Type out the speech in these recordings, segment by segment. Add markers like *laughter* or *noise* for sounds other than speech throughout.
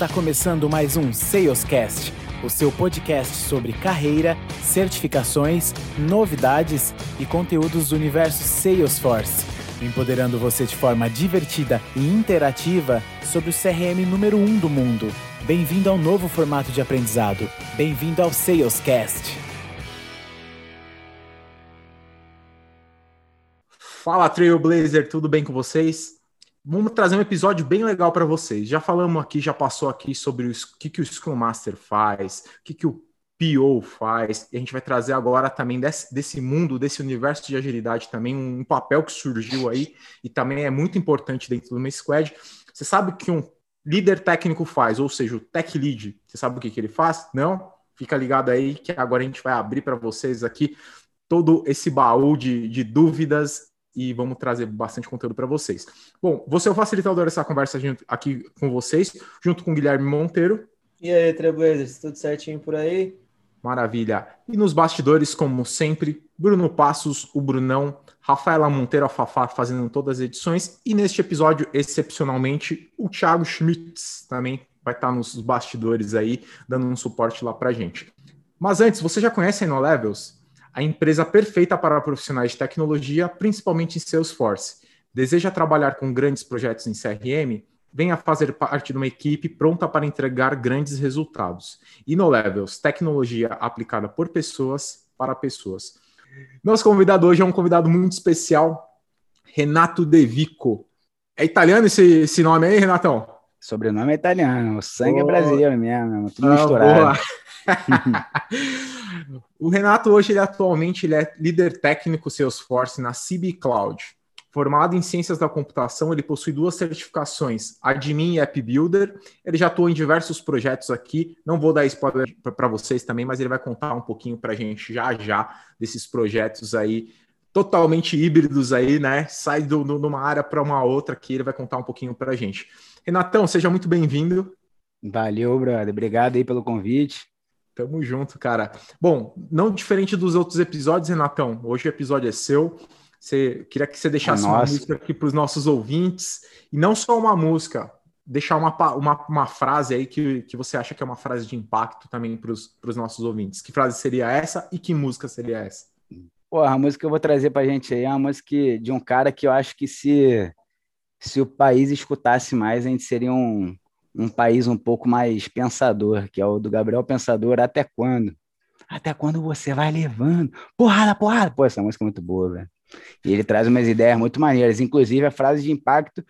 Está começando mais um Salescast, o seu podcast sobre carreira, certificações, novidades e conteúdos do universo Salesforce, empoderando você de forma divertida e interativa sobre o CRM número 1 um do mundo. Bem-vindo ao novo formato de aprendizado. Bem-vindo ao Salescast. Fala Trailblazer, tudo bem com vocês? Vamos trazer um episódio bem legal para vocês. Já falamos aqui, já passou aqui sobre o que, que o Scrum Master faz, o que, que o PO faz, e a gente vai trazer agora também desse, desse mundo, desse universo de agilidade também, um, papel que surgiu aí e também é muito importante dentro do uma squad. Você sabe o que um líder técnico faz, ou seja, o tech lead, você sabe o que, que ele faz? Não? Fica ligado aí que agora a gente vai abrir para vocês aqui todo esse baú de, de dúvidas e vamos trazer bastante conteúdo para vocês. Bom, você é o facilitador dessa conversa aqui com vocês, junto com o Guilherme Monteiro. E aí, Trailblazers, tudo certinho por aí? Maravilha. E nos bastidores, como sempre, Bruno Passos, o Brunão, Rafaela Monteiro, a Fafá, fazendo todas as edições. E neste episódio, excepcionalmente, o Thiago Schmitz também vai estar nos bastidores aí, dando um suporte lá para gente. Mas antes, você já conhece a InnoLevels? A empresa perfeita para profissionais de tecnologia, principalmente em Salesforce. Deseja trabalhar com grandes projetos em CRM? Venha fazer parte de uma equipe pronta para entregar grandes resultados. InnoLevels, tecnologia aplicada por pessoas para pessoas. Nosso convidado hoje é um convidado muito especial, Renato De Vico. É italiano esse, esse nome aí, Renatão? Sobrenome é italiano, o sangue oh. é brasileiro mesmo, tudo ah, misturado. *laughs* o Renato hoje, ele atualmente ele é líder técnico Salesforce na CB Cloud. Formado em Ciências da Computação, ele possui duas certificações, Admin e App Builder. Ele já atuou em diversos projetos aqui. Não vou dar spoiler para vocês também, mas ele vai contar um pouquinho para a gente já já desses projetos aí totalmente híbridos aí, né? Sai de uma área para uma outra que ele vai contar um pouquinho para a gente. Renatão, seja muito bem-vindo. Valeu, brother. Obrigado aí pelo convite. Tamo junto, cara. Bom, não diferente dos outros episódios, Renatão, hoje o episódio é seu. Você queria que você deixasse uma música aqui para os nossos ouvintes, e não só uma música, deixar uma, uma, uma frase aí que, que você acha que é uma frase de impacto também para os nossos ouvintes. Que frase seria essa e que música seria essa? Pô, a música que eu vou trazer para a gente aí é uma música de um cara que eu acho que se, se o país escutasse mais, a gente seria um, um país um pouco mais pensador, que é o do Gabriel Pensador, Até Quando? Até quando você vai levando? Porrada, porrada! Pô, essa música é muito boa, velho. E ele traz umas ideias muito maneiras, inclusive a frase de impacto.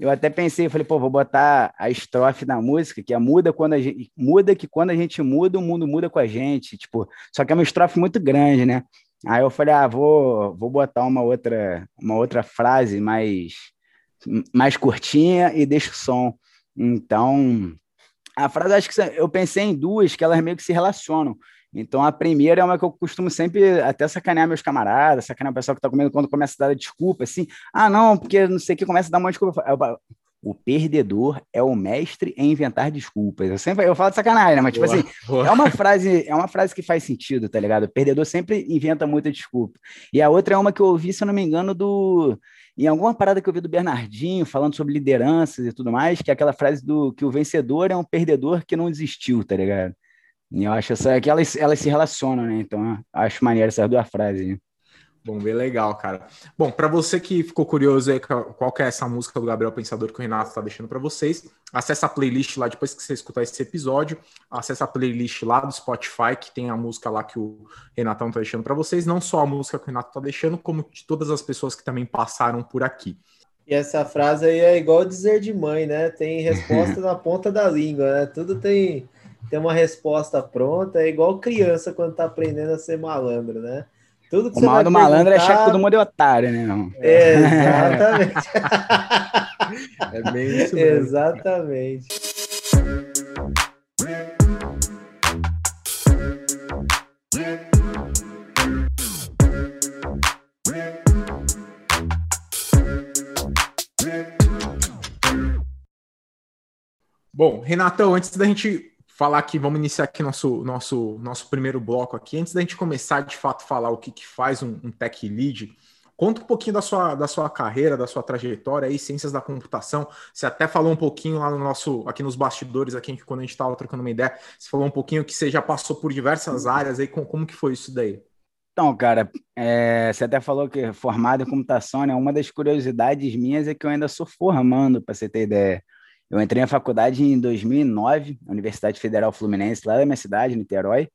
Eu até pensei, falei, pô, vou botar a estrofe da música, que é muda quando a gente muda que quando a gente muda, o mundo muda com a gente, tipo, só que é uma estrofe muito grande, né? Aí eu falei, ah, vou, vou botar uma outra, uma outra frase mais mais curtinha e deixa o som. Então, a frase, acho que eu pensei em duas que elas meio que se relacionam. Então, a primeira é uma que eu costumo sempre até sacanear meus camaradas, sacanear o pessoal que está comendo quando começa a dar desculpa, assim. Ah, não, porque não sei o que, começa a dar uma desculpa. Eu, o perdedor é o mestre em inventar desculpas. Eu sempre eu falo de sacanagem, né? Mas, tipo boa, assim, boa. é uma frase, é uma frase que faz sentido, tá ligado? O perdedor sempre inventa muita desculpa. E a outra é uma que eu ouvi, se eu não me engano, do em alguma parada que eu vi do Bernardinho, falando sobre lideranças e tudo mais, que é aquela frase do que o vencedor é um perdedor que não desistiu, tá ligado? E eu acho essa, que elas, elas se relacionam, né? Então, acho maneiro essas duas frases. Né? Bom, bem legal, cara. Bom, para você que ficou curioso aí qual que é essa música do Gabriel Pensador que o Renato está deixando para vocês, acessa a playlist lá depois que você escutar esse episódio, acessa a playlist lá do Spotify que tem a música lá que o Renatão está deixando para vocês, não só a música que o Renato está deixando, como de todas as pessoas que também passaram por aqui. E essa frase aí é igual dizer de mãe, né? Tem resposta *laughs* na ponta da língua, né? Tudo tem tem uma resposta pronta, é igual criança quando tá aprendendo a ser malandro, né? Tudo que o mal do malandro é achar que todo mundo é otário, né? Não? Exatamente. *laughs* é bem isso mesmo. Exatamente. Bom, Renatão, antes da gente falar aqui, vamos iniciar aqui nosso, nosso, nosso primeiro bloco aqui. Antes da gente começar de fato falar o que, que faz um, um tech lead, Conta um pouquinho da sua, da sua carreira, da sua trajetória aí, ciências da computação. Você até falou um pouquinho lá no nosso, aqui nos bastidores, aqui quando a gente estava trocando uma ideia, você falou um pouquinho que você já passou por diversas áreas aí, como, como que foi isso daí? Então, cara, é, você até falou que formado em computação, né? Uma das curiosidades minhas é que eu ainda sou formando, para você ter ideia. Eu entrei na faculdade em 2009, Universidade Federal Fluminense, lá da minha cidade, Niterói.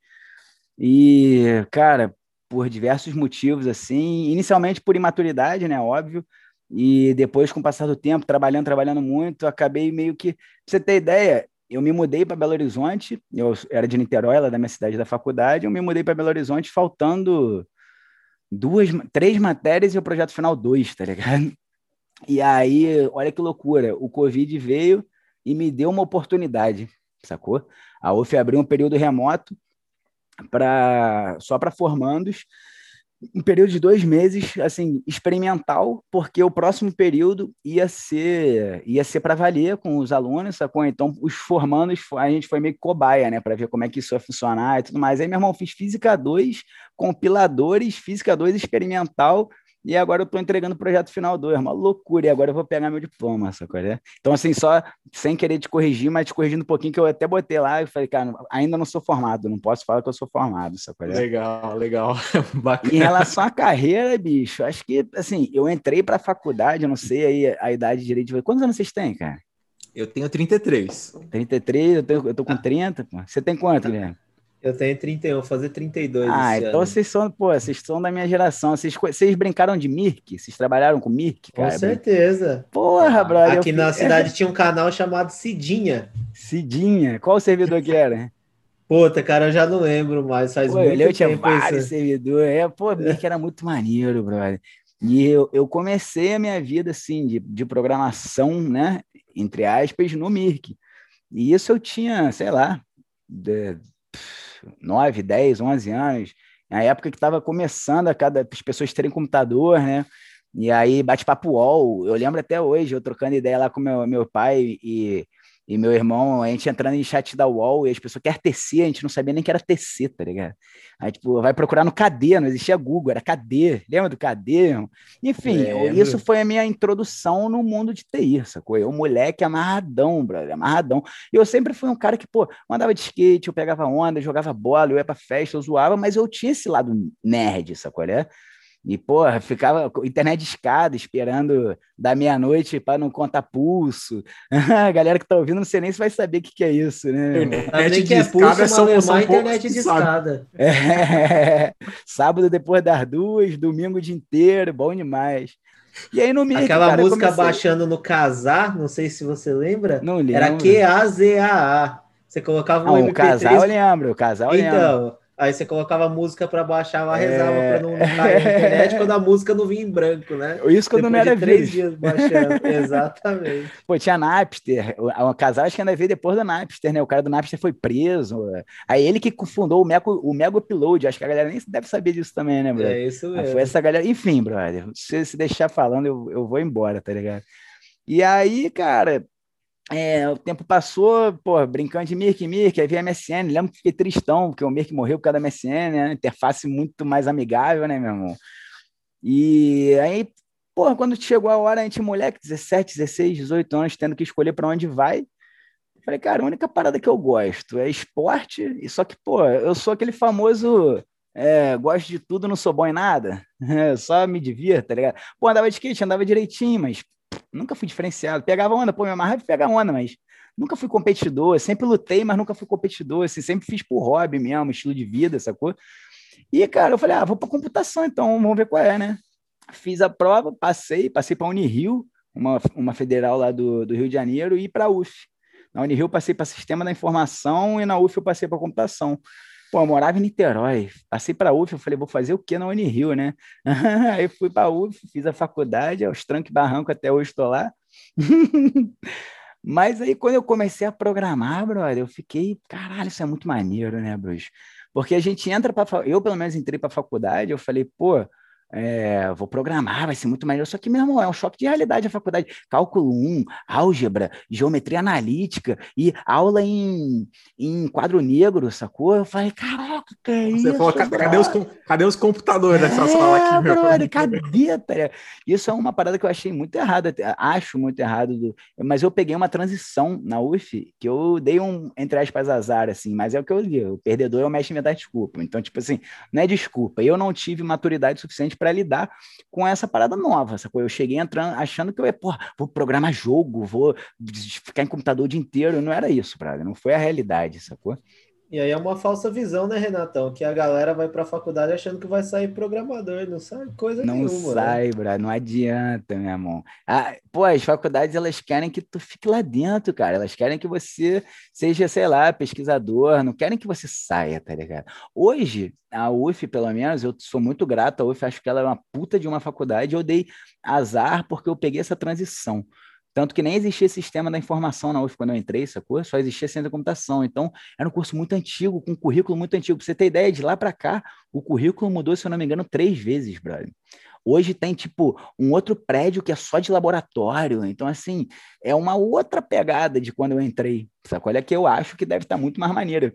E, cara, por diversos motivos, assim, inicialmente por imaturidade, né? Óbvio. E depois, com o passar do tempo, trabalhando, trabalhando muito, acabei meio que. Pra você ter ideia, eu me mudei para Belo Horizonte, eu era de Niterói, lá da minha cidade da faculdade, eu me mudei para Belo Horizonte faltando duas, três matérias e o projeto final dois, tá ligado? E aí, olha que loucura, o Covid veio e me deu uma oportunidade, sacou? A UF abriu um período remoto para só para formandos um período de dois meses, assim, experimental, porque o próximo período ia ser ia ser para valer com os alunos, sacou? Então, os formandos, a gente foi meio que cobaia, né, para ver como é que isso ia funcionar e tudo mais. Aí, meu irmão, fiz Física 2, compiladores, Física 2 experimental, e agora eu estou entregando o projeto final 2, uma loucura, e agora eu vou pegar meu diploma, sacou? É? Então, assim, só sem querer te corrigir, mas te corrigindo um pouquinho, que eu até botei lá e falei, cara, ainda não sou formado, não posso falar que eu sou formado, sacou? É? Legal, legal. *laughs* Bacana. Em relação à carreira, bicho, acho que, assim, eu entrei para a faculdade, eu não sei aí a idade direito. Quantos anos vocês têm, cara? Eu tenho 33. 33, eu, tenho, eu tô com 30, pô. Você tem quanto, Guilherme? Eu tenho 31, vou fazer 32 Ah, então ano. vocês são, pô, vocês são da minha geração. Vocês, vocês brincaram de Mirk? Vocês trabalharam com Mirk, cara? Com certeza. Porra, brother. Aqui na cidade *laughs* tinha um canal chamado Cidinha. Cidinha? Qual servidor que era? Puta, cara, eu já não lembro mais. Faz pô, muito eu tinha vários servidores. É, pô, Mirk era muito maneiro, brother. E eu, eu comecei a minha vida, assim, de, de programação, né? Entre aspas, no Mirk. E isso eu tinha, sei lá, de, 9, 10, 11 anos, na época que estava começando a cada as pessoas terem computador, né? E aí bate-papo UOL, eu lembro até hoje, eu trocando ideia lá com meu, meu pai e e meu irmão, a gente entrando em chat da UOL e as pessoas querem TC, a gente não sabia nem que era TC, tá ligado? Aí, tipo, vai procurar no KD, não existia Google, era KD. Lembra do KD? Enfim, isso foi a minha introdução no mundo de TI, sacou? Eu, moleque, amarradão, brother, amarradão. E eu sempre fui um cara que, pô, andava de skate, eu pegava onda, jogava bola, eu ia pra festa, eu zoava, mas eu tinha esse lado nerd, sacou? É? E, porra, ficava internet de escada esperando da meia-noite para não contar pulso. *laughs* a galera que tá ouvindo, não sei nem se vai saber o que, que é isso, né? Internet de escada é são, são internet de escada. *laughs* É, sábado depois das duas, domingo o dia inteiro, bom demais. E aí no Mirk, Aquela cara, música comecei... baixando no casar, não sei se você lembra. Não lembro. Era Q-A-Z-A-A. Você colocava um não, MP3. O casal eu lembro, o casal eu então, lembro. Então, Aí você colocava a música para baixar lá, rezava é... para não, não cair na internet quando a *laughs* música não vinha em branco, né? Isso quando Depois não era de três dias baixando. *laughs* Exatamente. Pô, tinha Napster. O, casal acho que ainda veio depois do Napster, né? O cara do Napster foi preso. Aí ele que fundou o Mega, o Mega Upload. Acho que a galera nem deve saber disso também, né, brother? É isso mesmo. Aí foi essa galera. Enfim, brother. Se se deixar falando, eu, eu vou embora, tá ligado? E aí, cara, é, o tempo passou, pô, brincando de Mirk, Mirk, aí veio a MSN, lembro que fiquei tristão, porque o Mirk morreu por causa da MSN, né? Interface muito mais amigável, né, meu irmão? E aí, pô, quando chegou a hora, a gente, moleque, 17, 16, 18 anos, tendo que escolher para onde vai, falei, cara, a única parada que eu gosto é esporte, e só que, pô, eu sou aquele famoso é, gosto de tudo, não sou bom em nada, *laughs* só me divirto, tá ligado? Pô, andava de skate, andava direitinho, mas nunca fui diferenciado. Pegava onda, pô, me amarrava e pegava onda, mas nunca fui competidor. Sempre lutei, mas nunca fui competidor. Assim, sempre fiz por hobby mesmo, estilo de vida, sacou? E, cara, eu falei, ah, vou para computação então, vamos ver qual é, né? Fiz a prova, passei, passei para a Unirio, uma, uma federal lá do, do Rio de Janeiro, e para a UF. Na Unirio passei para Sistema da Informação e na UF eu passei para Computação. Pô, eu morava em Niterói, passei para UF, eu falei, vou fazer o que na Unirio, né? *laughs* Aí fui para UF, fiz a faculdade, aos trancos e barranco, até hoje estou lá. *laughs* Mas aí, quando eu comecei a programar, brother, eu fiquei, caralho, isso é muito maneiro, né, Bruce? Porque a gente entra para. Eu, pelo menos, entrei para a faculdade, eu falei, pô, é, vou programar, vai ser muito melhor. Só que, meu irmão, é um choque de realidade a faculdade. Cálculo 1, álgebra, geometria analítica e aula em, em quadro negro, sacou? Eu falei, caraca, que é Você isso? Falou, cadê, os, cadê os computadores dessa é, sala aqui, meu? Brother, cadê? Pera? Isso é uma parada que eu achei muito errada, acho muito errado. Do... Mas eu peguei uma transição na UF que eu dei um, entre aspas, azar, assim, mas é o que eu li. O perdedor é o mestre inventar desculpa. Então, tipo assim, não é desculpa. Eu não tive maturidade suficiente para lidar com essa parada nova, sacou? Eu cheguei entrando achando que eu ia, pô, vou programar jogo, vou ficar em computador o dia inteiro. Não era isso, Braga, não foi a realidade, sacou? E aí é uma falsa visão, né, Renatão? Que a galera vai para a faculdade achando que vai sair programador, não sai coisa não nenhuma. Não né? sai, né? não adianta, meu irmão. Ah, pô, as faculdades, elas querem que tu fique lá dentro, cara. Elas querem que você seja, sei lá, pesquisador, não querem que você saia, tá ligado? Hoje, a UF, pelo menos, eu sou muito grato à UF, acho que ela é uma puta de uma faculdade, eu dei azar porque eu peguei essa transição. Tanto que nem existia sistema da informação na UF quando eu entrei, sacou? Só existia ciência da computação. Então, era um curso muito antigo, com um currículo muito antigo. Pra você ter ideia, de lá para cá, o currículo mudou, se eu não me engano, três vezes, brother. Hoje tem, tipo, um outro prédio que é só de laboratório. Então, assim, é uma outra pegada de quando eu entrei. Sacou? Olha que eu acho que deve estar muito mais maneira.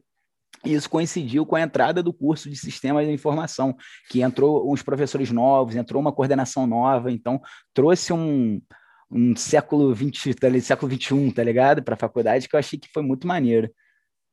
Isso coincidiu com a entrada do curso de sistemas de informação, que entrou uns professores novos, entrou uma coordenação nova, então trouxe um, um século 20, tá, século 21, tá ligado? Para a faculdade, que eu achei que foi muito maneiro.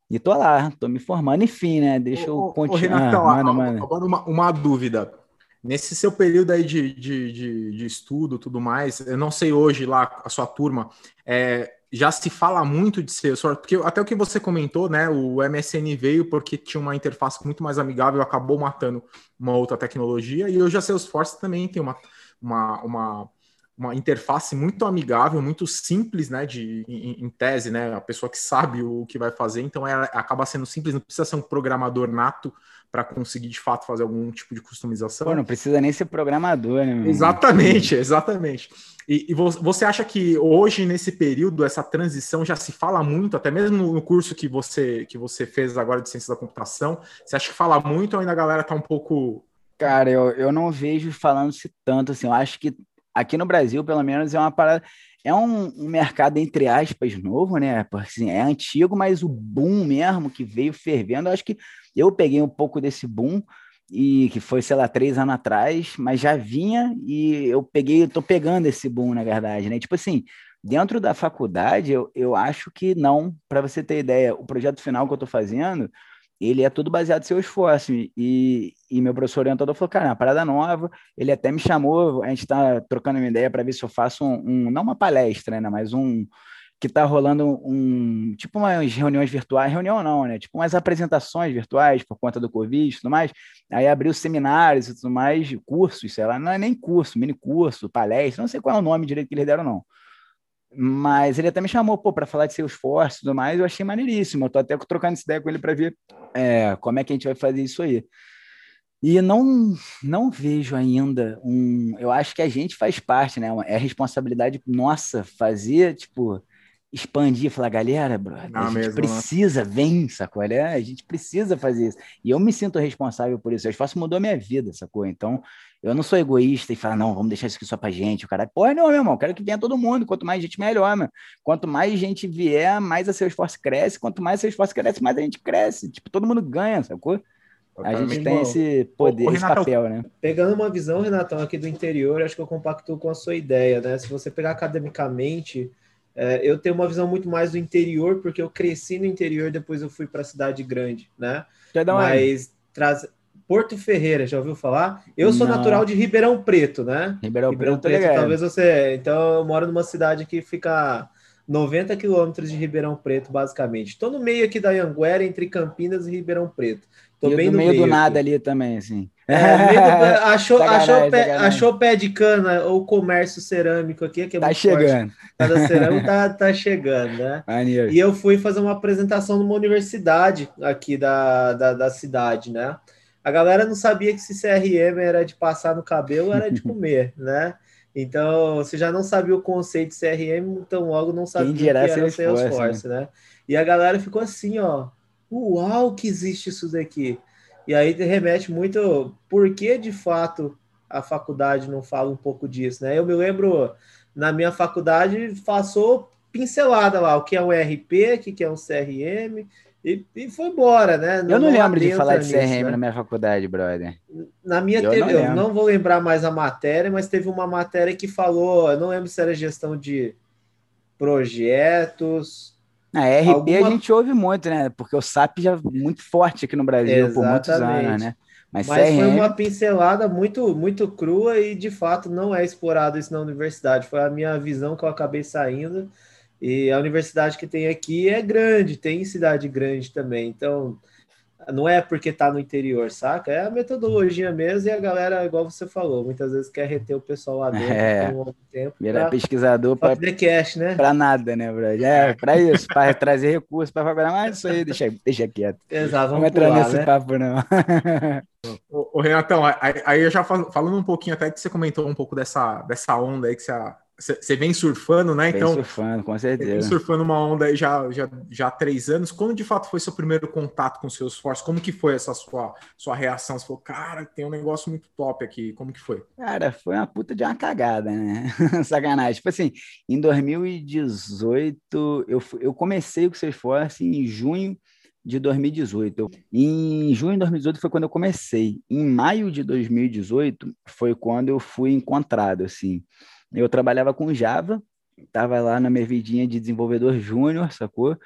E tô lá, tô me formando, enfim, né? Deixa eu continuar. Renatão, ah, manda, manda. agora uma, uma dúvida. Nesse seu período aí de, de, de, de estudo tudo mais, eu não sei hoje lá, a sua turma, é, já se fala muito de Salesforce, porque até o que você comentou, né? O MSN veio porque tinha uma interface muito mais amigável, acabou matando uma outra tecnologia, e hoje a Salesforce também tem uma, uma, uma uma interface muito amigável, muito simples, né, de, em, em, tese, né, a pessoa que sabe o que vai fazer, então ela acaba sendo simples, não precisa ser um programador nato para conseguir de fato fazer algum tipo de customização. Pô, não precisa nem ser programador, né? Exatamente, exatamente. E, e, você acha que hoje nesse período essa transição já se fala muito, até mesmo no curso que você que você fez agora de ciência da computação, você acha que fala muito ou ainda a galera tá um pouco Cara, eu, eu não vejo falando-se tanto assim. Eu acho que aqui no Brasil, pelo menos, é uma parada. É um, um mercado, entre aspas, novo, né? Porque assim, é antigo, mas o boom mesmo que veio fervendo, eu acho que eu peguei um pouco desse boom, e que foi, sei lá, três anos atrás, mas já vinha e eu peguei, eu tô pegando esse boom, na verdade, né? Tipo assim, dentro da faculdade, eu, eu acho que não, para você ter ideia, o projeto final que eu tô fazendo, ele é tudo baseado em seu esforço. E, e meu professor orientador falou, cara, é uma parada nova. Ele até me chamou, a gente está trocando uma ideia para ver se eu faço um, um, não uma palestra, né, mas um que está rolando um tipo umas reuniões virtuais, reunião não, né? Tipo umas apresentações virtuais por conta do Covid e tudo mais. Aí abriu seminários e tudo mais, cursos, sei lá, não é nem curso, mini curso, palestra, não sei qual é o nome direito que eles deram, não. Mas ele até me chamou, pô, para falar de seus esforço e tudo mais, eu achei maneiríssimo. Eu tô até trocando essa ideia com ele para ver é, como é que a gente vai fazer isso aí. E não, não vejo ainda um. Eu acho que a gente faz parte, né? É responsabilidade nossa fazer, tipo, expandir, falar, galera, brother, não, a gente mesmo, precisa, não. vem, sacou? É, a gente precisa fazer isso. E eu me sinto responsável por isso. O esforço mudou a minha vida, sacou? Então, eu não sou egoísta e falo, não, vamos deixar isso aqui só pra gente, o cara. Porra, não, meu irmão, quero que venha todo mundo. Quanto mais gente, melhor, meu. Quanto mais gente vier, mais a seu esforço cresce. Quanto mais seu esforço cresce, mais a gente cresce. Tipo, todo mundo ganha, sacou? A gente tem esse poder, Ô, esse papel, né? Pegando uma visão, Renatão, aqui do interior, acho que eu compacto com a sua ideia, né? Se você pegar academicamente, eu tenho uma visão muito mais do interior, porque eu cresci no interior, depois eu fui para a cidade grande, né? Mas traz Porto Ferreira, já ouviu falar? Eu sou Não. natural de Ribeirão Preto, né? Ribeirão, Ribeirão Preto, Preto talvez você. Então, eu moro numa cidade que fica 90 quilômetros de Ribeirão Preto, basicamente. Estou no meio aqui da Anguera, entre Campinas e Ribeirão Preto. Tô bem no meio, meio do nada ali também, assim. É, *laughs* achou, achou, pé, achou pé de cana ou comércio cerâmico aqui, que é tá chegando. Cada cerâmico tá, tá chegando, né? Maneiro. E eu fui fazer uma apresentação numa universidade aqui da, da, da, cidade, né? A galera não sabia que se CRM era de passar no cabelo, era de *laughs* comer, né? Então, você já não sabia o conceito de CRM, então logo não sabia o que era Salesforce né? né? E a galera ficou assim, ó, uau, que existe isso daqui. E aí remete muito porque de fato a faculdade não fala um pouco disso, né? Eu me lembro, na minha faculdade, passou pincelada lá, o que é um RP, o que é um CRM, e, e foi embora, né? Não, eu não, não lembro de falar de CRM nisso, né? na minha faculdade, brother. Na minha eu, teve, não, eu não vou lembrar mais a matéria, mas teve uma matéria que falou, eu não lembro se era gestão de projetos. A RP alguma... a gente ouve muito, né? Porque o SAP já é muito forte aqui no Brasil Exatamente. por muitos anos, né? Mas, Mas CRM... foi uma pincelada muito, muito crua e de fato não é explorado isso na universidade. Foi a minha visão que eu acabei saindo. E a universidade que tem aqui é grande, tem cidade grande também. Então, não é porque está no interior, saca? É a metodologia mesmo e a galera, igual você falou, muitas vezes quer reter o pessoal lá dentro é, por um longo tempo. Virar pesquisador para cash, né? Para nada, né, bro? É, para isso, para trazer recursos para faculdade, mas isso aí deixa, deixa quieto. Exato, vamos, vamos entrar nesse né? papo, não. Ô, Renatão, aí, aí eu já falando um pouquinho até que você comentou um pouco dessa, dessa onda aí que você você vem surfando, né? Vem então, surfando, com certeza. Vem surfando uma onda aí já, já, já há três anos. Quando de fato foi seu primeiro contato com o seu esforço? Como que foi essa sua, sua reação? Você falou, cara, tem um negócio muito top aqui. Como que foi? Cara, foi uma puta de uma cagada, né? *laughs* Sacanagem. Tipo assim, em 2018, eu, eu comecei com o seu esforço em junho de 2018. Em junho de 2018 foi quando eu comecei. Em maio de 2018 foi quando eu fui encontrado, assim. Eu trabalhava com Java, estava lá na minha vidinha de desenvolvedor júnior, sacou?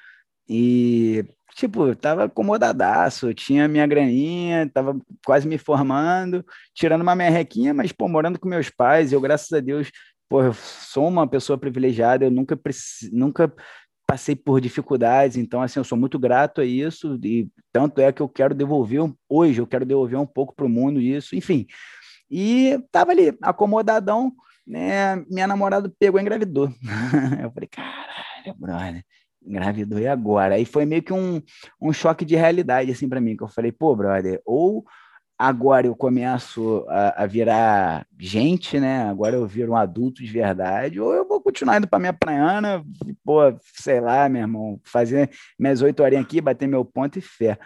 E, tipo, tava acomodadaço, tinha minha graninha, tava quase me formando, tirando uma merrequinha, mas, pô, morando com meus pais, eu, graças a Deus, pô, eu sou uma pessoa privilegiada, eu nunca, nunca passei por dificuldades, então, assim, eu sou muito grato a isso, e tanto é que eu quero devolver, hoje, eu quero devolver um pouco para o mundo isso, enfim. E tava ali, acomodadão, né, minha namorada pegou e engravidou. *laughs* eu falei, caralho, brother, engravidou e agora? Aí foi meio que um, um choque de realidade, assim, para mim, que eu falei, pô, brother, ou agora eu começo a, a, virar gente, né? Agora eu viro um adulto de verdade, ou eu vou continuar indo para minha praiana, pô, sei lá, meu irmão, fazer minhas oito horinhas aqui, bater meu ponto e fé.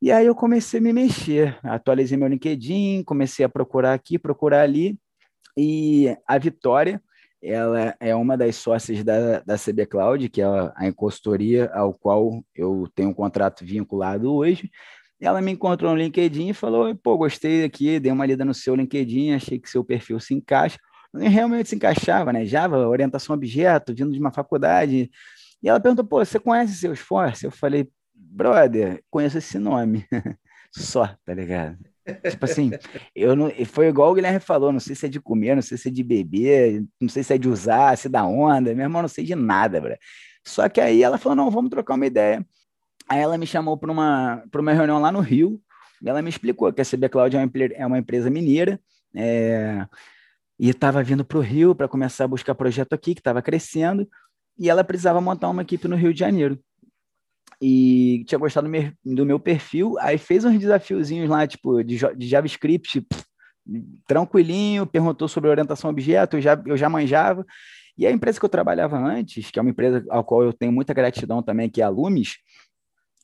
E aí eu comecei a me mexer, atualizei meu LinkedIn, comecei a procurar aqui, procurar ali, e a Vitória, ela é uma das sócias da, da CB Cloud, que é a, a consultoria ao qual eu tenho um contrato vinculado hoje. Ela me encontrou no LinkedIn e falou: pô, gostei aqui, dei uma lida no seu LinkedIn, achei que seu perfil se encaixa. E realmente se encaixava, né? Java, orientação objeto, vindo de uma faculdade. E ela perguntou: pô, você conhece Salesforce? Eu falei: brother, conheço esse nome. *laughs* Só, tá ligado? Tipo assim, eu não, foi igual o Guilherme falou, não sei se é de comer, não sei se é de beber, não sei se é de usar, se da onda, meu irmão, não sei de nada, bro. Só que aí ela falou, não, vamos trocar uma ideia. Aí ela me chamou para uma, uma reunião lá no Rio, e ela me explicou que a CB Cloud é uma, é uma empresa mineira, é, e estava vindo para o Rio para começar a buscar projeto aqui, que estava crescendo, e ela precisava montar uma equipe no Rio de Janeiro e tinha gostado do meu, perfil, aí fez uns desafiozinhos lá, tipo, de, de JavaScript, pff, tranquilinho, perguntou sobre orientação a objeto, eu já, eu já manjava, e a empresa que eu trabalhava antes, que é uma empresa ao qual eu tenho muita gratidão também, que é a Lumis,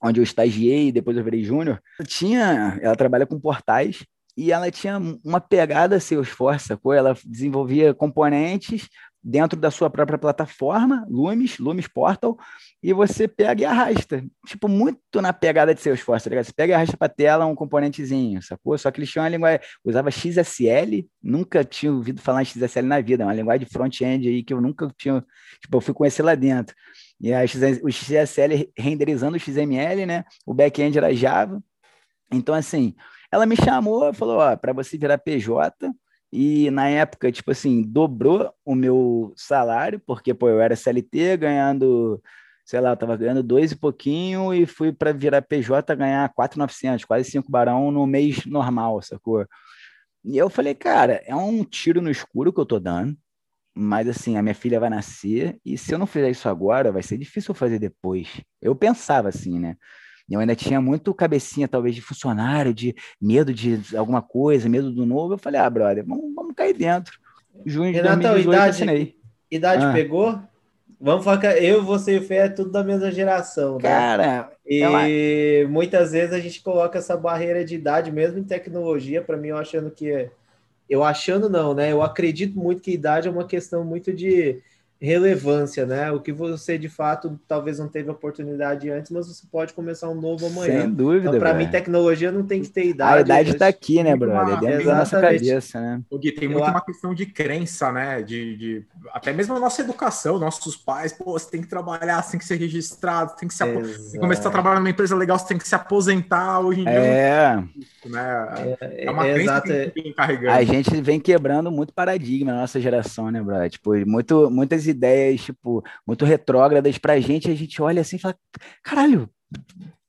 onde eu estagiei depois eu virei júnior, tinha, ela trabalha com portais, e ela tinha uma pegada Salesforce, sacou? Ela desenvolvia componentes dentro da sua própria plataforma, Lumis, Lumis Portal, e você pega e arrasta. Tipo, muito na pegada de Salesforce, tá ligado? Você pega e arrasta para tela um componentezinho, sacou? Só que eles tinham uma linguagem, usava XSL, nunca tinha ouvido falar em XSL na vida, é uma linguagem de front-end aí que eu nunca tinha, tipo, eu fui conhecer lá dentro. E aí o XSL renderizando o XML, né? O back-end era Java. Então, assim, ela me chamou falou, ó, para você virar PJ, e na época, tipo assim, dobrou o meu salário, porque, pô, eu era CLT ganhando, sei lá, eu tava ganhando dois e pouquinho e fui para virar PJ ganhar 4,900, quase 5 barão no mês normal, sacou? E eu falei, cara, é um tiro no escuro que eu tô dando, mas assim, a minha filha vai nascer e se eu não fizer isso agora, vai ser difícil fazer depois. Eu pensava assim, né? Eu ainda tinha muito cabecinha, talvez, de funcionário, de medo de alguma coisa, medo do novo. Eu falei, ah, brother, vamos, vamos cair dentro. Junho de Renatão, 2018 idade, assinei. Idade ah. pegou? Vamos falar que eu, você e o Fê é tudo da mesma geração, né? Cara, e ela... muitas vezes a gente coloca essa barreira de idade, mesmo em tecnologia, para mim, eu achando que eu achando não, né? Eu acredito muito que idade é uma questão muito de relevância, né? O que você de fato talvez não teve oportunidade antes, mas você pode começar um novo amanhã. Sem dúvida. Então, para mim, tecnologia não tem que ter idade. A idade está aqui, né, brother? É dentro da nossa cabeça, né? O Gui, tem muito Eu... uma questão de crença, né? De, de, até mesmo a nossa educação, nossos pais, pô, você tem que trabalhar, você tem que ser registrado, tem que se tem que começar a trabalhar numa empresa legal, você tem que se aposentar hoje em dia. É. Né? É, é uma é, crença exato. que carregando. A gente vem quebrando muito paradigma na nossa geração, né, brother? Tipo, muito, muitas ideias, tipo, muito retrógradas pra gente, a gente olha assim e fala, caralho,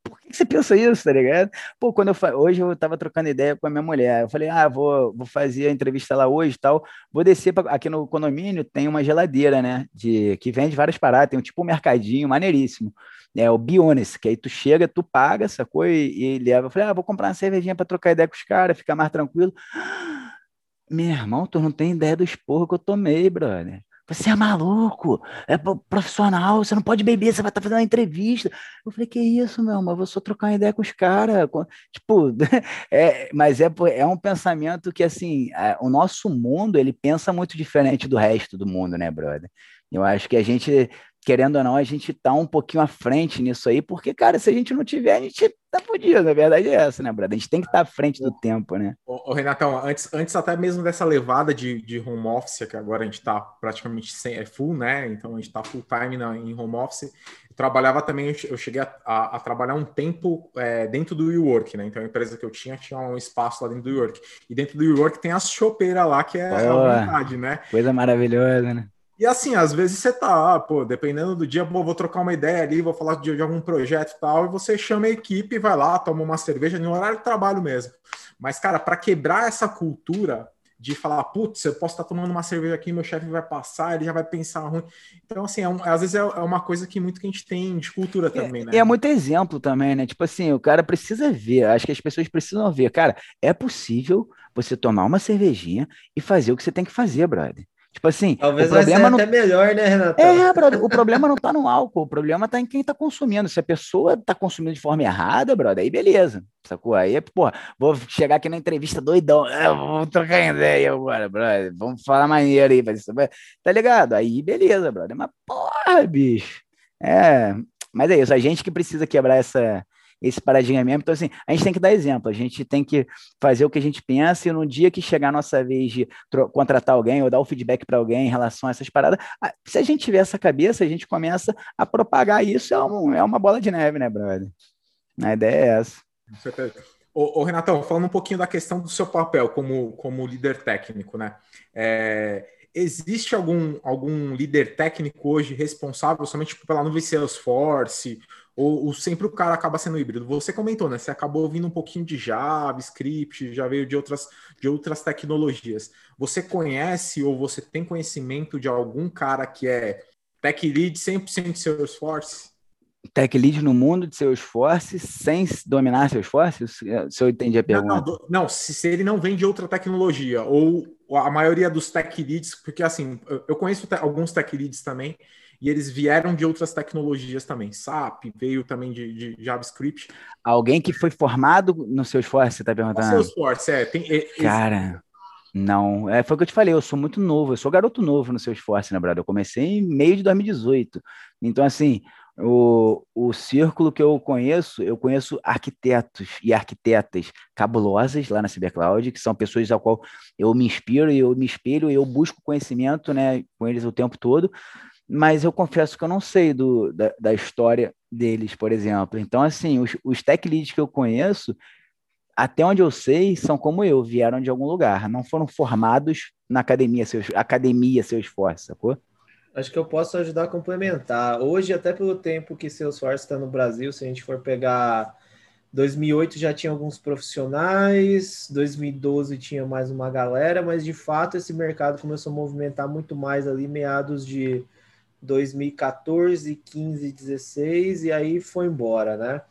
por que você pensa isso, tá ligado? Pô, quando eu fa... hoje eu tava trocando ideia com a minha mulher, eu falei, ah, vou, vou fazer a entrevista lá hoje e tal, vou descer pra... aqui no condomínio, tem uma geladeira, né, de que vende várias paradas, tem um tipo um mercadinho maneiríssimo, é o Bionis, que aí tu chega, tu paga, sacou, e, e leva, eu falei, ah, vou comprar uma cervejinha para trocar ideia com os caras, ficar mais tranquilo. Meu irmão, tu não tem ideia do esporro que eu tomei, brother. Você é maluco, é profissional, você não pode beber, você vai estar tá fazendo uma entrevista. Eu falei, que isso, meu, mas vou só trocar uma ideia com os caras. Tipo, *laughs* é, mas é, é um pensamento que, assim, é, o nosso mundo, ele pensa muito diferente do resto do mundo, né, brother? Eu acho que a gente querendo ou não, a gente tá um pouquinho à frente nisso aí, porque, cara, se a gente não tiver, a gente tá fodido, a verdade é essa, né, Brad? A gente tem que estar tá à frente do tempo, né? Ô, ô, Renatão, antes, antes até mesmo dessa levada de, de home office, que agora a gente tá praticamente sem, é full, né? Então a gente tá full time na, em home office. Eu trabalhava também, eu cheguei a, a, a trabalhar um tempo é, dentro do WeWork, né? Então a empresa que eu tinha tinha um espaço lá dentro do WeWork. E dentro do WeWork tem as chopeiras lá, que é oh, a verdade, né? Coisa maravilhosa, né? E assim, às vezes você tá, ah, pô, dependendo do dia, pô, vou trocar uma ideia ali, vou falar de, de, algum projeto e tal, e você chama a equipe, vai lá, toma uma cerveja no horário de trabalho mesmo. Mas, cara, para quebrar essa cultura de falar, putz, eu posso estar tá tomando uma cerveja aqui, meu chefe vai passar, ele já vai pensar ruim. Então, assim, é um, às vezes é, é, uma coisa que muito que a gente tem de cultura é, também, né? E é muito exemplo também, né? Tipo assim, o cara precisa ver, acho que as pessoas precisam ver, cara, é possível você tomar uma cervejinha e fazer o que você tem que fazer, brother. Tipo assim, Talvez o problema não... até melhor, né, Renato? É, brother, o problema não tá no álcool, o problema tá em quem tá consumindo. Se a pessoa tá consumindo de forma errada, brother, aí beleza, sacou? Aí, pô, vou chegar aqui na entrevista doidão, é, vou trocar ideia agora, brother, vamos falar maneiro aí, tá ligado? Aí beleza, brother, mas porra, bicho, é... Mas é isso, a gente que precisa quebrar essa, esse paradigma mesmo. Então, assim, a gente tem que dar exemplo, a gente tem que fazer o que a gente pensa e no dia que chegar a nossa vez de contratar alguém ou dar o feedback para alguém em relação a essas paradas, se a gente tiver essa cabeça, a gente começa a propagar isso, é, um, é uma bola de neve, né, brother? A ideia é essa. Com certeza. Ô, ô, falando um pouquinho da questão do seu papel como, como líder técnico, né? É, existe algum, algum líder técnico hoje responsável somente pela nuvem Salesforce ou, ou, sempre o cara acaba sendo híbrido? Você comentou, né? Você acabou ouvindo um pouquinho de JavaScript, já veio de outras, de outras tecnologias. Você conhece ou você tem conhecimento de algum cara que é tech lead 100% de Salesforce? Tech lead no mundo de Salesforce sem dominar Salesforce? Se eu entendi a pergunta. Não, não, não se, se ele não vem de outra tecnologia, ou a maioria dos tech leads, porque assim, eu conheço alguns tech leads também, e eles vieram de outras tecnologias também. SAP veio também de, de JavaScript. Alguém que foi formado no Salesforce, você está perguntando? No Salesforce, é. Tem, é, Cara, não. É, foi o que eu te falei, eu sou muito novo, eu sou garoto novo no Salesforce, na verdade. Eu comecei em meio de 2018. Então, assim, o, o círculo que eu conheço, eu conheço arquitetos e arquitetas cabulosas lá na Cybercloud, que são pessoas ao qual eu me inspiro, eu me espelho, eu busco conhecimento né, com eles o tempo todo mas eu confesso que eu não sei do, da, da história deles, por exemplo. Então, assim, os, os tech leads que eu conheço, até onde eu sei, são como eu, vieram de algum lugar, não foram formados na academia, seus, academia seu esforço, sacou? Acho que eu posso ajudar a complementar. Hoje, até pelo tempo que Salesforce está no Brasil, se a gente for pegar 2008 já tinha alguns profissionais, 2012 tinha mais uma galera, mas de fato esse mercado começou a movimentar muito mais ali meados de 2014, 15, 16 e aí foi embora, né?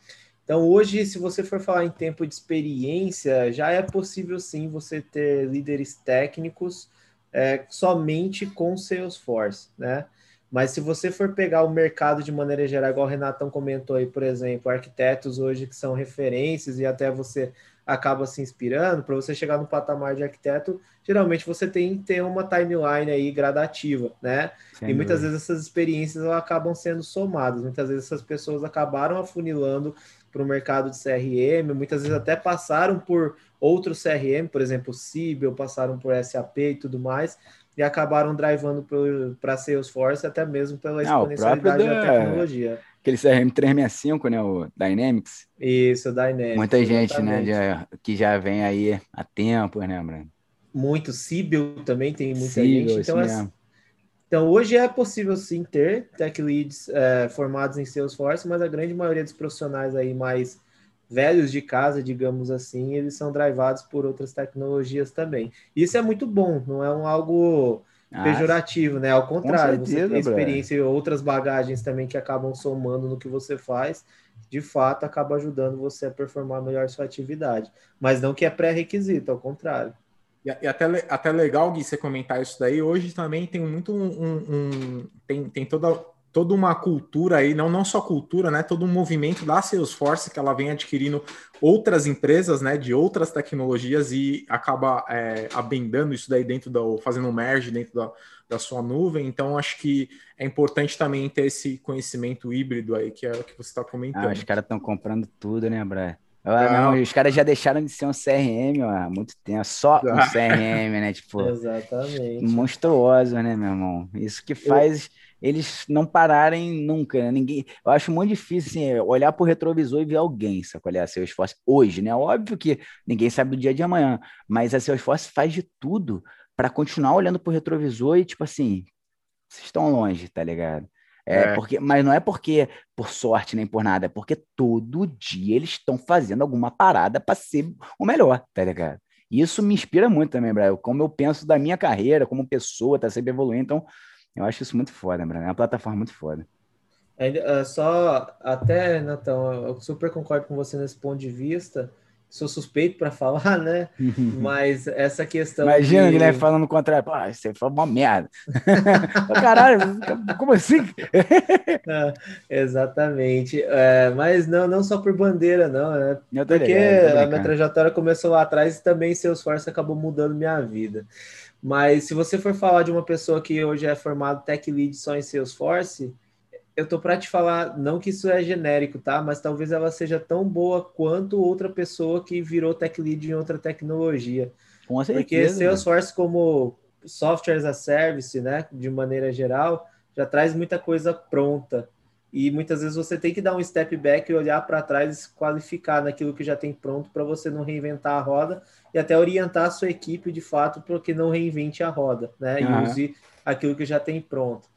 Então hoje, se você for falar em tempo de experiência, já é possível sim você ter líderes técnicos é, somente com Salesforce, né? Mas se você for pegar o mercado de maneira geral, igual o Renatão comentou aí, por exemplo, arquitetos hoje que são referências e até você acaba se inspirando, para você chegar no patamar de arquiteto, geralmente você tem que ter uma timeline aí gradativa, né? Sem e muitas vezes essas experiências acabam sendo somadas, muitas vezes essas pessoas acabaram afunilando para o mercado de CRM, muitas vezes até passaram por outros CRM, por exemplo, Siebel, passaram por SAP e tudo mais, e acabaram drivando para Salesforce até mesmo pela exponencialidade da, da tecnologia. Aquele CRM 365, né? O Dynamics. Isso, o Dynamics. Muita gente, né? Já, que já vem aí há tempo, né, Bruno? Muito. Sibyl também tem muita Sibyl, gente. Então, assim, então, hoje é possível sim ter tech leads é, formados em Salesforce, mas a grande maioria dos profissionais aí mais velhos de casa, digamos assim, eles são drivados por outras tecnologias também. Isso é muito bom, não é um algo ah, pejorativo, né? Ao contrário, certeza, você tem experiência e outras bagagens também que acabam somando no que você faz, de fato acaba ajudando você a performar melhor sua atividade. Mas não que é pré-requisito, ao contrário. E, e, até, até legal, Gui, você comentar isso daí. Hoje também tem muito um, um tem, tem toda toda uma cultura aí, não, não só cultura, né? Todo um movimento da Salesforce que ela vem adquirindo outras empresas, né? De outras tecnologias e acaba é, abendando isso daí dentro do, fazendo um merge dentro da, da sua nuvem. Então, acho que é importante também ter esse conhecimento híbrido aí que é o que você está comentando. Ah, os caras estão comprando tudo, né, Brian? Ah, não, os caras já deixaram de ser um CRM ó, há muito tempo, só um *laughs* CRM, né? Tipo, Exatamente. Monstruoso, né, meu irmão? Isso que faz. Eu eles não pararem nunca, né? Ninguém, eu acho muito difícil assim, olhar para o retrovisor e ver alguém, qual é a Salesforce hoje, né? Óbvio que ninguém sabe do dia de amanhã, mas a Salesforce faz de tudo para continuar olhando para o retrovisor e tipo assim, vocês estão longe, tá ligado? É, é, porque, mas não é porque por sorte nem por nada, é porque todo dia eles estão fazendo alguma parada para ser o melhor, tá ligado? E isso me inspira muito também, Brian, como eu penso da minha carreira, como pessoa, tá sempre evoluindo. Então, eu acho isso muito foda, Bruno. É uma plataforma muito foda. É, só até, Natão, eu super concordo com você nesse ponto de vista. Sou suspeito para *laughs* falar, né? *laughs* Mas essa questão. Imagina de... Guilherme falando o contrário. Pô, você foi uma merda. *laughs* Caralho, como assim? é, exatamente. É, mas não, não só por bandeira, não, né? Porque ligado, a minha trajetória começou lá atrás e também seu esforço acabou mudando minha vida. Mas se você for falar de uma pessoa que hoje é formado tech lead só em Salesforce, eu tô para te falar, não que isso é genérico, tá? Mas talvez ela seja tão boa quanto outra pessoa que virou tech lead em outra tecnologia. Com certeza. Porque Salesforce como software as a service, né, de maneira geral, já traz muita coisa pronta. E muitas vezes você tem que dar um step back e olhar para trás e se qualificar naquilo que já tem pronto para você não reinventar a roda e até orientar a sua equipe de fato para que não reinvente a roda, né? Uhum. E use aquilo que já tem pronto.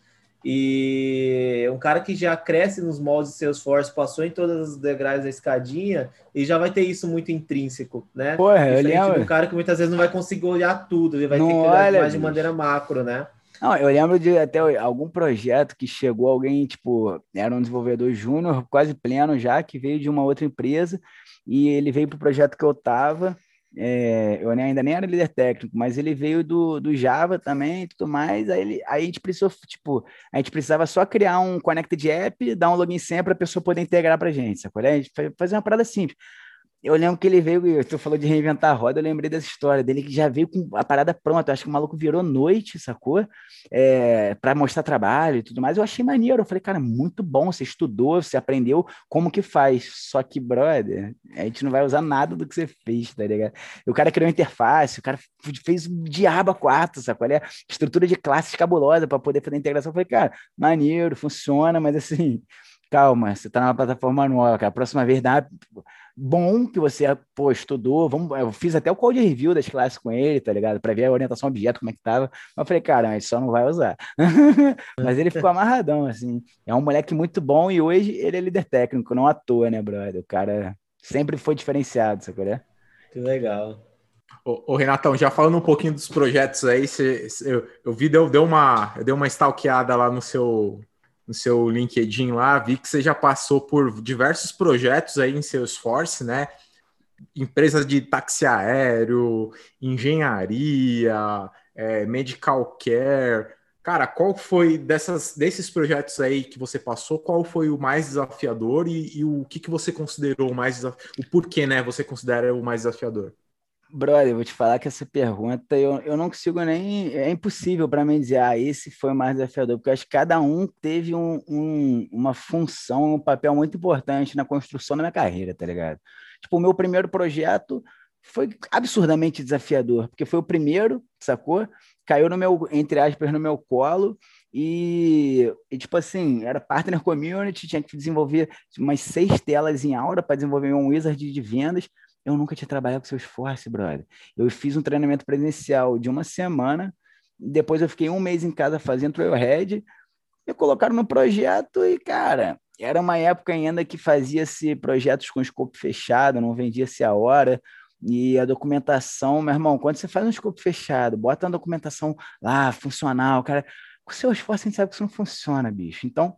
E um cara que já cresce nos moldes de Salesforce, passou em todas as degraus da escadinha, e já vai ter isso muito intrínseco, né? Porra, eu lembro. um cara que muitas vezes não vai conseguir olhar tudo, ele vai não ter que olhar mais de maneira macro, né? Não, eu lembro de até algum projeto que chegou alguém, tipo, era um desenvolvedor júnior, quase pleno já, que veio de uma outra empresa, e ele veio para o projeto que eu estava, é, eu ainda nem era líder técnico, mas ele veio do, do Java também e tudo mais. Aí, ele, aí a gente precisou, tipo, a gente precisava só criar um Connected App, dar um login senha para a pessoa poder integrar para a gente, sacou? A gente fazer uma parada simples. Eu lembro que ele veio, tu falou de reinventar a roda, eu lembrei dessa história dele que já veio com a parada pronta. Eu acho que o maluco virou noite, sacou? É, para mostrar trabalho e tudo mais. Eu achei maneiro. Eu falei, cara, muito bom. Você estudou, você aprendeu como que faz. Só que, brother, a gente não vai usar nada do que você fez, tá ligado? O cara criou interface, o cara fez um diabo a quatro, sacou? Olha, estrutura de classes cabulosa para poder fazer a integração. Eu falei, cara, maneiro, funciona, mas assim calma, você está numa plataforma nova, cara. A próxima vez dá bom que você pô, estudou. Vamos, eu fiz até o code review das classes com ele, tá ligado? Para ver a orientação objeto, como é que tava. Mas eu falei, cara, gente só não vai usar. *laughs* Mas ele ficou amarradão, assim. É um moleque muito bom e hoje ele é líder técnico, não à toa, né, brother? O cara sempre foi diferenciado, sabe? É? Que legal. Ô, ô, Renatão, já falando um pouquinho dos projetos aí, você, eu, eu vi, deu, deu uma, eu dei uma stalkeada lá no seu, no seu LinkedIn lá, vi que você já passou por diversos projetos aí em Salesforce, né? Empresas de táxi aéreo, engenharia, é, medical care. Cara, qual foi dessas, desses projetos aí que você passou, qual foi o mais desafiador e, e o que, que você considerou o mais o porquê, né? Você considera o mais desafiador? Brother, vou te falar que essa pergunta eu, eu não consigo nem. É impossível para mim dizer, ah, esse foi o mais desafiador, porque acho que cada um teve um, um, uma função, um papel muito importante na construção da minha carreira, tá ligado? Tipo, o meu primeiro projeto foi absurdamente desafiador, porque foi o primeiro, sacou? Caiu no meu, entre aspas, no meu colo. E, e, tipo assim, era partner community, tinha que desenvolver umas seis telas em Aura para desenvolver um wizard de vendas. Eu nunca tinha trabalhado com seu esforço, brother. Eu fiz um treinamento presencial de uma semana, depois eu fiquei um mês em casa fazendo Trailhead, me colocaram no projeto e, cara, era uma época ainda que fazia-se projetos com escopo fechado, não vendia-se a hora, e a documentação, meu irmão, quando você faz um escopo fechado, bota a documentação lá, funcional, cara, com seu esforço a gente sabe que isso não funciona, bicho. Então,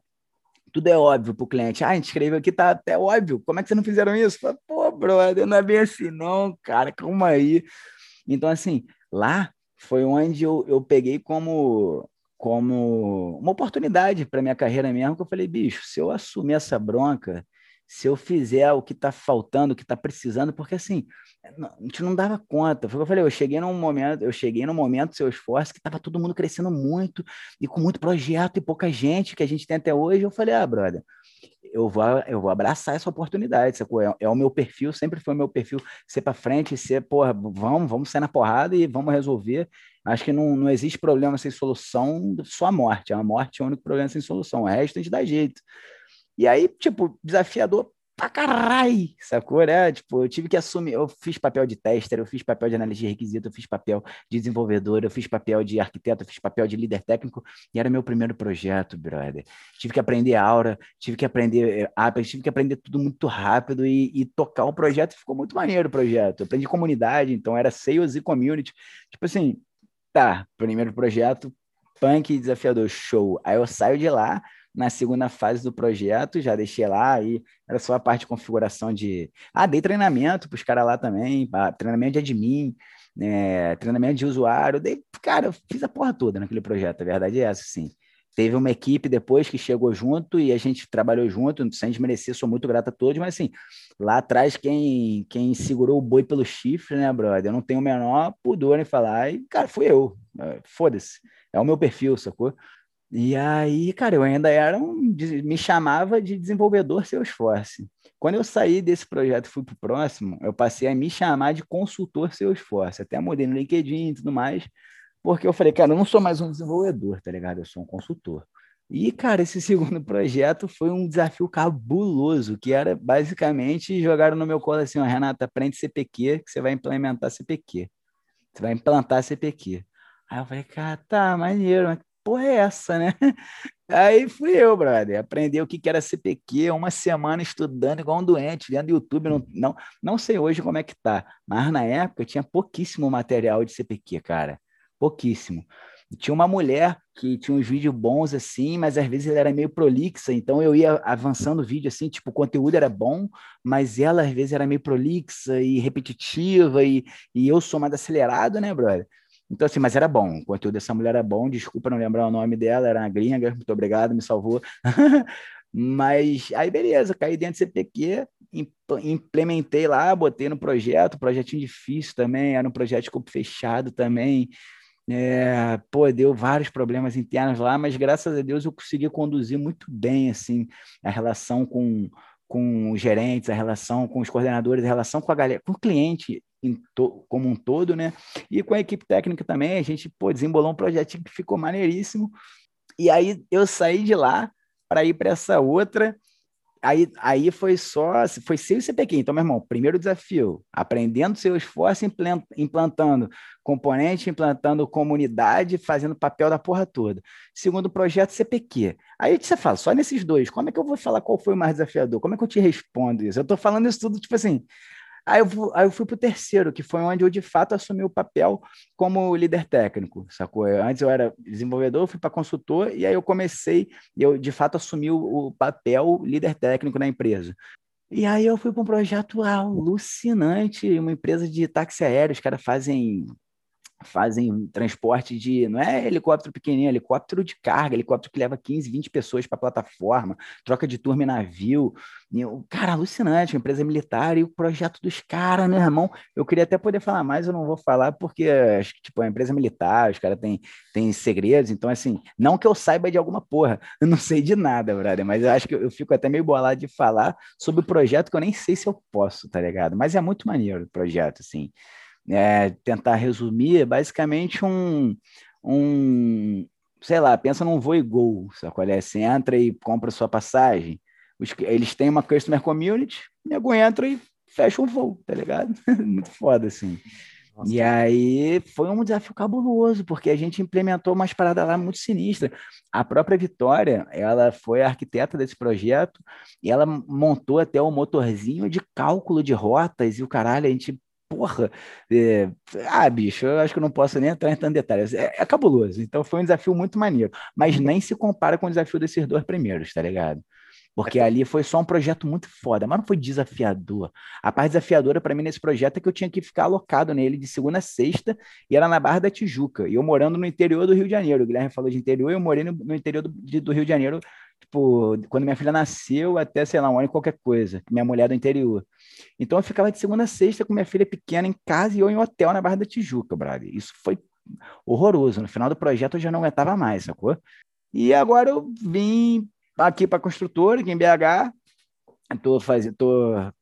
tudo é óbvio para o cliente. Ah, a gente escreveu aqui, tá até óbvio. Como é que vocês não fizeram isso? Fala, Pô, brother, não é bem assim, não, cara, calma aí. Então, assim, lá foi onde eu, eu peguei como, como uma oportunidade para minha carreira mesmo, que eu falei, bicho, se eu assumir essa bronca, se eu fizer o que está faltando, o que está precisando, porque assim, a gente não dava conta. Foi o que eu falei, eu cheguei num momento, eu cheguei num momento seu esforço que estava todo mundo crescendo muito e com muito projeto e pouca gente que a gente tem até hoje. Eu falei, ah, brother, eu vou, eu vou abraçar essa oportunidade, sacou? É, é o meu perfil, sempre foi o meu perfil ser para frente, ser, porra, vamos, vamos sair na porrada e vamos resolver. Acho que não, não existe problema sem solução, só a morte. A morte é o único problema sem solução. O resto a gente dá jeito. E aí, tipo, desafiador pra caralho, sacou, né? Tipo, eu tive que assumir, eu fiz papel de tester, eu fiz papel de análise de requisito, eu fiz papel de desenvolvedor, eu fiz papel de arquiteto, eu fiz papel de líder técnico, e era meu primeiro projeto, brother. Tive que aprender Aura, tive que aprender eh, Apex, tive que aprender tudo muito rápido e, e tocar o projeto, ficou muito maneiro o projeto. Eu aprendi comunidade, então era sales e community. Tipo assim, tá, primeiro projeto, punk desafiador, show. Aí eu saio de lá, na segunda fase do projeto, já deixei lá, aí era só a parte de configuração de. Ah, dei treinamento para os caras lá também, treinamento de admin, né, treinamento de usuário, dei, cara, eu fiz a porra toda naquele projeto, a verdade é essa, sim. Teve uma equipe depois que chegou junto e a gente trabalhou junto, sem desmerecer, sou muito grato a todos, mas assim, lá atrás quem, quem segurou o boi pelo chifre, né, brother? Eu não tenho o menor pudor em falar, e, cara, fui eu, foda-se, é o meu perfil, sacou? E aí, cara, eu ainda era um, me chamava de desenvolvedor Salesforce. Quando eu saí desse projeto e fui para o próximo, eu passei a me chamar de consultor Salesforce. Até mudei no LinkedIn e tudo mais, porque eu falei, cara, eu não sou mais um desenvolvedor, tá ligado? Eu sou um consultor. E, cara, esse *laughs* segundo projeto foi um desafio cabuloso, que era basicamente jogaram no meu colo assim, ó, Renata, aprende CPQ, que você vai implementar CPQ. Você vai implantar CPQ. Aí eu falei, cara, tá, maneiro, mas porra é essa, né? *laughs* Aí fui eu, brother, aprender o que era CPQ, uma semana estudando igual um doente, vendo YouTube, não, não, não sei hoje como é que tá, mas na época tinha pouquíssimo material de CPQ, cara, pouquíssimo. Tinha uma mulher que tinha uns vídeos bons assim, mas às vezes ela era meio prolixa, então eu ia avançando o vídeo assim, tipo, o conteúdo era bom, mas ela às vezes era meio prolixa e repetitiva, e, e eu sou mais acelerado, né, brother? Então, assim, mas era bom. O conteúdo dessa mulher era bom. Desculpa não lembrar o nome dela, era uma gringa. Muito obrigado, me salvou. *laughs* mas aí, beleza, caí dentro do CPQ, implementei lá, botei no projeto. Projetinho difícil também, era um projeto de corpo fechado também. É, pô, deu vários problemas internos lá, mas graças a Deus eu consegui conduzir muito bem, assim, a relação com, com os gerentes, a relação com os coordenadores, a relação com a galera, com o cliente como um todo, né? E com a equipe técnica também, a gente pô, desembolou um projetinho que ficou maneiríssimo. E aí eu saí de lá para ir para essa outra. Aí, aí foi só, foi seu CPQ. Então, meu irmão, primeiro desafio, aprendendo seu esforço, implantando componente, implantando comunidade, fazendo papel da porra toda. Segundo projeto, CPQ. Aí você fala, só nesses dois, como é que eu vou falar qual foi o mais desafiador? Como é que eu te respondo isso? Eu tô falando isso tudo, tipo assim, Aí eu, aí eu fui para o terceiro, que foi onde eu de fato assumi o papel como líder técnico, sacou? Antes eu era desenvolvedor, fui para consultor, e aí eu comecei, eu de fato assumi o, o papel líder técnico na empresa. E aí eu fui para um projeto alucinante, uma empresa de táxi aéreo, os caras fazem fazem transporte de. Não é helicóptero pequenininho, é helicóptero de carga, helicóptero que leva 15, 20 pessoas para a plataforma, troca de turma em navio. Eu, cara, alucinante, uma empresa militar e o projeto dos caras, meu irmão. Eu queria até poder falar mais, eu não vou falar, porque acho que, tipo, é uma empresa militar, os caras têm, têm segredos, então, assim, não que eu saiba de alguma porra, *laughs* eu não sei de nada, brother, mas eu acho que eu, eu fico até meio bolado de falar sobre o projeto que eu nem sei se eu posso, tá ligado? Mas é muito maneiro o projeto, assim é, tentar resumir, é basicamente um, um, sei lá, pensa num voo e gol, sabe é? Você entra e compra sua passagem, os, eles têm uma customer community, o nego entra e fecha um voo, tá ligado? *laughs* Muito foda, assim. Nossa. E aí foi um desafio cabuloso, porque a gente implementou umas paradas lá muito sinistras. A própria Vitória, ela foi a arquiteta desse projeto e ela montou até o um motorzinho de cálculo de rotas e o caralho, a gente porra, é, ah, bicho, eu acho que eu não posso nem entrar em tantos detalhes. É, é, cabuloso. Então foi um desafio muito maneiro. Mas nem se compara com o desafio desses dois primeiros, tá ligado? Porque ali foi só um projeto muito foda, mas não foi desafiador. A parte desafiadora para mim nesse projeto é que eu tinha que ficar alocado nele de segunda a sexta e era na Barra da Tijuca. E eu morando no interior do Rio de Janeiro. O Guilherme falou de interior, eu morei no, interior do, do, Rio de Janeiro, tipo, quando minha filha nasceu até, sei lá, um ano e qualquer coisa. Minha mulher do interior. Então eu ficava de segunda a sexta com minha filha pequena em casa e eu em hotel na Barra da Tijuca, brother. Isso foi horroroso. No final do projeto eu já não aguentava mais, sacou? E agora eu vim aqui para a construtora, aqui em BH. Estou faz,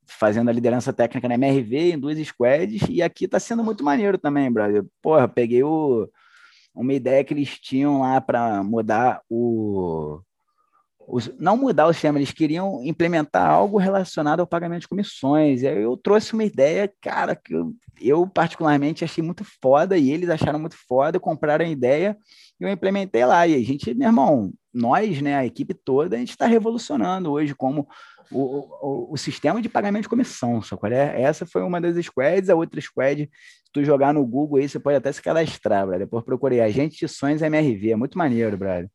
fazendo a liderança técnica na MRV em duas squads e aqui está sendo muito maneiro também, brother. Porra, peguei o, uma ideia que eles tinham lá para mudar o, os, não mudar o sistema, eles queriam implementar algo relacionado ao pagamento de comissões. E aí eu trouxe uma ideia, cara, que eu, eu, particularmente achei muito foda e eles acharam muito foda, compraram a ideia e eu implementei lá. E a gente, meu irmão, nós, né, a equipe toda, a gente está revolucionando hoje como o, o, o, sistema de pagamento de comissão, só qual é? Essa foi uma das squads, a outra squad, se tu jogar no Google aí, você pode até se cadastrar, brother. Depois procurei Agente de Sonhos MRV, é muito maneiro, brother.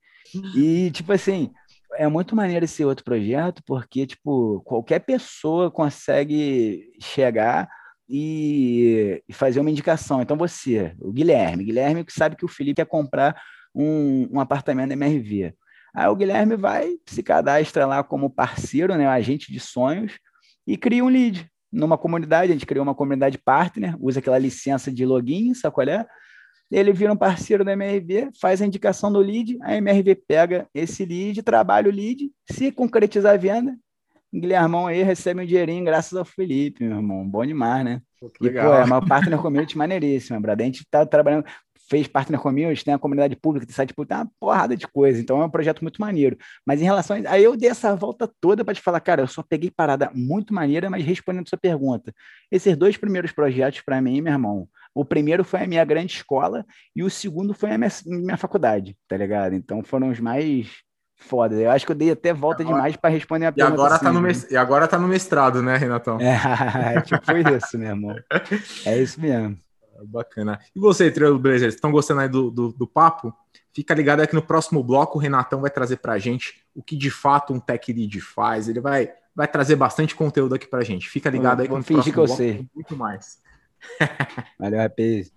E, tipo assim, é muito maneiro esse outro projeto, porque, tipo, qualquer pessoa consegue chegar e, fazer uma indicação. Então, você, o Guilherme, Guilherme que sabe que o Felipe quer comprar um, um apartamento MRV. Aí o Guilherme vai, se cadastra lá como parceiro, né, agente de sonhos, e cria um lead numa comunidade. A gente criou uma comunidade partner, usa aquela licença de login, sabe qual é? Ele vira um parceiro da MRV, faz a indicação do lead, a MRV pega esse lead, trabalha o lead, se concretizar a venda, Guilhermão aí recebe um dinheirinho graças ao Felipe, meu irmão. Bom demais, né? Pô, e, pô, é uma partner community maneiríssima, brother. A gente tá trabalhando, fez partner community, tem a comunidade pública, tem site público, tem uma porrada de coisa. Então é um projeto muito maneiro. Mas em relação a... Aí eu dei essa volta toda para te falar, cara, eu só peguei parada muito maneira, mas respondendo a sua pergunta. Esses dois primeiros projetos, para mim, meu irmão, o primeiro foi a minha grande escola e o segundo foi a minha, minha faculdade, tá ligado? Então foram os mais foda. Eu acho que eu dei até volta agora, demais para responder a pergunta. E agora, assim, tá no né? e agora tá no mestrado, né, Renatão? *laughs* É, tipo isso, meu irmão. É isso mesmo. Bacana. E você, Trio Blazers, estão gostando aí do, do, do, papo? Fica ligado aqui no próximo bloco, o Renatão vai trazer pra gente o que de fato um tech lead faz. Ele vai, vai trazer bastante conteúdo aqui pra gente. Fica ligado aí que no próximo que eu bloco muito mais. Valeu, rapaz.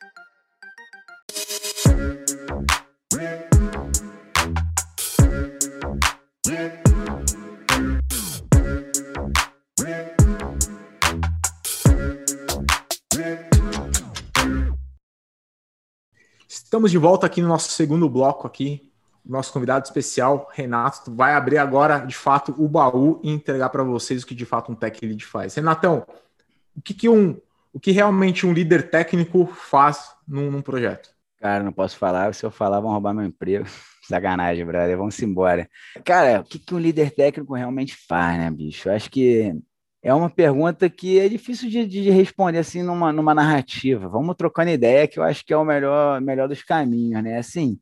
Estamos de volta aqui no nosso segundo bloco aqui. Nosso convidado especial, Renato, vai abrir agora, de fato, o baú e entregar para vocês o que de fato um tech lead faz. Renatão, o que, que um, o que realmente um líder técnico faz num, num projeto? Cara, não posso falar. Se eu falar, vão roubar meu emprego. *laughs* Sacanagem, brother. Vamos embora. Cara, o que, que um líder técnico realmente faz, né, bicho? Eu acho que é uma pergunta que é difícil de, de, responder assim numa, numa narrativa. Vamos trocando ideia, que eu acho que é o melhor, melhor dos caminhos, né? Assim,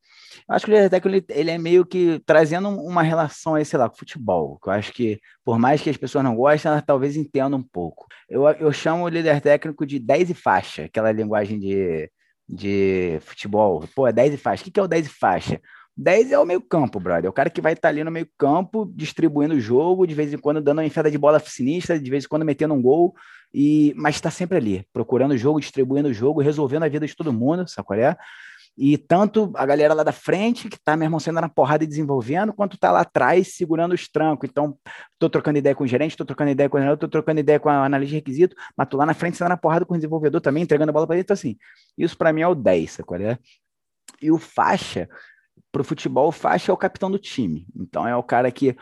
eu acho que o técnico ele, ele, é meio que trazendo uma relação aí, sei lá, com futebol, que eu acho que, por mais que as pessoas não gostem, elas talvez entendam um pouco. Eu, eu chamo o líder técnico de 10 e faixa, aquela linguagem de, de futebol. Pô, é 10 e faixa. O que é o 10 e faixa? 10 é o meio campo, brother. É o cara que vai estar tá ali no meio campo, distribuindo o jogo, de vez em quando dando uma enfiada de bola sinistra, de vez em quando metendo um gol, e mas está sempre ali, procurando o jogo, distribuindo o jogo, resolvendo a vida de todo mundo, sabe qual é? E tanto a galera lá da frente, que está mesmo sendo na porrada e desenvolvendo, quanto tá lá atrás segurando os trancos. Então, estou trocando ideia com o gerente, estou trocando ideia com o estou trocando ideia com a analista de requisito, mas tô lá na frente sendo na porrada com o desenvolvedor também, entregando a bola para ele. Então, assim, isso para mim é o 10, sabe qual é? E o faixa, para o futebol, faixa é o capitão do time. Então é o cara que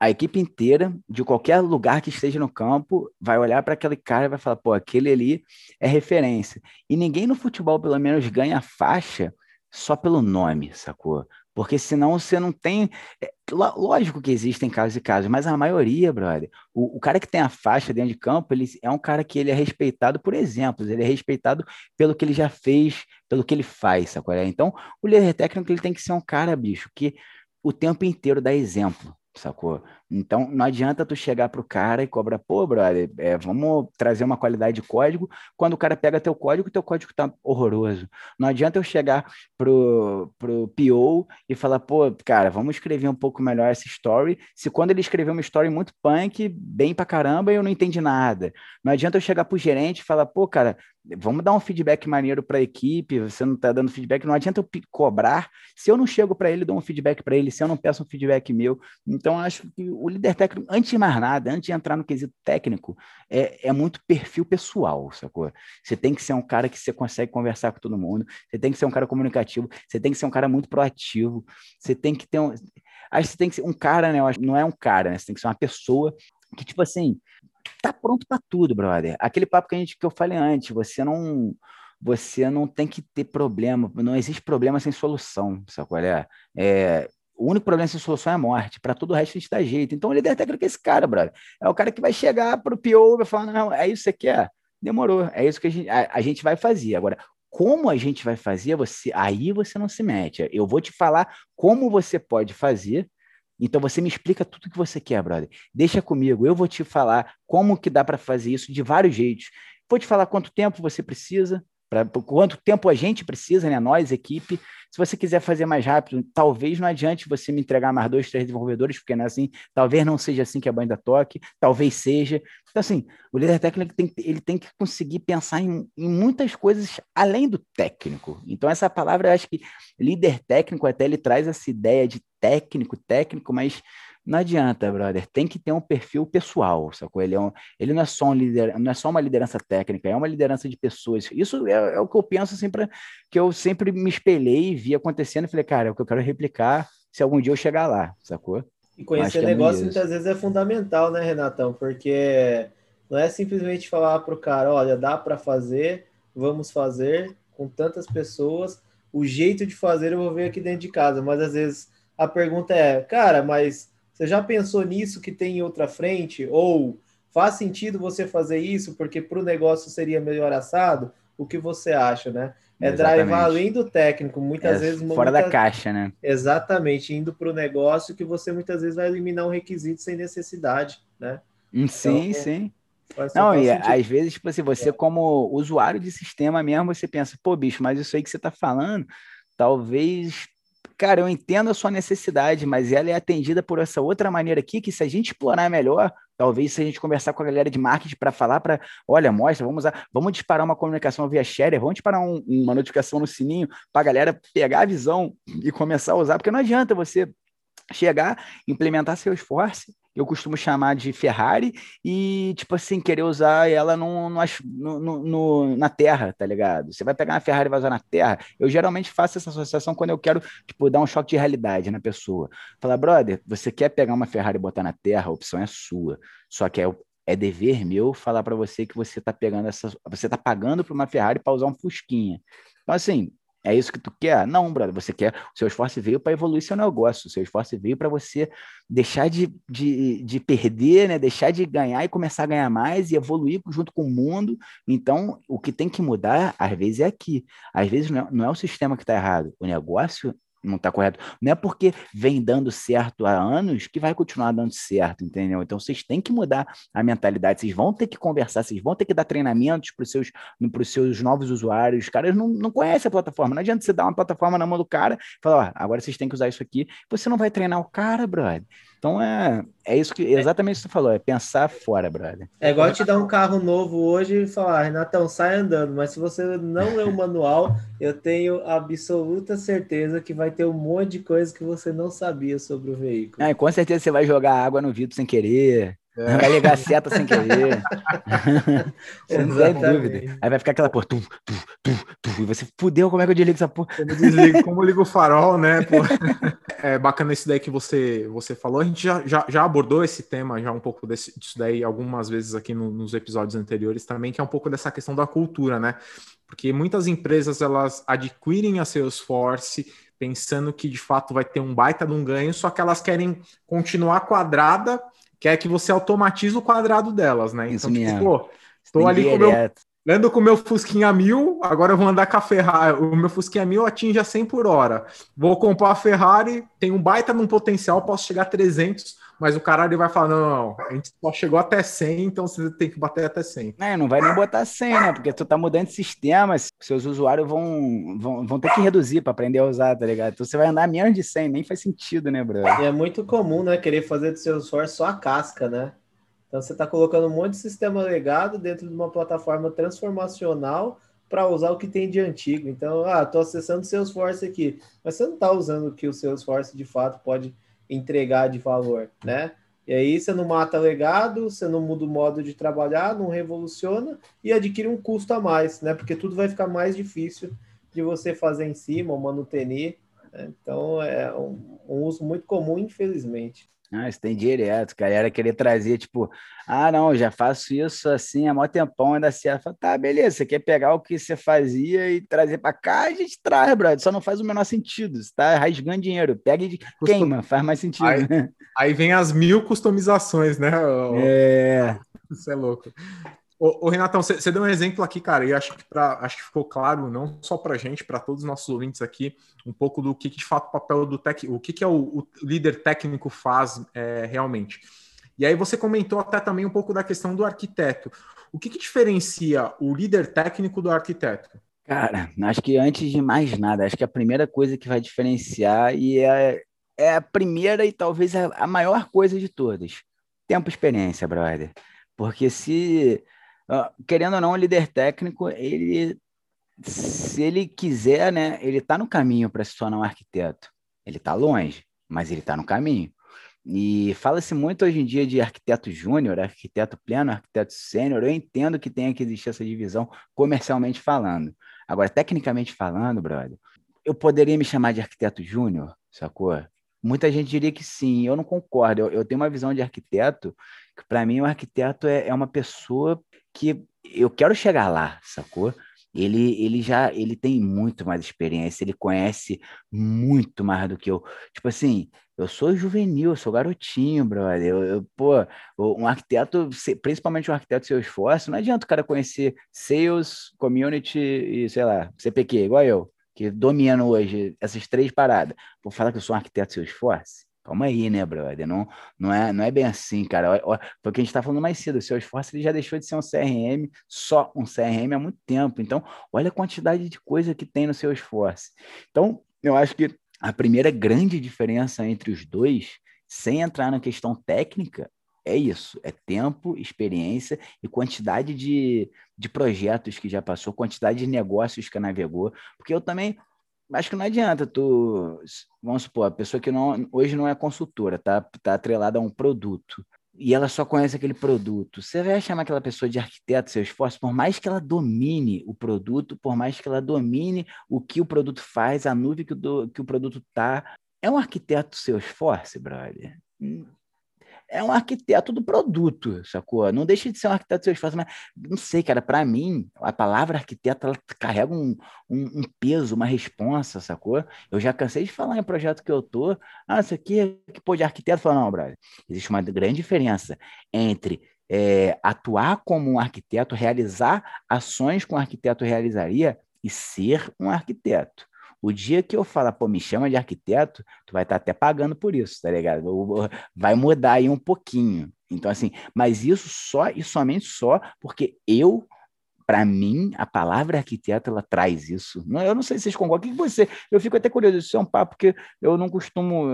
a equipe inteira, de qualquer lugar que esteja no campo, vai olhar para aquele cara e vai falar: pô, aquele ali é referência. E ninguém no futebol, pelo menos, ganha faixa só pelo nome, sacou? Porque senão você não tem. É, lógico que existem casos e casos, mas a maioria, brother, o, o, cara que tem a faixa dentro de campo, ele é um cara que ele é respeitado por exemplos, ele é respeitado pelo que ele já fez, pelo que ele faz, sacou? Então, o líder técnico ele tem que ser um cara, bicho, que o tempo inteiro dá exemplo sacou? Então, não adianta tu chegar pro cara e cobrar, pô, brother, é, vamos trazer uma qualidade de código, quando o cara pega teu código, teu código tá horroroso. Não adianta eu chegar pro, pro PO e falar, pô, cara, vamos escrever um pouco melhor essa story, se quando ele escreveu uma story muito punk, bem pra caramba, eu não entendi nada. Não adianta eu chegar pro gerente e falar, pô, cara, vamos dar um feedback maneiro para a equipe, você não está dando feedback, não adianta eu cobrar, se eu não chego para ele, dou um feedback para ele, se eu não peço um feedback meu. Então, acho que o líder técnico, antes de mais nada, antes de entrar no quesito técnico, é, é muito perfil pessoal, sacou? Você tem que ser um cara que você consegue conversar com todo mundo, você tem que ser um cara comunicativo, você tem que ser um cara muito proativo, você tem que ter um... Que você tem que ser um cara, né? Não é um cara, né? Você tem que ser uma pessoa que, tipo assim, tá pronto para tudo, brother. Aquele papo que, a gente, que eu falei antes, você não você não tem que ter problema, não existe problema sem solução, sabe qual é? é o único problema sem solução é a morte. Para todo o resto a gente dá jeito. Então o líder técnico é esse cara, brother. É o cara que vai chegar para o PO e vai falar: não, é isso que você quer? Demorou. É isso que a gente, a, a gente vai fazer. Agora, como a gente vai fazer, você aí você não se mete. Eu vou te falar como você pode fazer então você me explica tudo que você quer, brother. Deixa comigo, eu vou te falar como que dá para fazer isso de vários jeitos. Vou te falar quanto tempo você precisa, para quanto tempo a gente precisa, né? Nós, equipe. Se você quiser fazer mais rápido, talvez não adiante você me entregar mais dois, três desenvolvedores, porque não é assim. Talvez não seja assim que a banda toque, talvez seja. Então, assim, o líder técnico tem, ele tem que conseguir pensar em, em muitas coisas além do técnico. Então, essa palavra, eu acho que líder técnico até ele traz essa ideia de técnico, técnico, mas não adianta, brother. Tem que ter um perfil pessoal, sacou? Ele, é um, ele não, é só um lider, não é só uma liderança técnica, é uma liderança de pessoas. Isso é, é o que eu penso sempre, assim, que eu sempre me espelhei, vi acontecendo e falei, cara, é o que eu quero replicar se algum dia eu chegar lá, sacou? E conhecer é negócio é muitas vezes é fundamental, né, Renatão? Porque não é simplesmente falar para o cara, olha, dá para fazer, vamos fazer com tantas pessoas, o jeito de fazer eu vou ver aqui dentro de casa, mas às vezes a pergunta é, cara, mas você já pensou nisso que tem em outra frente? Ou faz sentido você fazer isso porque para o negócio seria melhor assado? O que você acha, né? É drive além do técnico, muitas é, vezes. Fora muita... da caixa, né? Exatamente, indo para o negócio que você muitas vezes vai eliminar um requisito sem necessidade, né? Hum, sim, então, sim. Não, e sentido. às vezes, tipo assim, você, é. como usuário de sistema mesmo, você pensa, pô, bicho, mas isso aí que você está falando, talvez cara, eu entendo a sua necessidade, mas ela é atendida por essa outra maneira aqui, que se a gente explorar melhor, talvez se a gente conversar com a galera de marketing para falar para, olha, mostra, vamos usar, vamos disparar uma comunicação via share, vamos disparar um, uma notificação no sininho para a galera pegar a visão e começar a usar, porque não adianta você chegar, implementar seu esforço eu costumo chamar de Ferrari e, tipo assim, querer usar ela no, no, no, no, na terra, tá ligado? Você vai pegar uma Ferrari e vai usar na terra. Eu geralmente faço essa associação quando eu quero, tipo, dar um choque de realidade na pessoa. Falar, brother, você quer pegar uma Ferrari e botar na terra? A opção é sua. Só que é, é dever meu falar para você que você tá pegando essa. Você tá pagando para uma Ferrari para usar um Fusquinha. Então, assim, É isso que tu quer? Não, brother. Você quer. O seu esforço veio para evoluir seu negócio. O seu esforço veio para você deixar de, de, de perder, né? Deixar de ganhar e começar a ganhar mais e evoluir junto com o mundo. Então, o que tem que mudar, às vezes, é aqui. Às vezes não é, não é o sistema que está errado. O negócio não está correto. Não é porque vem dando certo há anos que vai continuar dando certo, entendeu? Então vocês têm que mudar a mentalidade, vocês vão ter que conversar, vocês vão ter que dar treinamentos para os seus, seus novos usuários. Os caras não, não conhecem a plataforma. Não adianta você dar uma plataforma na mão do cara e falar, ó, agora vocês têm que usar isso aqui. Você não vai treinar o cara, brother. Então é, é isso que exatamente isso que você falou, é pensar fora, brother. É igual te dar um carro novo hoje e falar, Renatão, sai andando, mas se você não ler o manual, eu tenho absoluta certeza que vai ter um monte de coisa que você não sabia sobre o veículo. É, com certeza você vai jogar água no vidro sem querer. É. Vai ligar a seta sem querer. *laughs* não tem dúvida. Aí vai ficar aquela porra. Tum, tum, tum, tum, e você fudeu, como é que eu desligo essa porra? Como, desligo, como ligo o farol, né? *laughs* é bacana esse daí que você, você falou. A gente já, já, já abordou esse tema, já um pouco desse, disso daí, algumas vezes aqui no, nos episódios anteriores também, que é um pouco dessa questão da cultura, né? Porque muitas empresas elas adquirem a Salesforce pensando que de fato vai ter um baita de um ganho, só que elas querem continuar quadrada quer que você automatize o quadrado delas, né? Isso então, tipo, pô, estou ali com o meu. Ando com o meu Fusquinha mil, agora eu vou andar com a Ferrari. O meu Fusquinha mil atinge a 100 por hora. Vou comprar a Ferrari, tem um baita num potencial, posso chegar a 300 mas o cara ele vai falar: não, não, a gente só chegou até 100, então você tem que bater até 100. É, não vai nem botar 100, né? Porque tu tá mudando de sistema, seus usuários vão, vão, vão ter que reduzir para aprender a usar, tá ligado? Então você vai andar menos de 100, nem faz sentido, né, bro? E é muito comum, né, querer fazer do seu usuário só a casca, né? Então você está colocando um monte de sistema legado dentro de uma plataforma transformacional para usar o que tem de antigo. Então, ah, estou acessando o Salesforce aqui, mas você não está usando o que o Salesforce de fato pode entregar de valor, né? E aí você não mata legado, você não muda o modo de trabalhar, não revoluciona e adquire um custo a mais, né? Porque tudo vai ficar mais difícil de você fazer em cima, ou manutenir. Né? Então é um, um uso muito comum, infelizmente. Ah, isso tem direto, galera querer trazer, tipo, ah, não, já faço isso assim há mó tempão, ainda certo. Fala, tá, beleza, você quer pegar o que você fazia e trazer para cá, a gente traz, brother, só não faz o menor sentido, você tá rasgando dinheiro, pega e queima, faz mais sentido. Aí, aí vem as mil customizações, né? É. Isso é louco. Ô Renatão, você deu um exemplo aqui, cara, e acho que, pra, acho que ficou claro, não só para gente, para todos os nossos ouvintes aqui, um pouco do que, que de fato o papel do tech, o que, que é o, o líder técnico faz é, realmente. E aí você comentou até também um pouco da questão do arquiteto. O que, que diferencia o líder técnico do arquiteto? Cara, acho que antes de mais nada, acho que a primeira coisa que vai diferenciar e é, é a primeira e talvez a, a maior coisa de todas, tempo e experiência, brother. Porque se querendo ou não, o líder técnico, ele, se ele quiser, né, ele está no caminho para se tornar um arquiteto. Ele está longe, mas ele está no caminho. E fala-se muito hoje em dia de arquiteto júnior, arquiteto pleno, arquiteto sênior. Eu entendo que tenha que existir essa divisão comercialmente falando. Agora, tecnicamente falando, brother, eu poderia me chamar de arquiteto júnior, sacou? Muita gente diria que sim, eu não concordo. Eu, eu tenho uma visão de arquiteto que, para mim, o arquiteto é, é uma pessoa que eu quero chegar lá, sacou? Ele, ele já ele tem muito mais experiência, ele conhece muito mais do que eu. Tipo assim, eu sou juvenil, eu sou garotinho, brother. Eu, eu, pô, um arquiteto, principalmente um arquiteto seu esforço, não adianta o cara conhecer sales, community e, sei lá, CPQ, igual eu, que domino hoje essas três paradas. Vou falar que eu sou um arquiteto seu esforço? Calma aí, né, brother? Não, não, é, não é bem assim, cara. Foi o que a gente está falando mais cedo. O seu esforço ele já deixou de ser um CRM, só um CRM há muito tempo. Então, olha a quantidade de coisa que tem no seu esforço. Então, eu acho que a primeira grande diferença entre os dois, sem entrar na questão técnica, é isso: é tempo, experiência e quantidade de, de projetos que já passou, quantidade de negócios que navegou. Porque eu também acho que não adianta tu, vamos supor, a pessoa que não, hoje não é consultora, tá, tá atrelada a um produto, e ela só conhece aquele produto, você vai chamar aquela pessoa de arquiteto, seu esforço, por mais que ela domine o produto, por mais que ela domine o que o produto faz, a nuvem que o, que o produto tá, é um arquiteto seu esforço, brother? É um arquiteto do produto, sacou? Não deixa de ser um arquiteto do seu espaço, mas não sei, cara, para mim, a palavra arquiteto ela carrega um, um, um, peso, uma responsa, sacou? Eu já cansei de falar em projeto que eu tô, ah, isso aqui é que pô de arquiteto, fala, não, brother, existe uma grande diferença entre é, atuar como um arquiteto, realizar ações que um arquiteto realizaria e ser um arquiteto. O dia que eu falar, pô, me chama de arquiteto, tu vai estar tá até pagando por isso, tá ligado? Vai mudar aí um pouquinho. Então, assim, mas isso só e somente só porque eu, para mim, a palavra arquiteto, ela traz isso. Não, eu não sei se vocês concordam. O que você. Eu fico até curioso, isso é um papo que eu não costumo.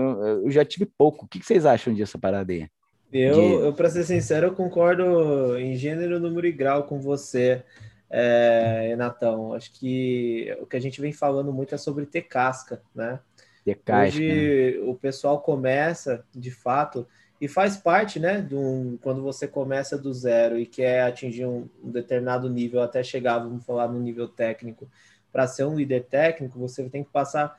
Eu já tive pouco. O que vocês acham disso, parada aí? Eu, de... eu para ser sincero, eu concordo em gênero, número e grau com você é, Renatão. Acho que o que a gente vem falando muito é sobre ter casca, né? Ter casca. Hoje o pessoal começa, de fato, e faz parte, né, de um, quando você começa do zero e quer atingir um, um determinado nível, até chegar, vamos falar, no nível técnico, para ser um líder técnico, você tem que passar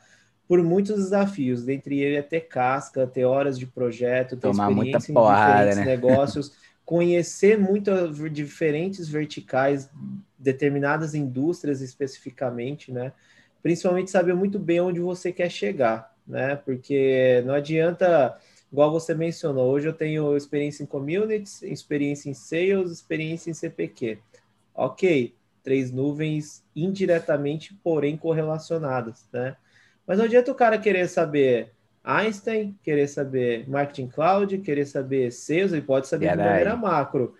por muitos desafios, dentre eles é ter casca, ter horas de projeto, ter Tomar experiência muita porrada, em diferentes né? *laughs* negócios, conhecer muito diferentes verticais determinadas indústrias especificamente, né? Principalmente saber muito bem onde você quer chegar, né? Porque não adianta, igual você mencionou, hoje eu tenho experiência em communities, experiência em sales, experiência em CPQ. Ok, três nuvens indiretamente, porém correlacionadas, né? Mas não adianta o cara querer saber Einstein, querer saber Marketing Cloud, querer saber sales, ele pode saber Verdade. de maneira macro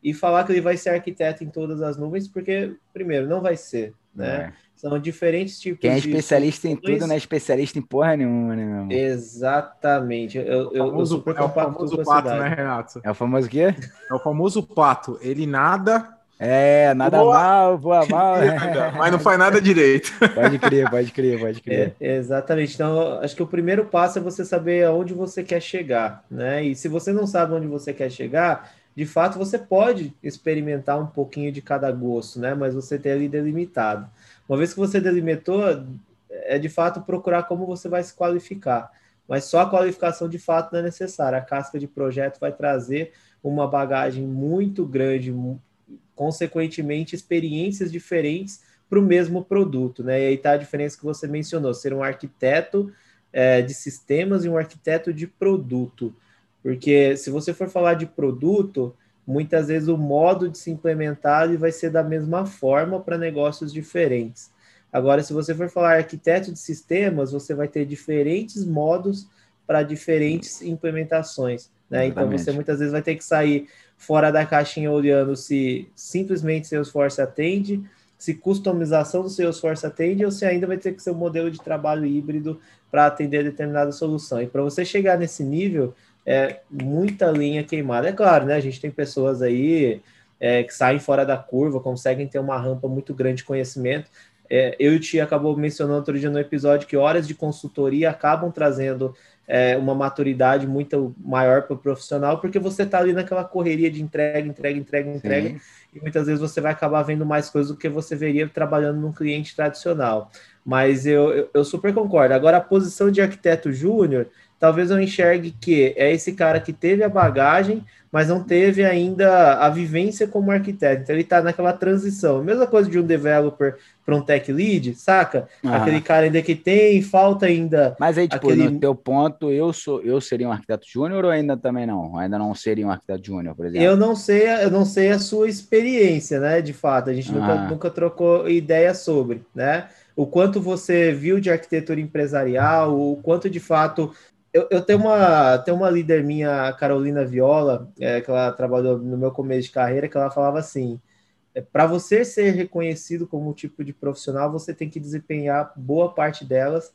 e falar que ele vai ser arquiteto em todas as nuvens, porque, primeiro, não vai ser, né? É. São diferentes tipos Quem é especialista em tudo não é especialista em porra nenhuma, né, meu irmão? Exatamente. Eu, eu, famoso, eu é o famoso pato, né, Renato? É o famoso quê? É o famoso pato. Ele nada... É, nada voa. mal, voa mal. *laughs* Mas não faz nada direito. Pode crer, pode crer, pode crer. É, exatamente. Então, acho que o primeiro passo é você saber aonde você quer chegar, né? E se você não sabe onde você quer chegar, de fato você pode experimentar um pouquinho de cada gosto, né? Mas você tem ali delimitado. Uma vez que você delimitou, é de fato procurar como você vai se qualificar. Mas só a qualificação de fato não é necessária. A casca de projeto vai trazer uma bagagem muito grande, consequentemente, experiências diferentes para o mesmo produto, né? E aí está a diferença que você mencionou: ser um arquiteto é, de sistemas e um arquiteto de produto. Porque se você for falar de produto, muitas vezes o modo de se implementar vai ser da mesma forma para negócios diferentes. Agora, se você for falar arquiteto de sistemas, você vai ter diferentes modos para diferentes implementações. Né? Então, você muitas vezes vai ter que sair fora da caixinha olhando se simplesmente Salesforce atende, se customização do Salesforce atende, ou se ainda vai ter que ser um modelo de trabalho híbrido para atender determinada solução. E para você chegar nesse nível, é muita linha queimada. É claro, né? A gente tem pessoas aí é, que saem fora da curva, conseguem ter uma rampa muito grande de conhecimento. É, eu e o Tia acabou mencionando outro dia no episódio que horas de consultoria acabam trazendo é, uma maturidade muito maior para o profissional, porque você está ali naquela correria de entrega, entrega, entrega, entrega, Sim. e muitas vezes você vai acabar vendo mais coisas do que você veria trabalhando num cliente tradicional. Mas eu, eu, eu super concordo. Agora, a posição de arquiteto júnior, talvez eu enxergue que é esse cara que teve a bagagem, mas não teve ainda a vivência como arquiteto. Então ele está naquela transição. Mesma coisa de um developer para um tech lead, saca? Ah. Aquele cara ainda que tem, falta ainda. Mas aí, tipo, aquele... no teu ponto, eu sou, eu seria um arquiteto júnior ou ainda também não? Ainda não seria um arquiteto júnior, por exemplo? Eu não sei, eu não sei a sua experiência, né? De fato, a gente ah. nunca, nunca trocou ideia sobre, né? O quanto você viu de arquitetura empresarial, o quanto de fato eu, eu, tenho, uma, tenho uma líder minha, Carolina Viola, é, que ela trabalhou no meu começo de carreira, que ela falava assim: é, para você ser reconhecido como um tipo de profissional, você tem que desempenhar boa parte delas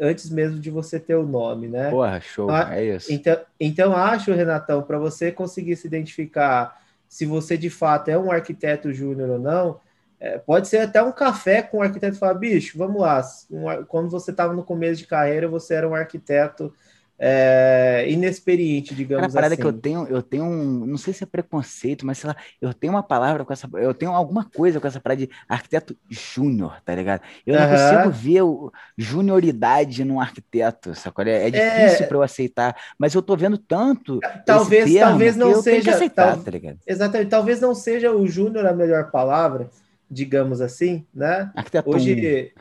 antes mesmo de você ter o nome, né? Porra, show, então, é isso. Então, então acho, Renatão, para você conseguir se identificar se você de fato é um arquiteto júnior ou não, é, pode ser até um café com o arquiteto e falar, bicho, vamos lá, um, quando você estava no começo de carreira, você era um arquiteto é, inexperiente, digamos Cara, a parada assim. que eu tenho, eu tenho um, não sei se é preconceito, mas sei lá, eu tenho uma palavra com essa, eu tenho alguma coisa com essa parada de arquiteto júnior, tá ligado? Eu não Aham. consigo ver o junioridade num arquiteto, sacou? É, é difícil É. pra eu aceitar, mas eu tô vendo tanto Talvez, talvez não eu que seja, aceitar, tal- tá ligado? exatamente, talvez não seja o júnior a melhor palavra, digamos assim, né? Arquiteto 1, Hoje,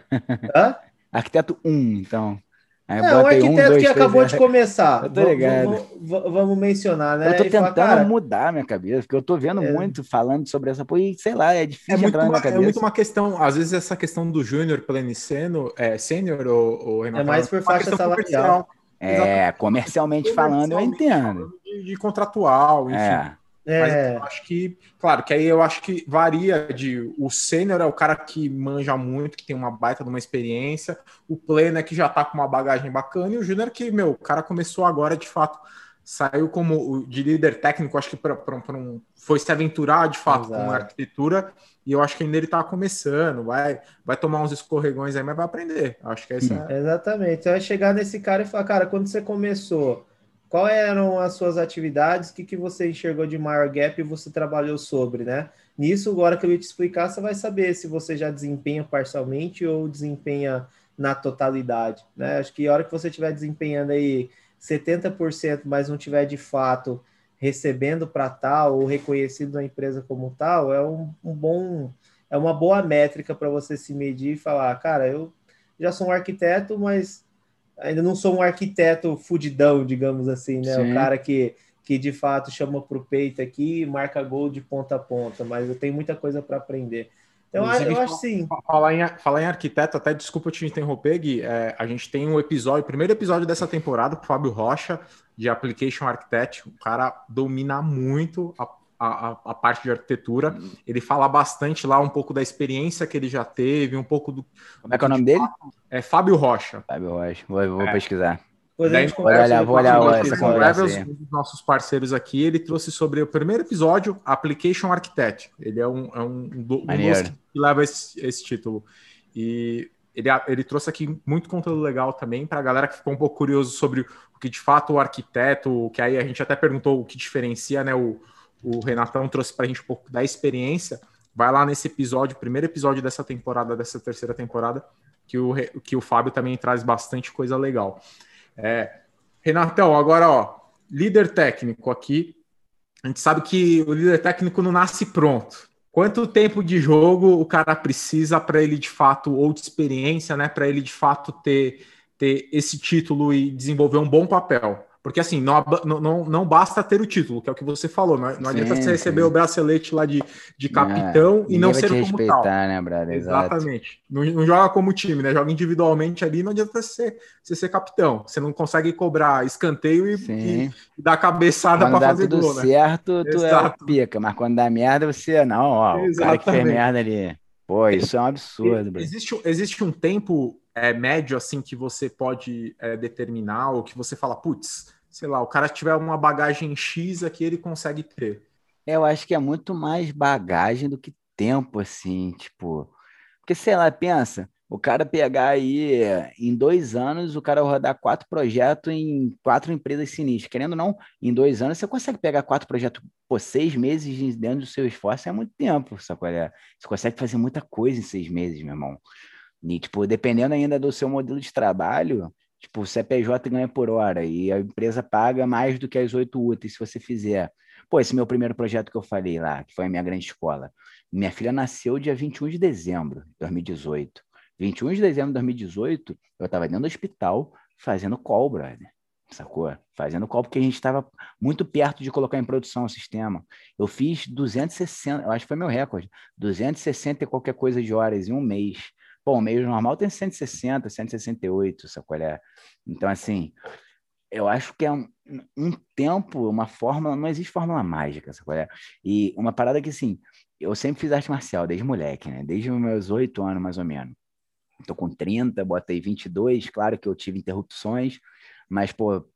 Hã? arquiteto 1, então. Aí É, um arquiteto dois, que três, acabou é. de começar. Eu tô ligado. va- va- Vamos mencionar, né? Eu tô E falar, tentando cara, mudar minha cabeça, porque eu tô vendo É. muito falando sobre essa porra e sei lá, é difícil É muito, entrar na minha é cabeça. muito uma questão, às vezes essa questão do júnior pleniceno, é sênior ou, ou Renato, É mais por faixa questão salarial. comercial, É, comercialmente falando, eu comercialmente entendo. De, de contratual, enfim. É. Mas é, eu acho que, claro, que aí eu acho que varia de o sênior é o cara que manja muito, que tem uma baita de uma experiência, o pleno é que já tá com uma bagagem bacana, e o júnior que, meu, o cara começou agora, de fato, saiu como de líder técnico, acho que para um, foi se aventurar de fato com Exato. a arquitetura, e eu acho que ainda ele tá começando, vai, vai tomar uns escorregões aí, mas vai aprender. Acho que essa é exatamente. Você vai chegar nesse cara e falar, cara, quando você começou, quais eram as suas atividades, o que, que você enxergou de maior gap e você trabalhou sobre, né? Nisso, agora que eu ia te explicar, você vai saber se você já desempenha parcialmente ou desempenha na totalidade, né? Acho que a hora que você estiver desempenhando aí 70%, mas não tiver de fato recebendo para tal ou reconhecido na empresa como tal, é um, um bom, é uma boa métrica para você se medir e falar, cara, eu já sou um arquiteto, mas ainda não sou um arquiteto fudidão, digamos assim, né? Sim. O cara que, que de fato chama para o peito aqui e marca gol de ponta a ponta, mas eu tenho muita coisa para aprender. Então, Inclusive, eu acho sim. Falar em, falar em arquiteto, até desculpa te interromper, Gui. é, a gente tem um episódio, o primeiro episódio dessa temporada, com o Fábio Rocha, de Application Architect. O cara domina muito a, a, a parte de arquitetura. Ele fala bastante lá um pouco da experiência que ele já teve, um pouco do. Como é que é o nome dele? É Fábio Rocha. Fábio Rocha. Vou, vou É. pesquisar. Daí, gente vou olhar, vou olhar o essa conversa um dos nossos parceiros aqui, ele trouxe sobre o primeiro episódio, Application Architect. Ele é um, é um, do- um dos que leva esse, esse título. E ele, ele trouxe aqui muito conteúdo legal também para a galera que ficou um pouco curioso sobre o que de fato o arquiteto, que aí a gente até perguntou o que diferencia, né? O, o Renatão trouxe para a gente um pouco da experiência. Vai lá nesse episódio, primeiro episódio dessa temporada, dessa terceira temporada, que o, que o Fábio também traz bastante coisa legal. É, Renatão, agora, ó, líder técnico aqui. A gente sabe que o líder técnico não nasce pronto. Quanto tempo de jogo o cara precisa para ele de fato, ou de experiência, né, para ele de fato ter, ter esse título e desenvolver um bom papel? Porque assim, não, não, não, basta ter o título, que é o que você falou. Não, não adianta Sim, você receber sim. o bracelete lá de, de capitão e não ser como respeitar, tal. né, brother? Exatamente. Não, não joga como time, né? Joga individualmente ali, não adianta você, você ser capitão. Você não consegue cobrar escanteio e, Sim. e dar cabeçada para fazer tudo gol, né? certo, tu Exato. é pica, mas quando dá merda, você não, ó, o cara que fez merda ali. Pô, isso é um absurdo, bro. Existe, um- existe um tempo é, médio assim que você pode é, determinar, ou que você fala, putz, sei lá, o cara tiver uma bagagem X aqui, ele consegue ter. Eu acho que é muito mais bagagem do que tempo, assim, tipo. Porque, sei lá, pensa, o cara pegar aí, em dois anos, o cara rodar quatro projetos em quatro empresas sinistras. Querendo ou não, em dois anos, você consegue pegar quatro projetos por seis meses dentro do seu esforço, é muito tempo, sabe é? Você consegue fazer muita coisa em seis meses, meu irmão. E, tipo, dependendo ainda do seu modelo de trabalho, tipo, o CPJ ganha por hora e a empresa paga mais do que as oito úteis se você fizer. Pô, esse meu primeiro projeto que eu falei lá, que foi a minha grande escola. Minha filha nasceu dia 21 de dezembro de 2018. 21 de dezembro de 2018, eu estava dentro do hospital fazendo call, brother. Sacou? Fazendo call porque a gente estava muito perto de colocar em produção o sistema. Eu fiz 260, eu acho que foi meu recorde, 260 e qualquer coisa de horas em um mês. Pô, o mês normal tem 160, 168, sacou? É? Então, assim, eu acho que é um, um tempo, uma fórmula, não existe fórmula mágica, sacou? É? E uma parada que, assim, eu sempre fiz arte marcial, desde moleque, né? Desde meus oito anos, mais ou menos. Tô com 30, botei 22, claro que eu tive interrupções, mas, pô,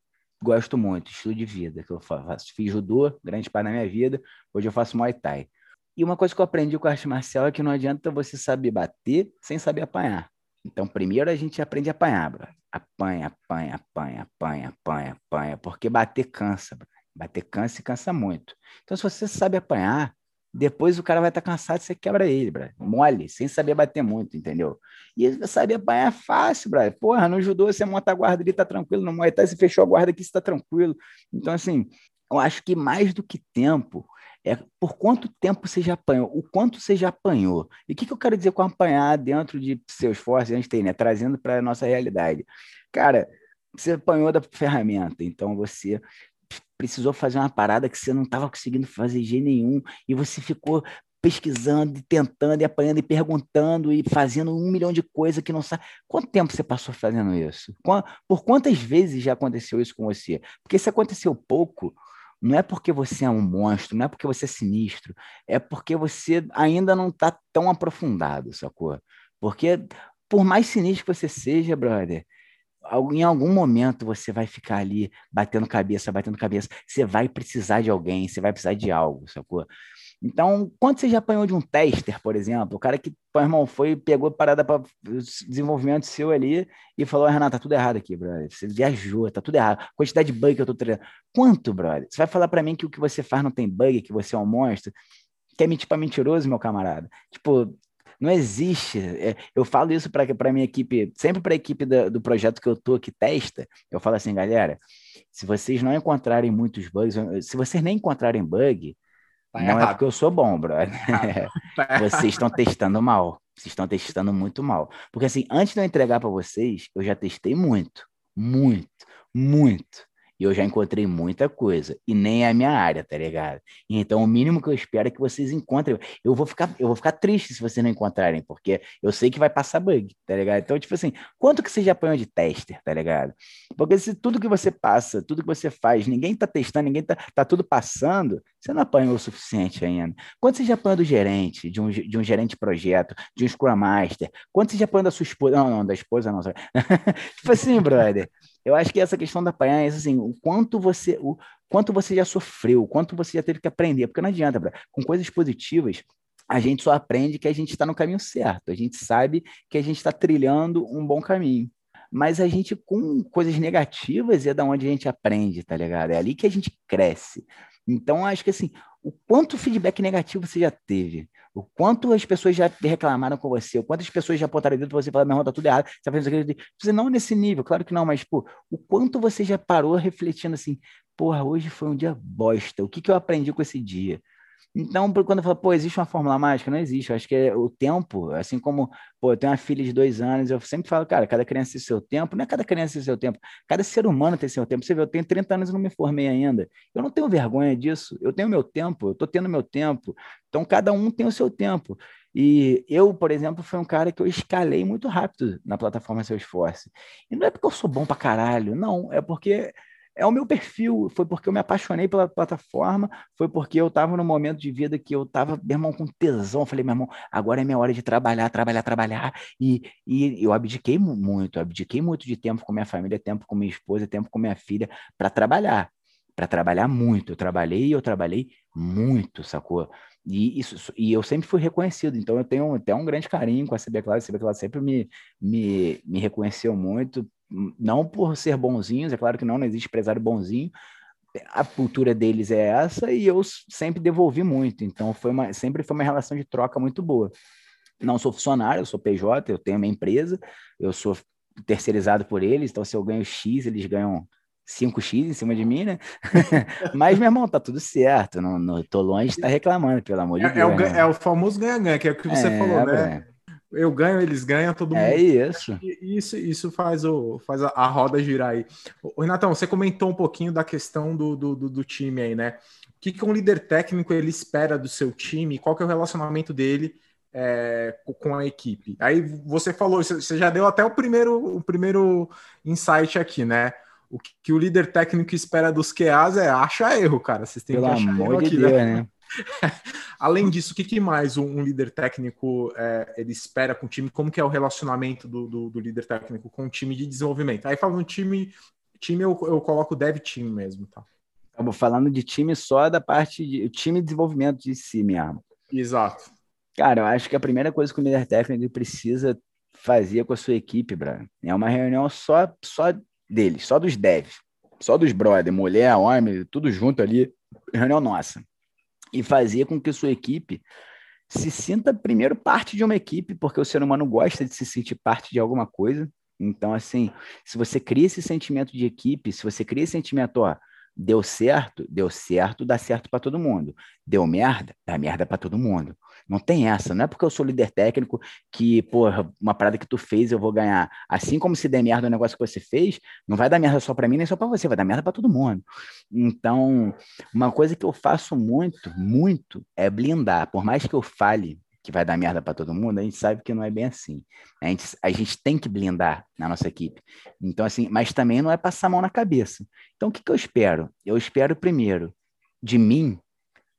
gosto muito, estilo de vida que eu faço. Fiz judô, grande parte da minha vida, hoje eu faço Muay Thai. E uma coisa que eu aprendi com a arte marcial é que não adianta você saber bater sem saber apanhar. Então, primeiro a gente aprende a apanhar, bro. Apanha, apanha, apanha, apanha, apanha, apanha, porque bater cansa, bro. Bater cansa e cansa muito. Então, se você sabe apanhar, depois o cara vai estar tá cansado e você quebra ele, bro. Mole, sem saber bater muito, entendeu? E saber apanhar é fácil, bro. Porra, no judô você monta a guarda ali, tá tranquilo. No Muay Thai você fechou a guarda aqui, você tá tranquilo. Então, assim, eu acho que mais do que tempo, é por quanto tempo você já apanhou, o quanto você já apanhou. E o que, que eu quero dizer com apanhar dentro de seus forças, a gente tem, né? Trazendo para a nossa realidade. Cara, você apanhou da ferramenta, então você precisou fazer uma parada que você não estava conseguindo fazer de jeito nenhum, e você ficou pesquisando, e tentando, e apanhando, e perguntando, e fazendo um milhão de coisas que não sabe. Quanto tempo você passou fazendo isso? Por quantas vezes já aconteceu isso com você? Porque se aconteceu pouco, não é porque você é um monstro, não é porque você é sinistro, é porque você ainda não está tão aprofundado, sacou? Porque por mais sinistro que você seja, brother, em algum momento você vai ficar ali batendo cabeça, batendo cabeça, você vai precisar de alguém, você vai precisar de algo, sacou? Então, quando você já apanhou de um tester, por exemplo, o cara que, pô, irmão, foi, pegou parada para desenvolvimento seu ali e falou, Renato, tá tudo errado aqui, brother. Você viajou, tá tudo errado. Quantidade de bug que eu tô treinando. Quanto, brother? Você vai falar para mim que o que você faz não tem bug, que você é um monstro? Quer mentir pra mentiroso, meu camarada? Tipo, não existe. É, eu falo isso para minha equipe, sempre para a equipe do, do, projeto que eu tô que testa. Eu falo assim, galera, se vocês não encontrarem muitos bugs, se vocês nem encontrarem bug, Tá não é errado. é porque eu sou bom, brother. Tá *laughs* vocês estão testando mal. Vocês estão testando muito mal. Porque assim, antes de eu entregar para vocês, eu já testei muito, muito, muito. E eu já encontrei muita coisa. E nem é a minha área, tá ligado? Então, o mínimo que eu espero é que vocês encontrem. Eu vou ficar, eu vou ficar triste se vocês não encontrarem, porque eu sei que vai passar bug, tá ligado? Então, tipo assim, quanto que você já apanhou de tester, tá ligado? Porque se tudo que você passa, tudo que você faz, ninguém tá testando, ninguém tá, tá tudo passando, você não apanhou o suficiente ainda. Quanto você já apanhou do gerente, de um, de um gerente de projeto, de um Scrum Master? Quanto você já apanhou da sua esposa? Não, não, da esposa não. *laughs* tipo assim, brother. Eu acho que essa questão da apanhar é assim, o quanto você, o quanto você já sofreu, o quanto você já teve que aprender, porque não adianta, bro. com coisas positivas, a gente só aprende que a gente está no caminho certo, a gente sabe que a gente está trilhando um bom caminho. Mas a gente, com coisas negativas, é da onde a gente aprende, tá ligado? É ali que a gente cresce. Então, acho que assim, o quanto feedback negativo você já teve, o quanto as pessoas já reclamaram com você, o quanto as pessoas já apontaram dentro de você e falaram, meu irmão, tá tudo errado, você tá fazendo aquilo. Você não nesse nível, claro que não, mas, pô, o quanto você já parou refletindo assim, porra, hoje foi um dia bosta, o que, que eu aprendi com esse dia? Então, quando eu falo, pô, existe uma fórmula mágica? Não existe. Eu acho que é o tempo, assim como, pô, eu tenho uma filha de dois anos, eu sempre falo, cara, cada criança tem seu tempo, não é cada criança tem seu tempo, cada ser humano tem seu tempo. Você vê, eu tenho 30 anos e não me formei ainda. Eu não tenho vergonha disso, eu tenho meu tempo, eu tô tendo meu tempo. Então, cada um tem o seu tempo. E eu, por exemplo, fui um cara que eu escalei muito rápido na plataforma Salesforce. E não é porque eu sou bom pra caralho, não, é porque é o meu perfil, foi porque eu me apaixonei pela plataforma, foi porque eu estava no momento de vida que eu estava, meu irmão, com tesão. Eu falei, meu irmão, agora é minha hora de trabalhar, trabalhar, trabalhar. E, e eu abdiquei muito, abdiquei muito de tempo com minha família, tempo com minha esposa, tempo com minha filha, para trabalhar, para trabalhar muito. Eu trabalhei e eu trabalhei muito, sacou? E, isso, e eu sempre fui reconhecido, então eu tenho até um grande carinho com a CB Cloud. A CB Cloud sempre me, me, me reconheceu muito não por ser bonzinhos, é claro que não, não existe empresário bonzinho, a cultura deles é essa e eu sempre devolvi muito, então foi uma, sempre foi uma relação de troca muito boa. Não sou funcionário, eu sou PJ, eu tenho minha empresa, eu sou terceirizado por eles, então se eu ganho X, eles ganham 5x em cima de mim, né? *laughs* Mas, meu irmão, tá tudo certo. Não, não tô longe de estar tá reclamando, pelo amor de é, Deus. É o, né? é o famoso ganha-ganha, que é o que você é, falou, né? Eu ganho, eles ganham, todo é mundo. É isso. Isso, isso faz, o, faz a, a roda girar aí. O Renatão, você comentou um pouquinho da questão do, do, do, time aí, né? O que, que um líder técnico ele espera do seu time? Qual que é o relacionamento dele é, com a equipe? Aí você falou, você já deu até o primeiro, o primeiro insight aqui, né? O que, que o líder técnico espera dos QAs é acha erro, cara. Vocês têm Pelo que achar amor erro de aqui, Deus, né? né? *laughs* Além disso, o que, que mais um, um líder técnico é, ele espera com o time? Como que é o relacionamento do, do, do, líder técnico com o time de desenvolvimento? Aí falando time, time eu, eu coloco dev team mesmo, tá? Estamos falando de time só da parte de time de desenvolvimento de si mesmo. Exato. Cara, eu acho que a primeira coisa que o líder técnico precisa fazia com a sua equipe, Brian. É uma reunião só, só deles, só dos devs, só dos brother, mulher, homem, tudo junto ali, reunião nossa. E fazia com que sua equipe se sinta primeiro parte de uma equipe, porque o ser humano gosta de se sentir parte de alguma coisa. Então, assim, se você cria esse sentimento de equipe, se você cria esse sentimento, ó, deu certo, deu certo, dá certo para todo mundo. Deu merda, dá merda para todo mundo. Não tem essa, não é porque eu sou líder técnico que, porra, uma parada que tu fez eu vou ganhar. Assim como se der merda o negócio que você fez, não vai dar merda só para mim nem só para você, vai dar merda para todo mundo. Então, uma coisa que eu faço muito, muito é blindar. Por mais que eu fale que vai dar merda para todo mundo, a gente sabe que não é bem assim. A gente, a gente tem que blindar na nossa equipe. Então, assim, mas também não é passar a mão na cabeça. Então, o que, que eu espero? Eu espero, primeiro, de mim,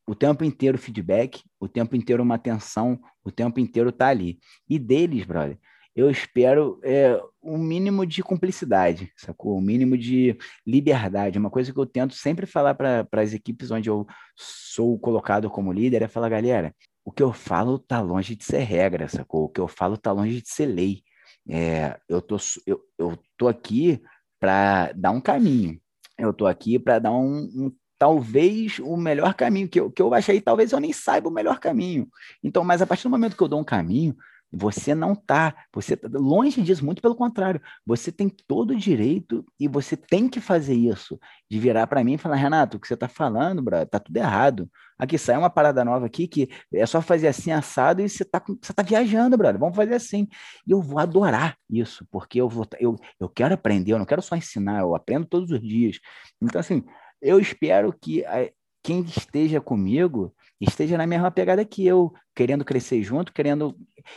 o tempo inteiro feedback, o tempo inteiro uma atenção, o tempo inteiro tá ali. E deles, brother, eu espero é, um mínimo de cumplicidade, sacou? Um mínimo de liberdade. Uma coisa que eu tento sempre falar para as equipes onde eu sou colocado como líder é falar, galera, o que eu falo tá longe de ser regra, sacou? O que eu falo tá longe de ser lei. É, eu, tô, eu, eu tô aqui para dar um caminho. Eu tô aqui para dar um, um, talvez o melhor caminho que eu, que eu achei, talvez eu nem saiba o melhor caminho. Então, mas a partir do momento que eu dou um caminho, você não está, você tá longe disso, muito pelo contrário. Você tem todo o direito e você tem que fazer isso, de virar para mim e falar, Renato, o que você está falando, brother, tá tudo errado. Aqui sai uma parada nova aqui que é só fazer assim assado e você está você tá viajando, brother. Vamos fazer assim. E eu vou adorar isso, porque eu vou eu, eu quero aprender, eu não quero só ensinar, eu aprendo todos os dias. Então assim, eu espero que a, quem esteja comigo esteja na mesma pegada que eu, querendo crescer junto, querendo.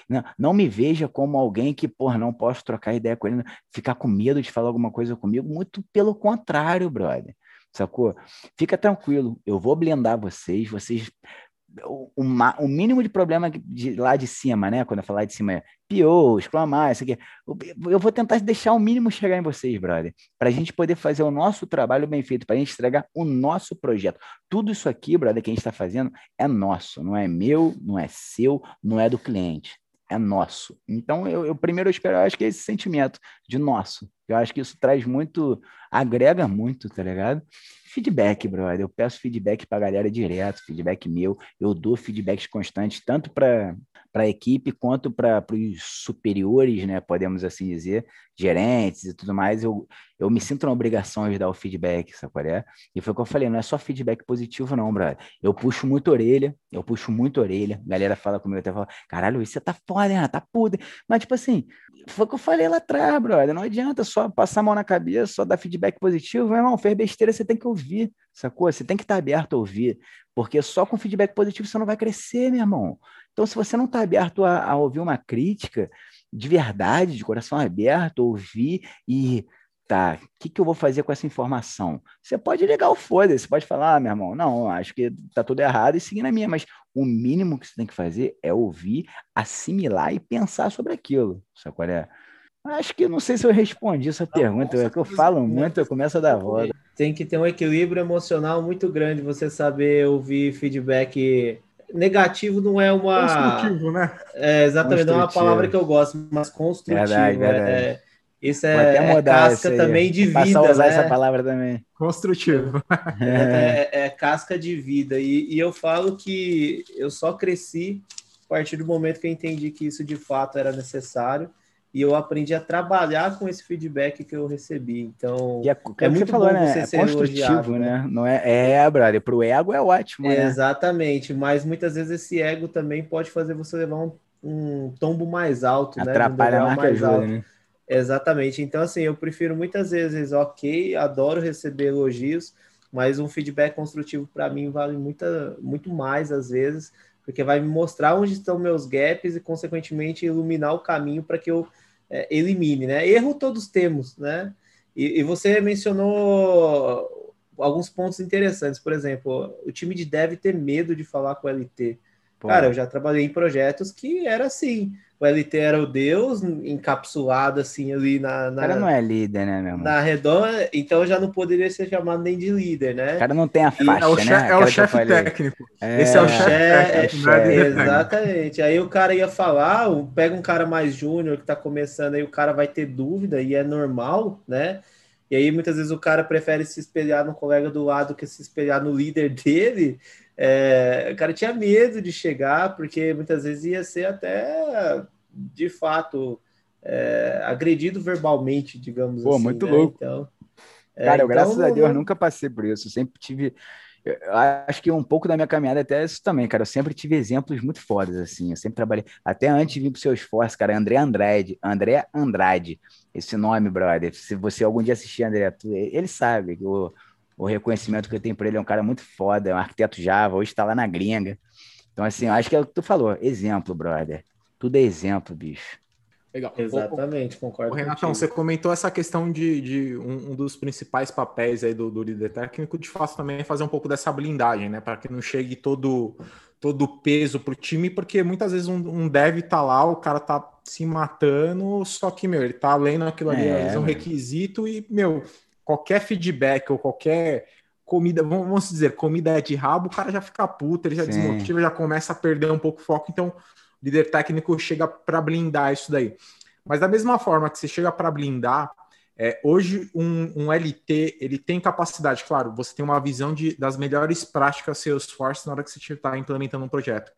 Não, não me veja como alguém que, porra, não posso trocar ideia com ele, ficar com medo de falar alguma coisa comigo. Muito pelo contrário, brother. Sacou? Fica tranquilo, eu vou blindar vocês, vocês o, o, mínimo de problema de lá de cima, né? Quando eu falar de cima é PO, exclamar, isso aqui. Eu vou tentar deixar o mínimo chegar em vocês, brother, para a gente poder fazer o nosso trabalho bem feito, para a gente entregar o nosso projeto. Tudo isso aqui, brother, que a gente está fazendo é nosso, não é meu, não é seu, não é do cliente. É nosso. Então, eu, eu primeiro eu espero, eu acho que é esse sentimento de nosso. Eu acho que isso traz muito, agrega muito, tá ligado? feedback, brother. Eu peço feedback para a galera direto, feedback meu. Eu dou feedbacks constantes, tanto para a equipe quanto para os superiores, né? Podemos assim dizer, gerentes e tudo mais. Eu, eu me sinto na obrigação de dar o feedback, sabe qual é? E foi o que eu falei, não é só feedback positivo, não, brother. Eu puxo muito orelha, eu puxo muito orelha. A galera fala comigo até fala, caralho, isso tá foda, né? Tá puta. Mas, tipo assim, foi o que eu falei lá atrás, brother. Não adianta só passar a mão na cabeça, só dar feedback positivo. Meu irmão, fez besteira, você tem que ouvir, sacou? Você tem que estar aberto a ouvir, porque só com feedback positivo você não vai crescer, meu irmão. Então, se você não está aberto a, a, ouvir uma crítica de verdade, de coração aberto, ouvir e tá, o que, que eu vou fazer com essa informação? Você pode ligar o foda-se, pode falar, ah, meu irmão, não, acho que tá tudo errado e seguir na minha, mas o mínimo que você tem que fazer é ouvir, assimilar e pensar sobre aquilo. Sabe qual é? Acho que não sei se eu respondi essa pergunta, é que eu falo muito, eu começo a dar roda. Tem que ter um equilíbrio emocional muito grande, você saber ouvir feedback negativo não é uma. Construtivo, né? É, exatamente, não é uma palavra que eu gosto, mas construtivo. Verdade, verdade. É, isso é, é casca também de vida. Passar a usar né? essa palavra também. Construtivo. É, é, é, casca de vida. E, e eu falo que eu só cresci a partir do momento que eu entendi que isso de fato era necessário e eu aprendi a trabalhar com esse feedback que eu recebi. Então, é, é, muito falou, bom né? você é ser construtivo, né? né? Não é, é, brother, para o ego é ótimo, né? Exatamente, mas muitas vezes esse ego também pode fazer você levar um, um tombo mais alto, Atrapalha né? Um mais ajuda, alto. Né? Exatamente. Então, assim, eu prefiro muitas vezes, ok, adoro receber elogios, mas um feedback construtivo para mim vale muita, muito mais às vezes, porque vai me mostrar onde estão meus gaps e, consequentemente, iluminar o caminho para que eu é, elimine, né? Erro todos temos, né? E, e, você mencionou alguns pontos interessantes, por exemplo, o time de dev ter medo de falar com o LT. Pô. Cara, eu já trabalhei em projetos que era assim. O LT era o Deus, encapsulado assim ali na. na o cara não é líder, né, meu irmão? Na redonda, então já não poderia ser chamado nem de líder, né? O cara não tem a faixa, é o né? chefe, é o chefe técnico. É, Esse é o chefe técnico. É, exatamente. Aí o cara ia falar, pega um cara mais júnior que tá começando aí, o cara vai ter dúvida e é normal, né? E aí muitas vezes o cara prefere se espelhar no colega do lado que se espelhar no líder dele. É, o cara tinha medo de chegar, porque muitas vezes ia ser até de fato é, agredido verbalmente, digamos Pô, assim. muito né? louco. Então, é, cara, eu, então, graças a Deus, nunca passei por isso. Eu sempre tive. Acho que um pouco da minha caminhada até é isso também, cara. Eu sempre tive exemplos muito fodas, assim. Eu sempre trabalhei. Até antes de vir pro seu esforço, cara, André Andrade. André Andrade. Esse nome, brother. Se você algum dia assistir André, ele sabe que o, o reconhecimento que eu tenho por ele é um cara muito foda, é um arquiteto Java, hoje está lá na gringa. Então, assim, acho que é o que tu falou. Exemplo, brother. Tudo é exemplo, bicho. Legal. Exatamente, concordo. O Renatão, você comentou essa questão de, de um, um, dos principais papéis aí do, do, líder técnico, de fato, também é fazer um pouco dessa blindagem, né? Para que não chegue todo todo o peso para o time, porque muitas vezes um, um dev tá lá, o cara tá se matando, só que, meu, ele tá lendo aquilo ali, é, é um requisito e, meu, qualquer feedback ou qualquer comida, vamos dizer, comida é de rabo, o cara já fica puto, ele já Sim. desmotiva, já começa a perder um pouco o foco, então o líder técnico chega para blindar isso daí. Mas da mesma forma que você chega para blindar, é, hoje um, um, LT ele tem capacidade, claro, você tem uma visão de, das melhores práticas Salesforce na hora que você está implementando um projeto.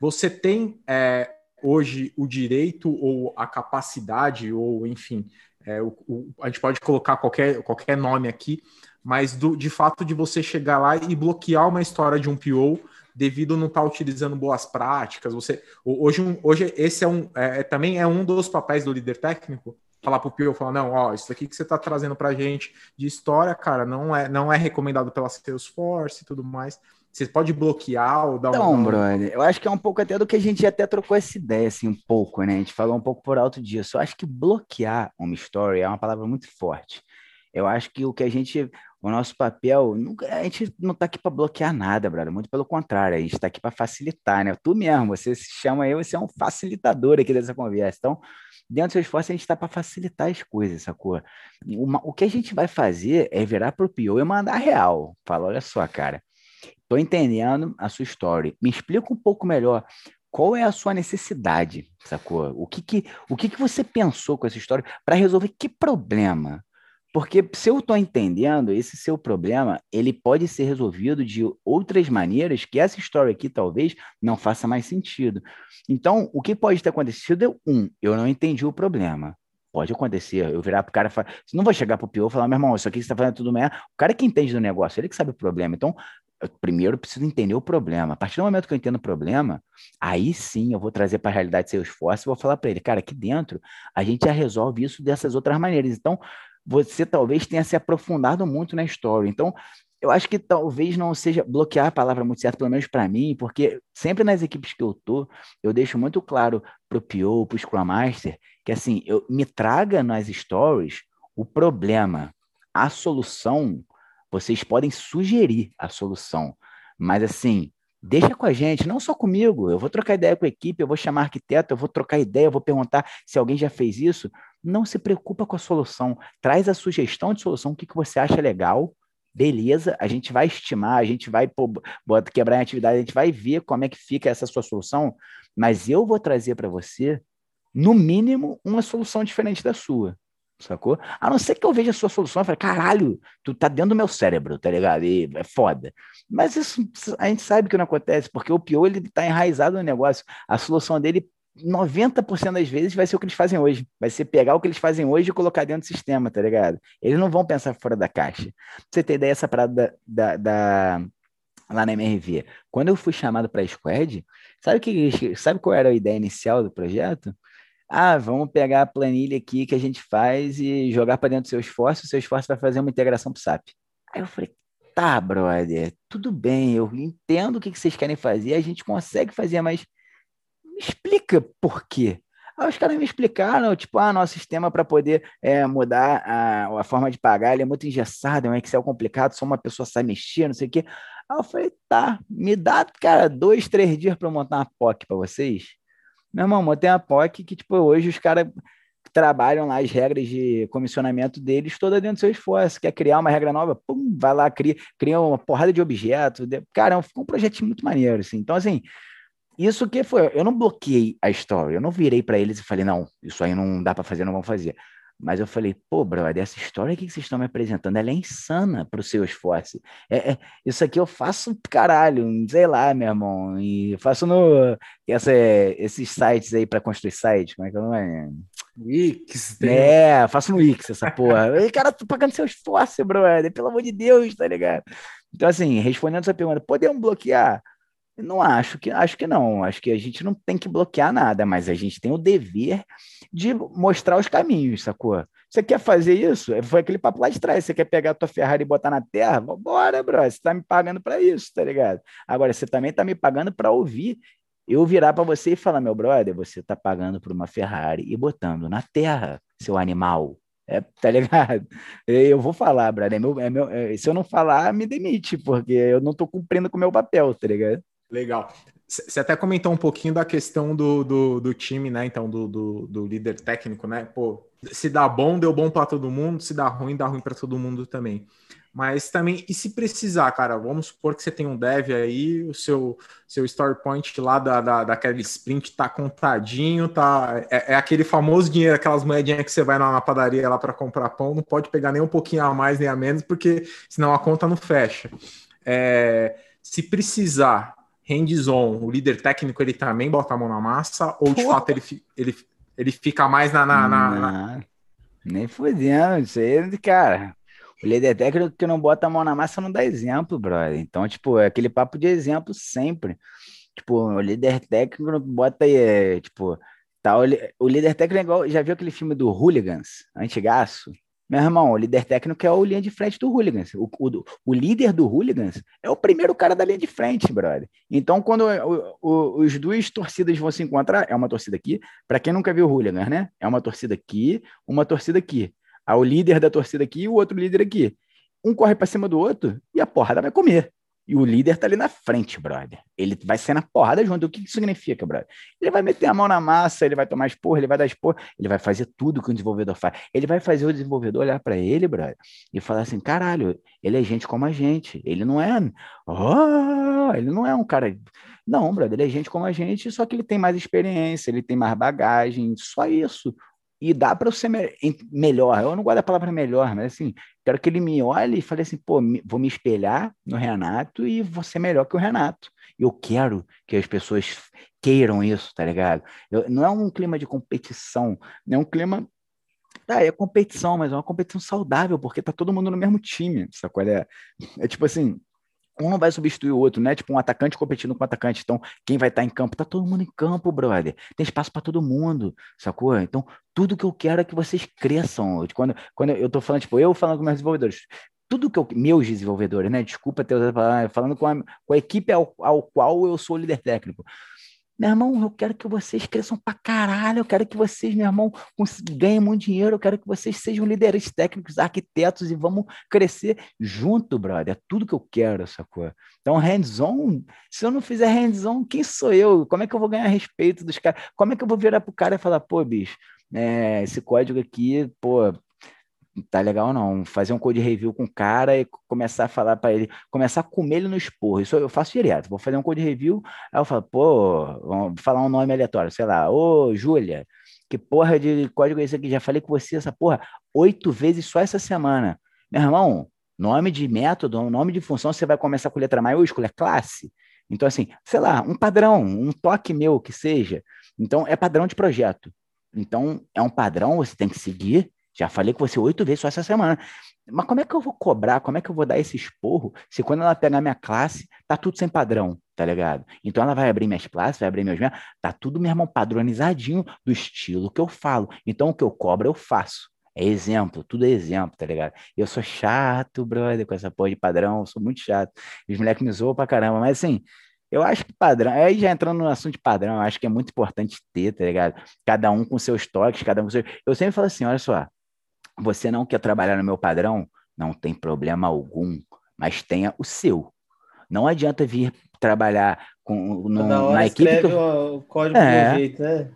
Você tem é, hoje o direito ou a capacidade, ou enfim, é, o, o, a gente pode colocar qualquer, qualquer nome aqui, mas do, de fato de você chegar lá e bloquear uma história de um PO devido a não estar tá utilizando boas práticas. Você hoje, hoje esse é um é, é, também é um dos papéis do líder técnico. Falar para o PO, falar, não, ó, isso aqui que você está trazendo para a gente de história, cara, não é, não é recomendado pela Salesforce e tudo mais. Você pode bloquear ou dar então, um. brother, eu acho que é um pouco até do que a gente até trocou essa ideia, assim, um pouco, né? A gente falou um pouco por alto disso. Eu acho que bloquear uma story é uma palavra muito forte. Eu acho que o que a gente o nosso papel, nunca, a gente não está aqui para bloquear nada, brother. Muito pelo contrário, a gente está aqui para facilitar, né? Tu mesmo, você se chama aí, você é um facilitador aqui dessa conversa. Então, dentro do seu esforço, a gente está para facilitar as coisas, sacou? Uma, o que a gente vai fazer é virar pro Pio e mandar real. Fala, olha só, cara, tô entendendo a sua história. Me explica um pouco melhor qual é a sua necessidade, sacou? O que que, o que, que você pensou com essa história para resolver que problema? Porque se eu estou entendendo, esse seu problema, ele pode ser resolvido de outras maneiras que essa história aqui talvez não faça mais sentido. Então, o que pode ter acontecido é, um, eu não entendi o problema. Pode acontecer, eu virar para o cara e falar, não vou chegar para o pior e falar, meu irmão, isso aqui que você está fazendo tudo bem. O cara que entende do negócio, ele que sabe o problema. Então, eu primeiro preciso entender o problema. A partir do momento que eu entendo o problema, aí sim eu vou trazer para a realidade seu esforço e vou falar para ele, cara, aqui dentro a gente já resolve isso dessas outras maneiras. Então, você talvez tenha se aprofundado muito na história. Então, eu acho que talvez não seja bloquear a palavra muito certa, pelo menos para mim, porque sempre nas equipes que eu tô, eu deixo muito claro para o PO, para o Scrum Master, que assim, eu me traga nas stories o problema, a solução, vocês podem sugerir a solução, mas assim, deixa com a gente, não só comigo. Eu vou trocar ideia com a equipe, eu vou chamar arquiteto, eu vou trocar ideia, eu vou perguntar se alguém já fez isso. Não se preocupa com a solução. Traz a sugestão de solução, o que, que você acha legal. Beleza, a gente vai estimar, a gente vai pô, bota, quebrar em atividade, a gente vai ver como é que fica essa sua solução, mas eu vou trazer para você, no mínimo, uma solução diferente da sua sacou? A não ser que eu veja a sua solução e fale, caralho, tu tá dentro do meu cérebro, tá ligado? E é foda. Mas isso a gente sabe que não acontece, porque o pior ele tá enraizado no negócio. A solução dele 90% das vezes vai ser o que eles fazem hoje. Vai ser pegar o que eles fazem hoje e colocar dentro do sistema, tá ligado? Eles não vão pensar fora da caixa. Pra você ter ideia, essa parada da, da, da lá na MRV. Quando eu fui chamado para a Squad, sabe, que, sabe qual era a ideia inicial do projeto? Ah, vamos pegar a planilha aqui que a gente faz e jogar para dentro do seu esforço, o seu esforço vai fazer uma integração para o SAP. Aí eu falei, tá, brother, tudo bem, eu entendo o que vocês querem fazer, a gente consegue fazer, mas me explica por quê. Aí os caras me explicaram, tipo, ah, nosso sistema para poder é, mudar a, a, forma de pagar, ele é muito engessado, é um Excel complicado, só uma pessoa sabe mexer, não sei o quê. Aí eu falei, tá, me dá, cara, dois, três dias para montar uma POC para vocês. Meu irmão, tem a POC que, tipo, hoje os caras trabalham lá as regras de comissionamento deles toda dentro do seu esforço. Quer criar uma regra nova? Pum, vai lá, cria, cria uma porrada de objetos. Cara, ficou um projetinho muito maneiro, assim. Então, assim, isso que foi, eu não bloqueei a história, eu não virei para eles e falei, não, isso aí não dá para fazer, não vamos fazer. Mas eu falei, pô, brother, essa história que vocês estão me apresentando, ela é insana para o seu esforço. É, é, isso aqui eu faço, caralho, sei lá, meu irmão. E faço no. Essa, esses sites aí para construir sites, como é que é o nome? Wix. É, faço no Wix essa porra. *laughs* e, cara, tô pagando seu esforço, brother, pelo amor de Deus, tá ligado? Então, assim, respondendo essa pergunta, podemos bloquear? Não acho que acho que não. Acho que a gente não tem que bloquear nada, mas a gente tem o dever de mostrar os caminhos, sacou? Você quer fazer isso? Foi aquele papo lá de trás. Você quer pegar a tua Ferrari e botar na terra? Bora, bro. Você tá me pagando para isso, tá ligado? Agora, você também tá me pagando para ouvir eu virar para você e falar, meu brother, você tá pagando por uma Ferrari e botando na terra, seu animal. É, tá ligado? Eu vou falar, brother. É meu, é meu, é, se eu não falar, me demite, porque eu não tô cumprindo com o meu papel, tá ligado? Legal. Você até comentou um pouquinho da questão do, do, do time, né? Então, do, do, do, líder técnico, né? Pô, se dá bom, deu bom para todo mundo, se dá ruim, dá ruim para todo mundo também. Mas também, e se precisar, cara, vamos supor que você tem um dev aí, o seu, seu story point lá da, da, daquele sprint tá contadinho, tá, é, é aquele famoso dinheiro, aquelas moedinhas que você vai na, na padaria lá para comprar pão, não pode pegar nem um pouquinho a mais nem a menos, porque senão a conta não fecha. É, se precisar, hands-on, o líder técnico ele também bota a mão na massa, ou de fato ele, ele, ele fica mais na. na, na, na... Nem fodendo, isso aí, cara. O líder técnico que não bota a mão na massa não dá exemplo, brother. Então, tipo, é aquele papo de exemplo sempre. Tipo, o líder técnico bota aí, é, tipo, tá, o, o líder técnico é igual, já viu aquele filme do Hooligans, antigaço? Meu irmão, o líder técnico é o linha de frente do Hooligans. O, o, o, líder do Hooligans é o primeiro cara da linha de frente, brother. Então, quando o, os duas torcidas vão se encontrar, é uma torcida aqui, para quem nunca viu o Hooligans, né? É uma torcida aqui, uma torcida aqui. Há o líder da torcida aqui e o outro líder aqui. Um corre para cima do outro e a porrada vai comer. E o líder tá ali na frente, brother. Ele vai ser na porrada junto. O que isso significa, brother? Ele vai meter a mão na massa, ele vai tomar esporro, ele vai dar esporro, ele vai fazer tudo que o desenvolvedor faz. Ele vai fazer o desenvolvedor olhar para ele, brother, e falar assim: caralho, ele é gente como a gente. Ele não é. Oh, ele não é um cara. Não, brother, ele é gente como a gente, só que ele tem mais experiência, ele tem mais bagagem, só isso e dá para eu ser me melhor. Eu não gosto da palavra melhor, mas assim, quero que ele me olhe e fale assim, pô, vou me espelhar no Renato e vou ser melhor que o Renato. Eu quero que as pessoas queiram isso, tá ligado? Eu, não é um clima de competição, é um clima ah, é competição, mas é uma competição saudável, porque tá todo mundo no mesmo time, sacou? É, é tipo assim, um não vai substituir o outro, né? Tipo um atacante competindo com um atacante. Então, quem vai estar tá em campo? Tá todo mundo em campo, brother. Tem espaço para todo mundo, sacou? Então, tudo que eu quero é que vocês cresçam. Quando, quando eu tô falando, tipo, eu falando com meus desenvolvedores, tudo que eu, meus desenvolvedores, né? Desculpa ter falando com a, com a equipe ao, ao qual eu sou líder técnico. Meu irmão, eu quero que vocês cresçam pra caralho, eu quero que vocês, meu irmão, ganhem muito dinheiro, eu quero que vocês sejam líderes técnicos, arquitetos e vamos crescer junto, brother. É tudo que eu quero, sacou? Então, hands-on, se eu não fizer hands-on, quem sou eu? Como é que eu vou ganhar respeito dos caras? Como é que eu vou virar pro cara e falar, pô, bicho, é, esse código aqui, pô, tá legal não. Fazer um code review com o cara e começar a falar para ele, começar a comer ele no esporro. Isso eu faço direto. Vou fazer um code review, aí eu falo, pô, vamos falar um nome aleatório, sei lá, ô, Júlia, que porra de código é esse aqui? Já falei com você essa porra oito vezes só essa semana. Meu irmão, nome de método, nome de função, você vai começar com letra maiúscula, é classe. Então, assim, sei lá, um padrão, um toque meu que seja. Então, é padrão de projeto. Então, é um padrão, você tem que seguir, já falei com você oito vezes só essa semana. Mas como é que eu vou cobrar? Como é que eu vou dar esse esporro se quando ela pegar minha classe, tá tudo sem padrão, tá ligado? Então ela vai abrir minhas classes, vai abrir meus meus, tá tudo, meu irmão, padronizadinho do estilo que eu falo. Então o que eu cobro, eu faço. É exemplo, tudo é exemplo, tá ligado? Eu sou chato, brother, com essa porra de padrão, sou muito chato. Os moleques me zoam pra caramba, mas assim, eu acho que padrão, aí já entrando no assunto de padrão, eu acho que é muito importante ter, tá ligado? Cada um com seus toques, cada um com seus. Eu sempre falo assim: olha só, você não quer trabalhar no meu padrão? Não tem problema algum, mas tenha o seu. Não adianta vir trabalhar com, no, na equipe. Que o código é. do jeito, né?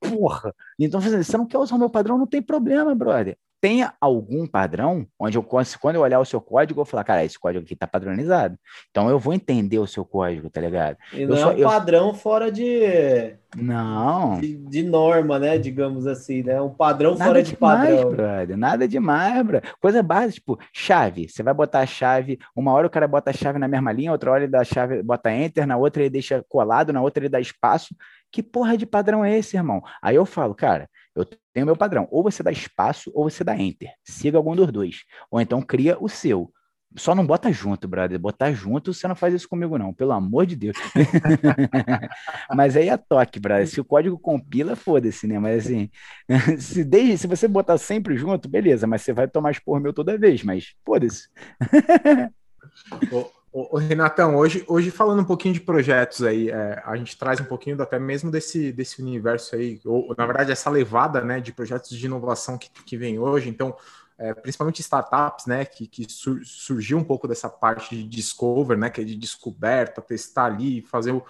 Porra! Então, você não quer usar o meu padrão, não tem problema, brother tenha algum padrão onde eu quando eu olhar o seu código, eu falar, cara, esse código aqui tá padronizado. Então eu vou entender o seu código, tá ligado? E não eu é um padrão eu... fora de. Não. De, de, norma, né? Digamos assim, né? Um padrão Nada fora de demais, padrão. Brother. Nada demais, brother. Coisa básica, tipo, chave. Você vai botar a chave, uma hora o cara bota a chave na mesma linha, outra hora ele dá a chave, bota enter, na outra ele deixa colado, na outra ele dá espaço. Que porra de padrão é esse, irmão? Aí eu falo, cara, eu tenho meu padrão. Ou você dá espaço ou você dá enter. Siga algum dos dois. Ou então cria o seu. Só não bota junto, brother. Botar junto, você não faz isso comigo, não. Pelo amor de Deus. *laughs* mas aí é toque, brother. Se o código compila, foda-se, né? Mas assim, *laughs* se, desde, se você botar sempre junto, beleza. Mas você vai tomar expor meu toda vez. Mas foda-se. *laughs* O, Renatão, hoje, hoje falando um pouquinho de projetos aí, é, a gente traz um pouquinho até mesmo desse, desse universo aí, ou na verdade essa levada né, de projetos de inovação que, que vem hoje, então, é, principalmente startups, né, que, que sur, surgiu um pouco dessa parte de discover, né, que é de descoberta, testar ali, fazer o,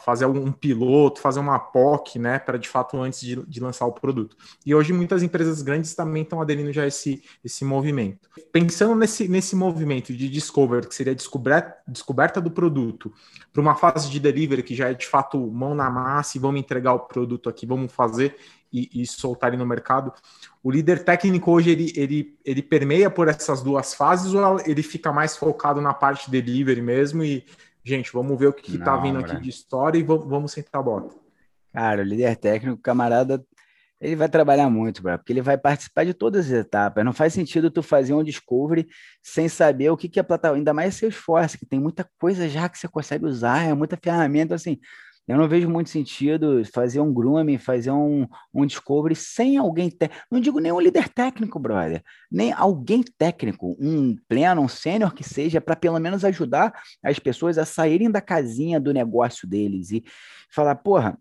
fazer um piloto, fazer uma POC, né, para de fato antes de, de, lançar o produto. E hoje muitas empresas grandes também estão aderindo já a esse, esse movimento. Pensando nesse, nesse movimento de discover, que seria descoberta, descoberta do produto, para uma fase de delivery que já é de fato mão na massa e vamos entregar o produto aqui, vamos fazer e, e soltar ele no mercado. O líder técnico hoje ele, ele, ele permeia por essas duas fases ou ele fica mais focado na parte delivery mesmo e gente, vamos ver o que, está vindo aqui de história e vamos, vamos sentar a bota. Cara, o líder técnico, camarada, ele vai trabalhar muito, bro, porque ele vai participar de todas as etapas. Não faz sentido tu fazer um discovery sem saber o que, que é a plataforma, ainda mais seu esforço, que tem muita coisa já que você consegue usar, é muita ferramenta, assim, eu não vejo muito sentido fazer um grooming, fazer um, um discovery sem alguém. Te... Não digo nem um líder técnico, brother. Nem alguém técnico, um pleno, um sênior que seja, para pelo menos ajudar as pessoas a saírem da casinha do negócio deles e falar, porra,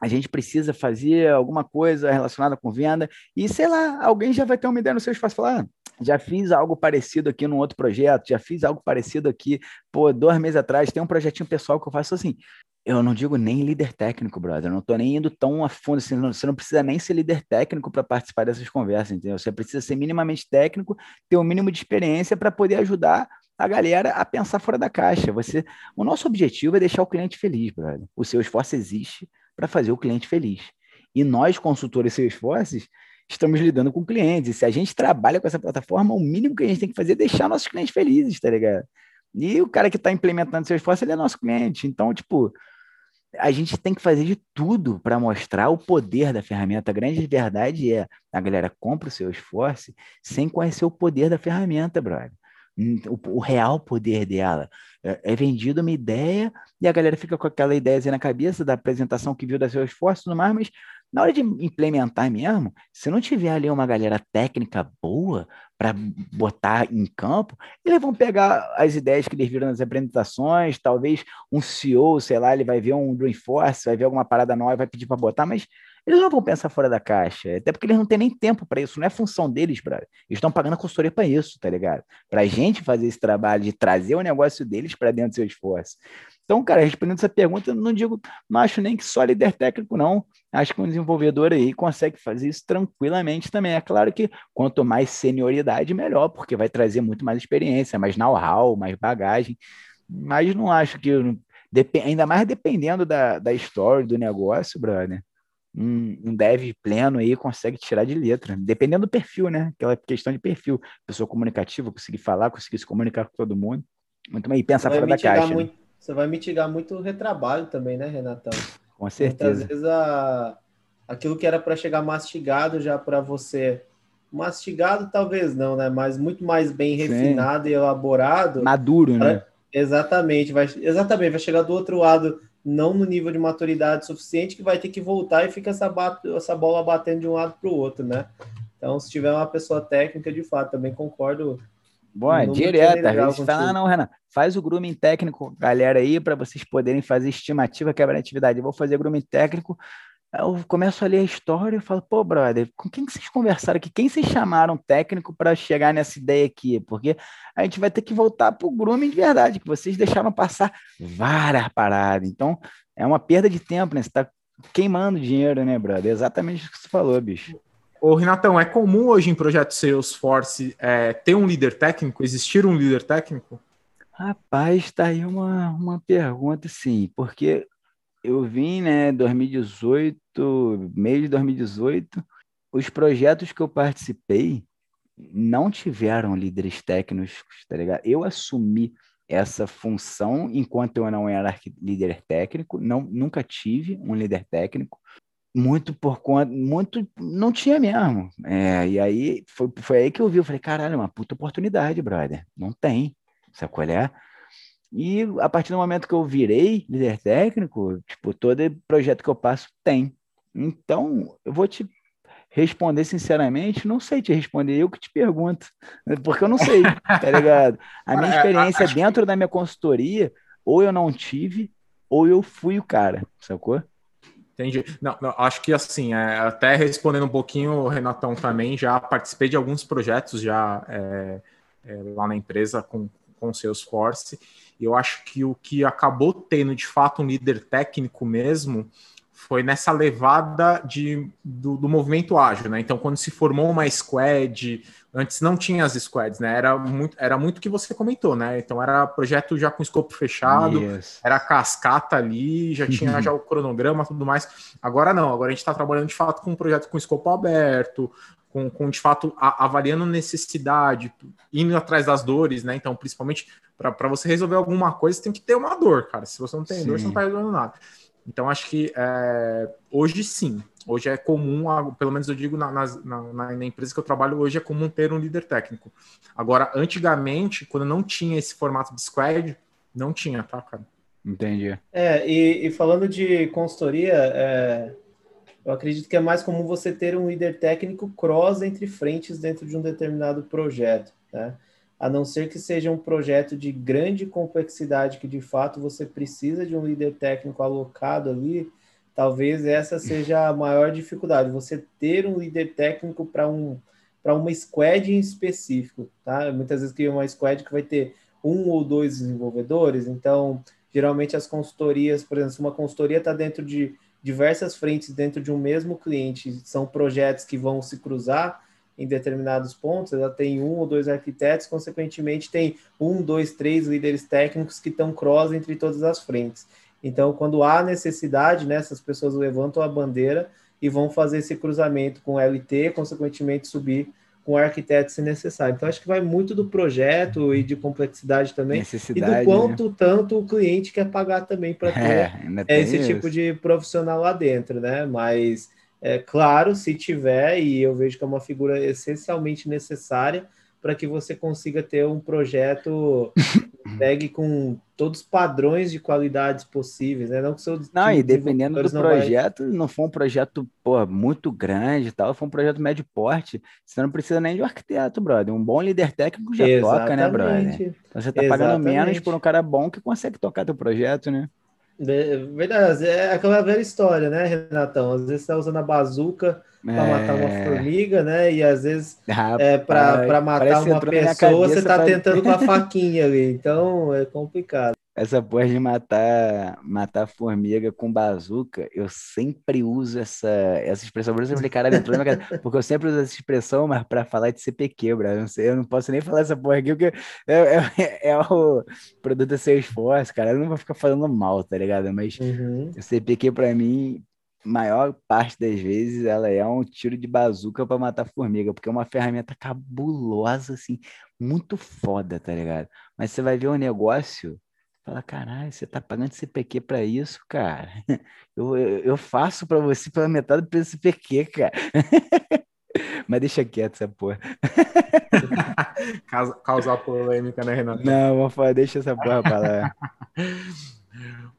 a gente precisa fazer alguma coisa relacionada com venda, e sei lá, alguém já vai ter uma ideia no seu espaço, falar, ah, já fiz algo parecido aqui num outro projeto, já fiz algo parecido aqui, pô, dois meses atrás, tem um projetinho pessoal que eu faço assim, eu não digo nem líder técnico, brother. Eu não tô nem indo tão a fundo assim. Você não precisa nem ser líder técnico para participar dessas conversas, entendeu? Você precisa ser minimamente técnico, ter o um mínimo de experiência para poder ajudar a galera a pensar fora da caixa. Você, o nosso objetivo é deixar o cliente feliz, brother. O seu esforço existe para fazer o cliente feliz. E nós, consultores seus esforços, estamos lidando com clientes. Se a gente trabalha com essa plataforma, o mínimo que a gente tem que fazer é deixar nossos clientes felizes, tá ligado? E o cara que está implementando seu esforço, ele é nosso cliente. Então, tipo, a gente tem que fazer de tudo para mostrar o poder da ferramenta. A grande verdade é a galera compra o seu esforço sem conhecer o poder da ferramenta, brother. Hum, o, o real poder dela. É, é vendido uma ideia e a galera fica com aquela ideia na cabeça da apresentação que viu da seu esforço tudo mais, mas na hora de implementar mesmo, se não tiver ali uma galera técnica boa para botar em campo, eles vão pegar as ideias que eles viram nas apresentações, talvez um CEO, sei lá, ele vai ver um Dreamforce, vai ver alguma parada nova, vai pedir para botar, mas eles não vão pensar fora da caixa, até porque eles não têm nem tempo para isso, não é função deles, brother. Eles estão pagando a consultoria para isso, tá ligado? Para a gente fazer esse trabalho de trazer o negócio deles para dentro do seu esforço. Então, cara, respondendo essa pergunta, eu não digo, não acho nem que só líder técnico, não. Acho que um desenvolvedor aí consegue fazer isso tranquilamente também. É claro que quanto mais senioridade, melhor, porque vai trazer muito mais experiência, mais know-how, mais bagagem. Mas não acho que, ainda mais dependendo da, da história do negócio, brother, um, um dev pleno aí consegue tirar de letra, dependendo do perfil, né? Aquela questão de perfil. Pessoa comunicativa, conseguir falar, conseguir se comunicar com todo mundo. Muito bem, e pensar fora da caixa. Muito, né? Você vai mitigar muito o retrabalho também, né, Renatão? Com certeza. Muitas vezes a, aquilo que era para chegar mastigado já para você. Mastigado talvez não, né? Mas muito mais bem refinado Sim. e elaborado. Maduro, pra... né? Exatamente, vai, exatamente, vai chegar do outro lado, não no nível de maturidade suficiente, que vai ter que voltar e fica essa, bat... essa bola batendo de um lado para o outro, né? Então, se tiver uma pessoa técnica, de fato, também concordo Bom, é direto. Às vezes fala, ah, não, Renan, faz o grooming técnico, galera aí, para vocês poderem fazer estimativa, quebra atividade. Eu vou fazer grooming técnico. eu começo a ler a história e falo, pô, brother, com quem que vocês conversaram aqui? Quem vocês chamaram técnico para chegar nessa ideia aqui? Porque a gente vai ter que voltar para o grooming de verdade, que vocês deixaram passar várias paradas. Então, é uma perda de tempo, né? Você está queimando dinheiro, né, brother? Exatamente o que você falou, bicho. Ô, Renatão, é comum hoje em projeto Salesforce é, ter um líder técnico, existir um líder técnico? Rapaz, tá aí uma, uma pergunta, sim, porque eu vim, né, 2018, meio de 2018, os projetos que eu participei não tiveram líderes técnicos, tá ligado? Eu assumi essa função enquanto eu não era líder técnico, não, nunca tive um líder técnico, muito por conta, muito, não tinha mesmo. É, e aí foi, foi aí que eu vi, eu falei, caralho, uma puta oportunidade, brother, não tem, sabe qual é? E a partir do momento que eu virei líder técnico, tipo, todo projeto que eu passo tem. Então, eu vou te responder sinceramente, não sei te responder, eu que te pergunto, porque eu não sei, *laughs* tá ligado? A minha é, experiência dentro da minha consultoria, ou eu não tive, ou eu fui o cara, sacou? Entendi. Não, não, acho que assim, é, até respondendo um pouquinho, Renatão também, já participei de alguns projetos já é, é, lá na empresa com, com Salesforce, eu acho que o que acabou tendo de fato um líder técnico mesmo foi nessa levada de, do, do, movimento ágil, né? Então, quando se formou uma squad, antes não tinha as squads, né? Era muito, era muito que você comentou, né? Então, era projeto já com escopo fechado, yes. era cascata ali, já tinha *laughs* já o cronograma tudo mais. Agora não, agora a gente está trabalhando de fato com um projeto com escopo aberto, com, com de fato a, avaliando necessidade, indo atrás das dores, né? Então, principalmente para você resolver alguma coisa, você tem que ter uma dor, cara. Se você não tem sim. dor, você não está resolvendo nada. Então, acho que é, hoje sim, hoje é comum, pelo menos eu digo na, na, na, na, empresa que eu trabalho, hoje é comum ter um líder técnico. Agora, antigamente, quando não tinha esse formato de squad, não tinha, tá, cara? Entendi. É, e, e falando de consultoria, é, eu acredito que é mais comum você ter um líder técnico cross entre frentes dentro de um determinado projeto, né? A não ser que seja um projeto de grande complexidade que de fato você precisa de um líder técnico alocado ali, talvez essa seja a maior dificuldade, você ter um líder técnico para um para uma squad em específico, tá? Muitas vezes cria uma squad que vai ter um ou dois desenvolvedores, então geralmente as consultorias, por exemplo, se uma consultoria está dentro de diversas frentes dentro de um mesmo cliente, são projetos que vão se cruzar em determinados pontos, ela tem um ou dois arquitetos, consequentemente tem um, dois, três líderes técnicos que estão cross entre todas as frentes. Então, quando há necessidade, né, essas pessoas levantam a bandeira e vão fazer esse cruzamento com LT, consequentemente subir com arquiteto se necessário. Então, acho que vai muito do projeto e de complexidade também, e do né? quanto né? tanto o cliente quer pagar também para ter é, esse isso. tipo de profissional lá dentro, né? Mas, é claro, se tiver, e eu vejo que é uma figura essencialmente necessária para que você consiga ter um projeto *laughs* pegue com todos os padrões de qualidades possíveis, né? Não que seu Não, e dependendo do projeto, vai... não for um projeto pô, muito grande e tal, for um projeto médio porte, você não precisa nem de um arquiteto, brother. Um bom líder técnico já Exatamente. toca, né, brother? Então você tá Exatamente. pagando menos por um cara bom que consegue tocar teu projeto, né? Verdade, é aquela velha história, né, Renatão? Às vezes você tá usando a bazuca para é... matar uma formiga, né? E às vezes é, para matar uma pessoa você tá pra... tentando com a *laughs* faquinha ali. Então é complicado. Essa porra de matar, matar formiga com bazuca, eu sempre uso essa, essa expressão. Por isso eu falei, caralho, entrou na minha cara. Porque eu sempre uso essa expressão, mas para falar de CPQ, bro. Eu não, sei, eu não posso nem falar essa porra aqui, porque é, é, *laughs* é o produto da Salesforce, cara. Eu não vou ficar falando mal, tá ligado? Mas uhum. CPQ, para mim, maior parte das vezes, ela é um tiro de bazuca para matar formiga, porque é uma ferramenta cabulosa, assim, muito foda, tá ligado? Mas você vai ver o negócio Fala, caralho, você tá pagando CPQ para isso, cara? *laughs* Eu, eu, eu faço para você pela metade do preço CPQ, cara. *laughs* Mas deixa quieto essa porra. *laughs* Causar polêmica, né, Renato? Não, vamos falar, deixa essa porra pra lá.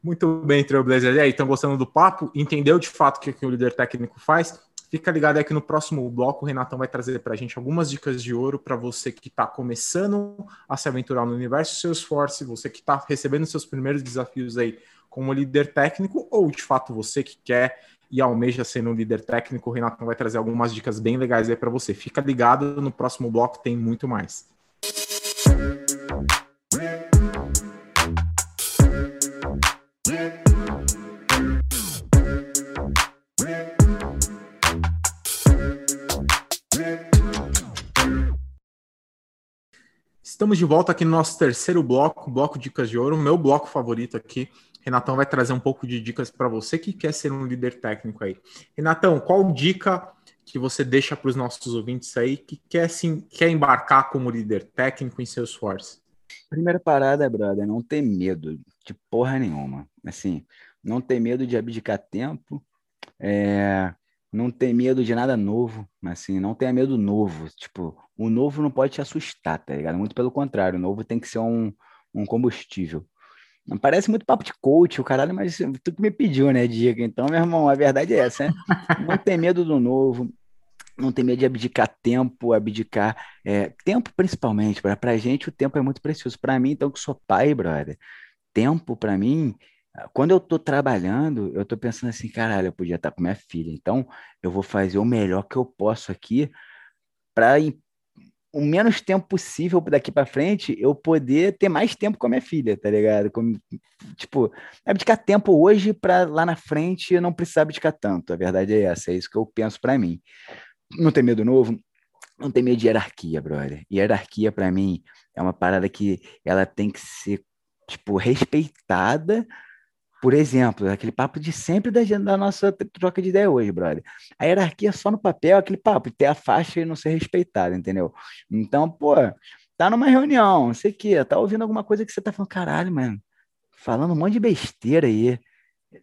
Muito bem, Trailblazer. E aí, estão gostando do papo? Entendeu de fato o que, que o líder técnico faz? Fica ligado aí que no próximo bloco o Renatão vai trazer para a gente algumas dicas de ouro para você que está começando a se aventurar no universo Salesforce, você que está recebendo seus primeiros desafios aí como líder técnico, ou de fato você que quer e almeja ser um líder técnico, o Renato vai trazer algumas dicas bem legais aí para você. Fica ligado, no próximo bloco tem muito mais. Estamos de volta aqui no nosso terceiro bloco, bloco Dicas de Ouro, meu bloco favorito aqui. Renatão vai trazer um pouco de dicas para você que quer ser um líder técnico aí. Renatão, qual dica que você deixa para os nossos ouvintes aí que quer, sim, quer embarcar como líder técnico em Salesforce? Primeira parada, brother, não ter medo de porra nenhuma. Assim, não ter medo de abdicar tempo, é, não ter medo de nada novo, assim, não tenha medo novo. Tipo, o novo não pode te assustar, tá ligado? Muito pelo contrário, o novo tem que ser um, um combustível. Parece muito papo de coach, o caralho, mas tu que me pediu, né, Diego? Então, meu irmão, a verdade é essa, né? Não ter medo do novo, não ter medo de abdicar tempo, abdicar é, tempo principalmente. Para a gente, o tempo é muito precioso. Para mim, então, que sou pai, brother, tempo para mim, quando eu tô trabalhando, eu tô pensando assim, caralho, eu podia estar com minha filha. Então, eu vou fazer o melhor que eu posso aqui para o menos tempo possível daqui para frente eu poder ter mais tempo com a minha filha, tá ligado? Como, tipo, abdicar tempo hoje para lá na frente eu não precisar abdicar tanto. A verdade é essa, é isso que eu penso para mim. Não ter medo novo, não ter medo de hierarquia, brother. Hierarquia para mim é uma parada que ela tem que ser tipo respeitada por exemplo, aquele papo de sempre da, da, nossa troca de ideia hoje, brother. A hierarquia só no papel, aquele papo, ter a faixa e não ser respeitado, entendeu? Então, pô, tá numa reunião, sei o quê, tá ouvindo alguma coisa que você tá falando, caralho, mano, falando um monte de besteira aí.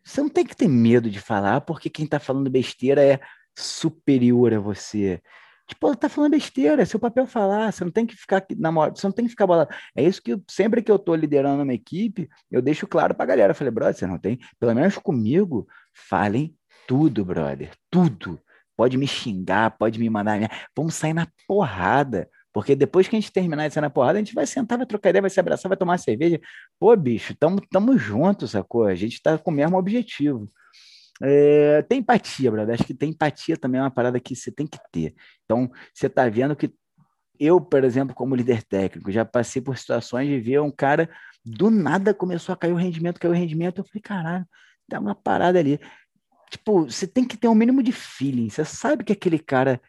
Você não tem que ter medo de falar, porque quem tá falando besteira é superior a você. Tipo, tá falando besteira, é seu papel falar, você não tem que ficar na você não tem que ficar bolado. É isso que sempre que eu tô liderando uma equipe, eu deixo claro pra galera. Eu falei, brother, você não tem, pelo menos comigo, falem tudo, brother, tudo. Pode me xingar, pode me mandar, vamos sair na porrada. Porque depois que a gente terminar de sair na porrada, a gente vai sentar, vai trocar ideia, vai se abraçar, vai tomar cerveja. Pô, bicho, tamo, tamo juntos, sacou? A gente tá com o mesmo objetivo. É, tem empatia, brother. Acho que tem empatia também é uma parada que você tem que ter. Então, você está vendo que eu, por exemplo, como líder técnico, já passei por situações de ver um cara do nada começou a cair o rendimento, caiu o rendimento. Eu falei, caralho, tem uma parada ali. Tipo, você tem que ter um mínimo de feeling. Você sabe que aquele cara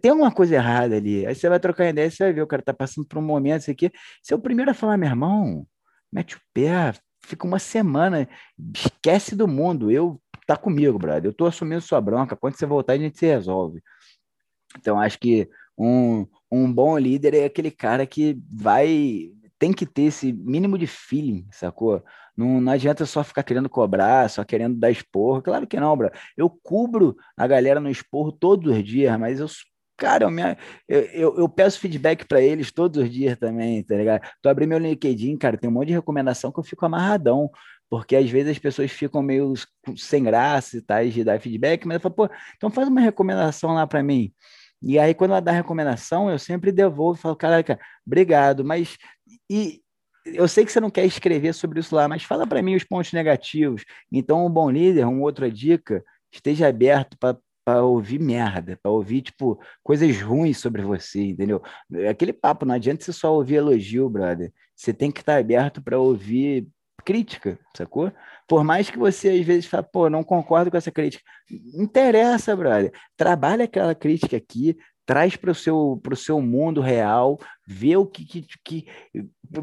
tem alguma coisa errada ali. Aí você vai trocar ideia, você vai ver, o cara tá passando por um momento, isso aqui. Você é o primeiro a falar, meu irmão, mete o pé, fica uma semana, esquece do mundo. Eu tá comigo, brother. Eu tô assumindo sua bronca. Quando você voltar, a gente se resolve. Então, acho que um, um bom líder é aquele cara que vai. Tem que ter esse mínimo de feeling, sacou? Não, não adianta só ficar querendo cobrar, só querendo dar esporro. Claro que não, bro. Eu cubro a galera no esporro todos os dias, mas eu cara, eu, minha, eu, eu, eu, peço feedback para eles todos os dias também, tá ligado? Tu abri meu LinkedIn, cara, tem um monte de recomendação que eu fico amarradão porque às vezes as pessoas ficam meio sem graça e tal de dar feedback, mas eu falo, pô, então faz uma recomendação lá para mim. E aí, quando ela dá recomendação, eu sempre devolvo e falo, caraca, obrigado, mas e eu sei que você não quer escrever sobre isso lá, mas fala para mim os pontos negativos. Então, um bom líder, uma outra dica, esteja aberto para ouvir merda, para ouvir, tipo, coisas ruins sobre você, entendeu? Aquele papo, não adianta você só ouvir elogio, brother. Você tem que estar aberto para ouvir crítica, sacou? Por mais que você às vezes fale, pô, não concordo com essa crítica. Interessa, brother. Trabalha aquela crítica aqui, traz para o seu, seu mundo real, vê o que, que, que.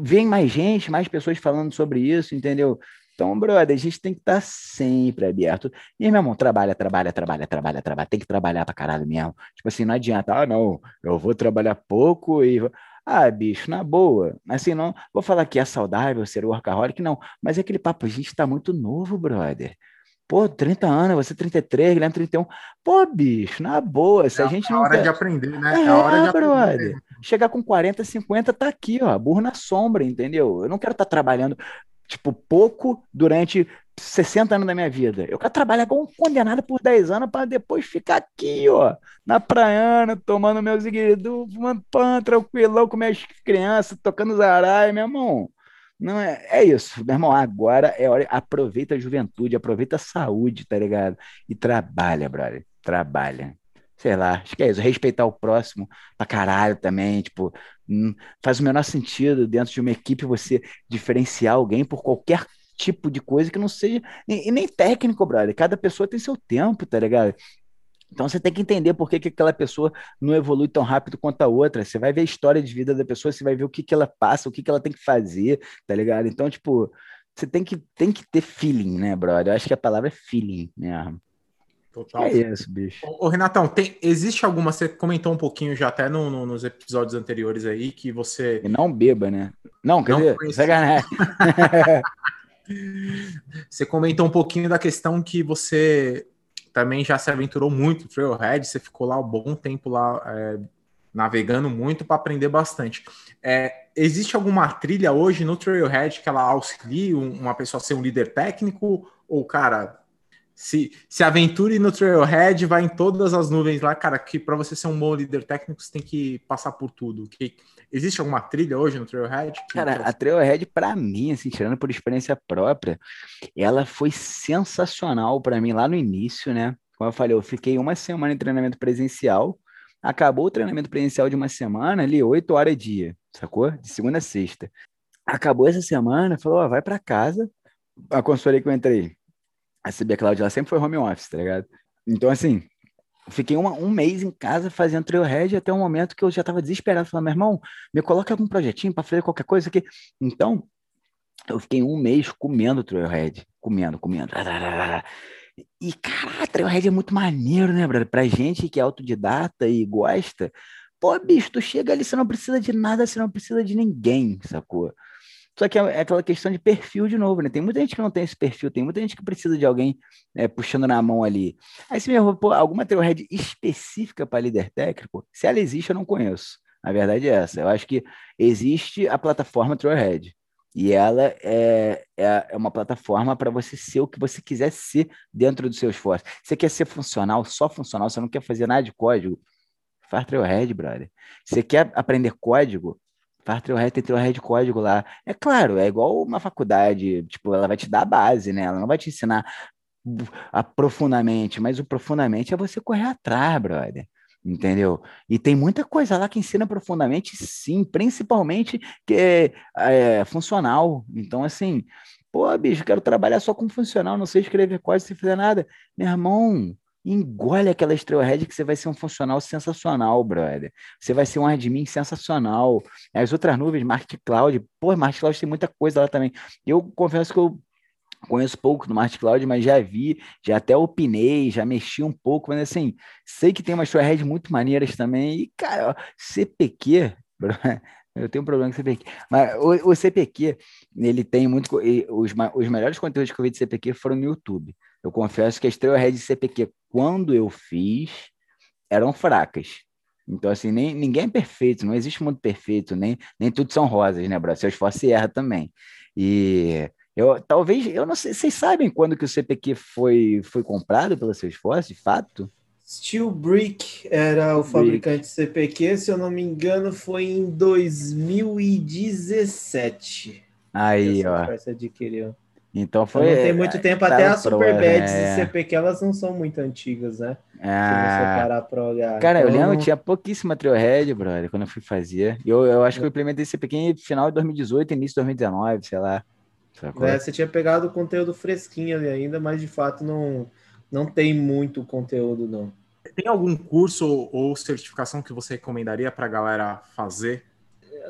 Vem mais gente, mais pessoas falando sobre isso, entendeu? Então, brother, a gente tem que estar tá sempre aberto. E, meu irmão, trabalha, trabalha, trabalha, trabalha, trabalha. Tem que trabalhar pra caralho mesmo. Tipo assim, não adianta, ah, não, eu vou trabalhar pouco e. Ah, bicho, na boa. Assim, não vou falar que é saudável ser workaholic, não. Mas é aquele papo, a gente tá muito novo, brother. Pô, 30 anos, você 33, Guilherme 31. Pô, bicho, na boa, se é, a gente não. É hora quer... de aprender, né? É, é hora de brother. Aprender. Chegar com 40, 50, tá aqui, ó, burro na sombra, entendeu? Eu não quero estar tá trabalhando, tipo, pouco durante 60 anos da minha vida. Eu quero trabalhar como condenado por 10 anos para depois ficar aqui, ó, na praiana, tomando meus iguidu, fumando pan, tranquilão com minhas crianças, tocando zarai, meu irmão. Não é, é isso, meu irmão. Agora é hora. Aproveita a juventude, aproveita a saúde, tá ligado? E trabalha, brother. Trabalha. Sei lá, acho que é isso. Respeitar o próximo pra caralho também. Tipo, hum, faz o menor sentido dentro de uma equipe você diferenciar alguém por qualquer tipo de coisa que não seja. E nem técnico, brother. Cada pessoa tem seu tempo, tá ligado? Então você tem que entender por que, que aquela pessoa não evolui tão rápido quanto a outra. Você vai ver a história de vida da pessoa, você vai ver o que, que ela passa, o que, que ela tem que fazer, tá ligado? Então, tipo, você tem que, tem que ter feeling, né, brother? Eu acho que a palavra é feeling mesmo. Total. É isso, bicho. Ô, ô, Renatão, tem, existe alguma. Você comentou um pouquinho já até no, no, nos episódios anteriores aí que você. E não beba, né? Não, quer Não dizer, sacanagem. *laughs* Você comentou um pouquinho da questão que você também já se aventurou muito no Trailhead, você ficou lá um bom tempo lá é, navegando muito para aprender bastante. É, existe alguma trilha hoje no Trailhead que ela auxilie um- uma pessoa a ser um líder técnico? Ou, cara, se, se aventure no Trailhead, vai em todas as nuvens lá, cara, que para você ser um bom líder técnico, você tem que passar por tudo. Que, existe alguma trilha hoje no Trailhead? que- Cara, a Trailhead, pra mim, assim, tirando por experiência própria, ela foi sensacional pra mim lá no início, né? Como eu falei, eu fiquei uma semana em treinamento presencial, acabou o treinamento presencial de uma semana, ali, oito horas dia, sacou? De segunda a sexta. Acabou essa semana, falou, ó, vai pra casa. A consultoria que eu entrei, a CB Cloud, ela sempre foi home office, tá ligado? Então, assim, fiquei uma- um mês em casa fazendo Trailhead até um momento que eu já tava desesperado, falando, meu irmão, me coloca algum projetinho para fazer qualquer coisa aqui. Então, eu fiquei um mês comendo Trailhead, comendo, comendo. E, cara, Trailhead é muito maneiro, né, brother? Pra gente que é autodidata e gosta, pô, bicho, tu chega ali, você não precisa de nada, você não precisa de ninguém, sacou? Só que é é aquela questão de perfil de novo, né? Tem muita gente que não tem esse perfil, tem muita gente que precisa de alguém né, puxando na mão ali. Aí se me pô, alguma Trailhead específica para líder técnico? Se ela existe, eu não conheço. A verdade é essa. Eu acho que existe a plataforma Trailhead. E ela é, é, é uma plataforma para você ser o que você quiser ser dentro do seu esforço. Você quer ser funcional, só funcional, você não quer fazer nada de código? Faz Trailhead, brother. Você quer aprender código? Faz Trailhead, tem Trailhead código lá. É claro, é igual uma faculdade, tipo, ela vai te dar a base, né? Ela não vai te ensinar profundamente, mas o profundamente é você correr atrás, brother. Entendeu? E tem muita coisa lá que ensina profundamente, sim, principalmente que é, é funcional. Então, assim, pô, bicho, quero trabalhar só com funcional, não sei escrever código sem fazer nada. Meu irmão, engole aquela Trailhead que você vai ser um funcional sensacional, brother. Você vai ser um admin sensacional. As outras nuvens, Market Cloud, pô, Market Cloud tem muita coisa lá também. Eu confesso que eu conheço pouco do Market Cloud, mas já vi, já até opinei, já mexi um pouco, mas assim, sei que tem umas Trailhead muito maneiras também. E, cara, ó, CPQ, *laughs* bro, eu tenho um problema com CPQ, mas o, o CPQ, ele tem muito. Os, os melhores conteúdos que eu vi de CPQ foram no YouTube. Eu confesso que as Trailhead de CPQ, quando eu fiz, eram fracas. Então, assim, nem, ninguém é perfeito, não existe mundo perfeito, nem, nem tudo são rosas, né, bro? Seu esforço erra também. E eu talvez, eu não sei, vocês sabem quando que o CPQ foi, foi comprado pelo seu esforço, de fato? Steel Brick era o Brick. fabricante CPQ, se eu não me engano, foi em 2017. Aí, ó. Adquiriu. Então Então foi. não tem muito tempo, tá até as Super né? Beds É. de CPQ, elas não são muito antigas, né? Se você Ah, parar pra olhar. cara, eu Então, lembro, tinha pouquíssima Trailhead, brother, quando eu fui fazer. E Eu, eu acho que eu implementei CPQ em final de 2018, início de 2019, sei lá. Sacou? né, você tinha pegado o conteúdo fresquinho ali ainda, mas de fato não, não tem muito conteúdo, não. Tem algum curso ou- certificação que você recomendaria para a galera fazer?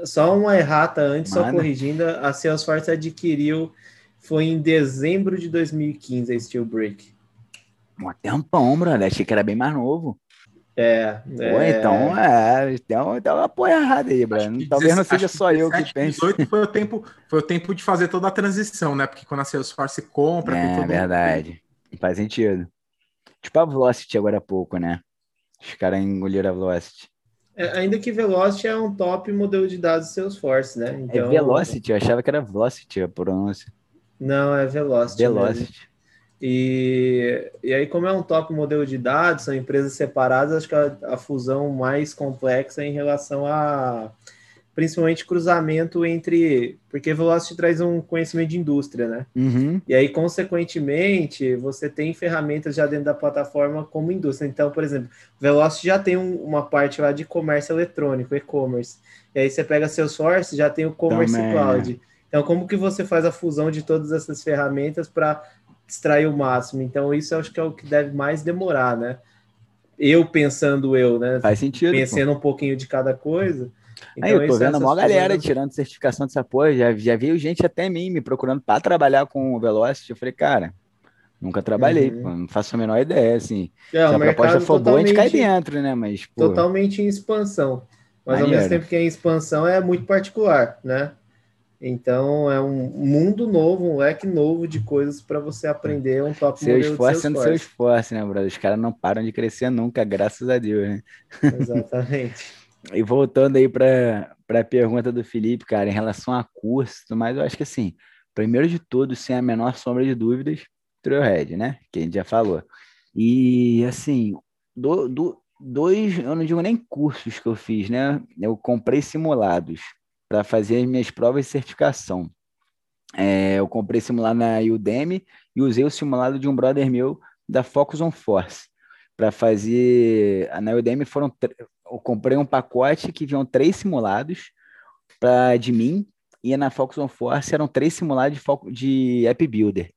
Só uma errata antes, só Manda. corrigindo, a Salesforce adquiriu, foi em dezembro de 2015 a Steel Brick. Um tempão, brother. Achei que era bem mais novo. É, Pô, é, então, é, então, então uma porra errada aí, que Talvez não seja só eu que 17, pense. 18 foi o tempo, foi o tempo de fazer toda a transição, né? Porque quando a Salesforce compra, É, todo verdade. Faz sentido. Tipo a Velocity agora há pouco, né? Os caras engoliram a Velocity. É, ainda que Velocity é um top modelo de dados Salesforce, né? É Então, Velocity, eu achava que era Velocity a pronúncia. Não, é Velocity. Velocity. E, e aí, como é um top modelo de dados, são empresas separadas, acho que a, a fusão mais complexa é em relação a, principalmente cruzamento entre. Porque Velocity traz um conhecimento de indústria, né? Uhum. E aí, consequentemente, você tem ferramentas já dentro da plataforma como indústria. Então, por exemplo, Velocity já tem um, uma parte lá de comércio eletrônico, e-commerce. E aí você pega Salesforce, já tem o Commerce Também, Cloud. Então, como que você faz a fusão de todas essas ferramentas para extrair o máximo? Então, isso eu acho que é o que deve mais demorar, né? Eu pensando eu, né? Faz sentido. Pensando um pouquinho de cada coisa. Aí eu tô isso, vendo a essas maior galera fusões- tirando certificação dessa porra. Já, já veio gente até mim me procurando para trabalhar com o Velocity. Eu falei, cara, nunca trabalhei, Uhum. pô, não faço a menor ideia, assim. É, Se a proposta for boa, a gente cai dentro, né? Mas, pô, totalmente em expansão. Mas ao Maneiro. mesmo tempo que é em expansão é muito particular, né? Então é um mundo novo, um leque novo de coisas para você aprender um top seu modelo esforço sendo seu esforço, né, brother? Os caras não param de crescer nunca, graças a Deus, né? Exatamente. *laughs* E voltando aí para a pergunta do Felipe, cara, em relação a curso, e tudo mais, eu acho que assim, primeiro de tudo, sem a menor sombra de dúvidas, Trailhead, né? Que a gente já falou. E assim, do, do, dois, eu não digo nem cursos que eu fiz, né? Eu comprei simulados para fazer as minhas provas de certificação. É, eu comprei simulado na Udemy e usei o simulado de um brother meu da Focus on Force para fazer. Na Udemy foram. Eu comprei um pacote que vinham três simulados para de mim e na Focus on Force eram três simulados de, foco, de App Builder.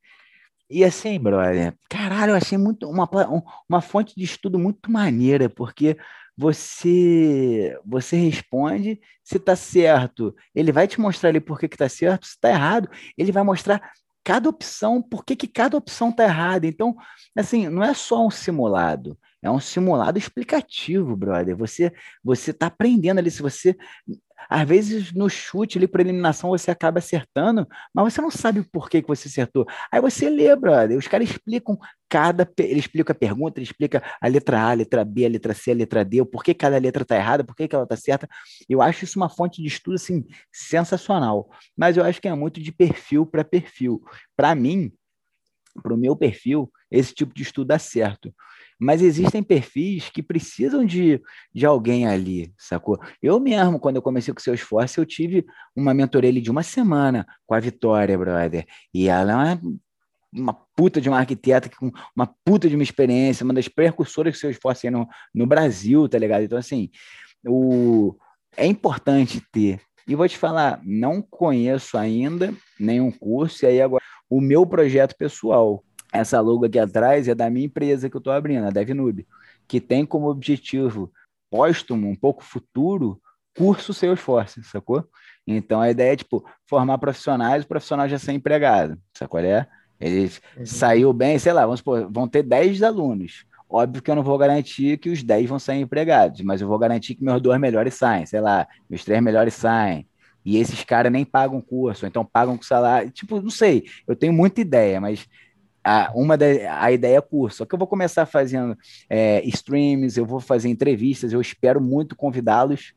E assim, brother, caralho, eu achei muito uma, um- uma fonte de estudo muito maneira, porque você você responde. Se tá certo, ele vai te mostrar ali por que que tá certo, se tá errado, ele vai mostrar cada opção, por que que cada opção tá errada. Então, assim, não é só um simulado, é um simulado explicativo, brother. Você você tá aprendendo ali, se você às vezes no chute ali por eliminação você acaba acertando, mas você não sabe o porquê que você acertou. Aí você lê, brother. Os caras explicam cada. Ele explica a pergunta, ele explica a letra A, a letra B, a letra C, a letra D, o porquê cada letra está errada, por que ela está certa. Eu acho isso uma fonte de estudo assim, sensacional. Mas eu acho que é muito de perfil para perfil. Para mim, para o meu perfil, esse tipo de estudo dá certo. Mas existem perfis que precisam de, de alguém ali, sacou? Eu mesmo, quando eu comecei com o seu esforço, eu tive uma mentoria ali de uma semana com a Vitória, brother. E ela é uma, uma puta de uma arquiteta com uma puta de uma experiência, uma das precursoras do seu esforço no, no Brasil, tá ligado? Então, assim, o, é importante ter. E vou te falar, não conheço ainda nenhum curso, e aí agora o meu projeto pessoal, essa logo aqui atrás é da minha empresa que eu estou abrindo, a DevNoob, que tem como objetivo póstumo, um pouco futuro, curso Salesforce, sacou? Então a ideia é, tipo, formar profissionais, o profissional já ser empregado, sacou? É? Ele Uhum. saiu bem, sei lá, vamos supor, vão ter 10 alunos. Óbvio que eu não vou garantir que os 10 vão sair empregados, mas eu vou garantir que meus dois melhores saem, sei lá, meus três melhores saem. E esses caras nem pagam curso, ou então pagam com salário. Tipo, não sei, eu tenho muita ideia, mas a, uma da, a ideia é curso. Só que eu vou começar fazendo é, streams, eu vou fazer entrevistas, eu espero muito convidá-los.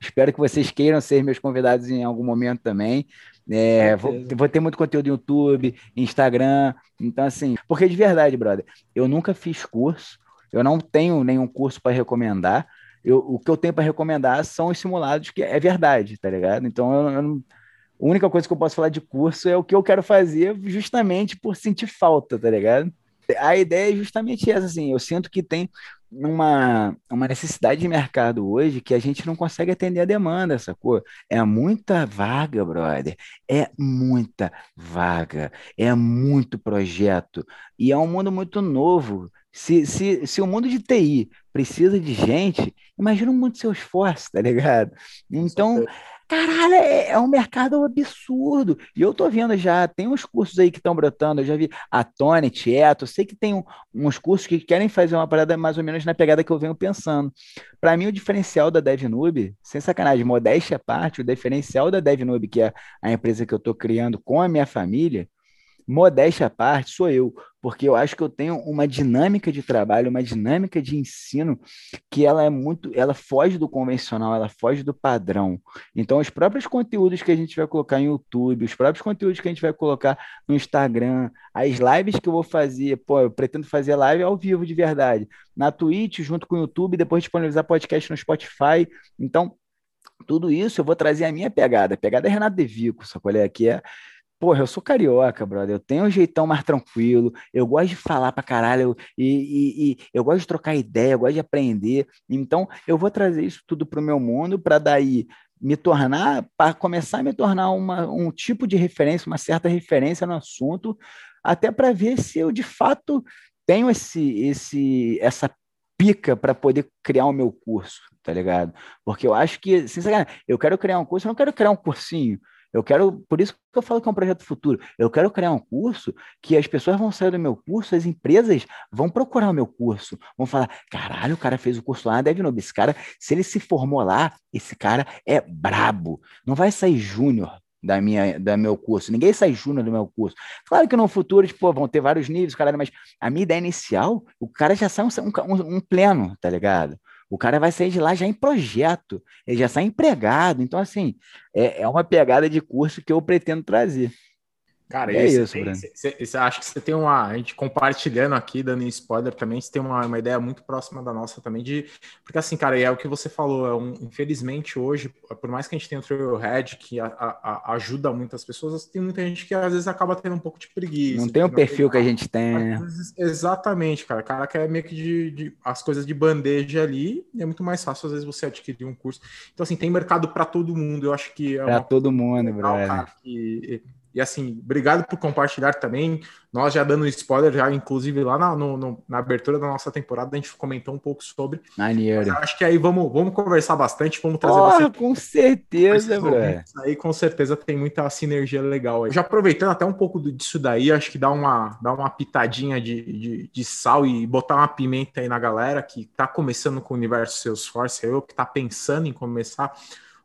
Espero que vocês queiram ser meus convidados em algum momento também. É, vou, vou ter muito conteúdo no YouTube, Instagram. Então, assim, porque de verdade, brother, eu nunca fiz curso, eu não tenho nenhum curso para recomendar. Eu, o que eu tenho para recomendar são os simulados, que é verdade, tá ligado? Então, eu, eu não. A única coisa que eu posso falar de curso é o que eu quero fazer justamente por sentir falta, tá ligado? A ideia é justamente essa, assim, eu sinto que tem uma, uma necessidade de mercado hoje que a gente não consegue atender a demanda, sacou? É muita vaga, brother, é muita vaga, é muito projeto, e é um mundo muito novo. Se, se, se o mundo de TI precisa de gente, imagina o mundo de seu esforço, tá ligado? Então, Caralho, é, é um mercado absurdo. E eu tô vendo já, tem uns cursos aí que estão brotando. Eu já vi a Tony, Tieto, eu sei que tem um- uns cursos que querem fazer uma parada mais ou menos na pegada que eu venho pensando. Para mim, o diferencial da DevNoob, sem sacanagem, modéstia à parte, o diferencial da DevNoob, que é a empresa que eu tô criando com a minha família, modéstia à parte, sou eu, porque eu acho que eu tenho uma dinâmica de trabalho, uma dinâmica de ensino que ela é muito, ela foge do convencional, ela foge do padrão. Então, os próprios conteúdos que a gente vai colocar em YouTube, os próprios conteúdos que a gente vai colocar no Instagram, as lives que eu vou fazer, pô, eu pretendo fazer live ao vivo de verdade, na Twitch, junto com o YouTube, depois disponibilizar podcast no Spotify. Então, tudo isso eu vou trazer a minha pegada. A pegada é Renato De Vico, só qual é é Porra, eu sou carioca, brother. Eu tenho um jeitão mais tranquilo. Eu gosto de falar pra caralho. E, e, e, eu gosto de trocar ideia, eu gosto de aprender. Então, eu vou trazer isso tudo pro meu mundo para daí me tornar, para começar a me tornar uma, um tipo de referência, uma certa referência no assunto, até para ver se eu de fato tenho esse, esse, essa pica para poder criar o meu curso, tá ligado? Porque eu acho que, sinceramente, eu quero criar um curso, eu não quero criar um cursinho. Eu quero, por isso que eu falo que é um projeto futuro. Eu quero criar um curso que as pessoas vão sair do meu curso, as empresas vão procurar o meu curso, vão falar: caralho, o cara fez o curso lá, deve novo. Esse cara, se ele se formou lá, esse cara é brabo. Não vai sair júnior da minha da meu curso. Ninguém sai júnior do meu curso. Claro que no futuro, tipo, vão ter vários níveis, caralho, mas a minha ideia inicial, o cara já sai um, um, um pleno, tá ligado? O cara vai sair de lá já em projeto, ele já sai empregado. Então, assim, é, é uma pegada de curso que eu pretendo trazer. Cara, é esse, isso, Bruno. Você acha que você tem uma. A gente compartilhando aqui, dando spoiler também, você tem uma, uma ideia muito próxima da nossa também, de. Porque assim, cara, é o que você falou, é um, infelizmente hoje, por mais que a gente tenha o Trailhead, que a, a, ajuda muitas pessoas, tem muita gente que às vezes acaba tendo um pouco de preguiça. Não tem o perfil que a gente tem. Vezes, exatamente, cara. O cara quer meio que de, de, as coisas de bandeja ali, e é muito mais fácil às vezes você adquirir um curso. Então, assim, tem mercado para todo mundo. Eu acho que. É para todo mundo, legal, cara, que, e assim, obrigado por compartilhar também. Nós já dando spoiler, já inclusive lá na, no, no, na abertura da nossa temporada, a gente comentou um pouco sobre. Maneiro. acho que aí vamos, vamos conversar bastante, vamos trazer bastante. Com certeza, velho. Aí com certeza tem muita sinergia legal. Aí. Já aproveitando até um pouco disso daí, acho que dá uma, dá uma pitadinha de, de, de sal e botar uma pimenta aí na galera que tá começando com o universo Salesforce, eu que tá pensando em começar.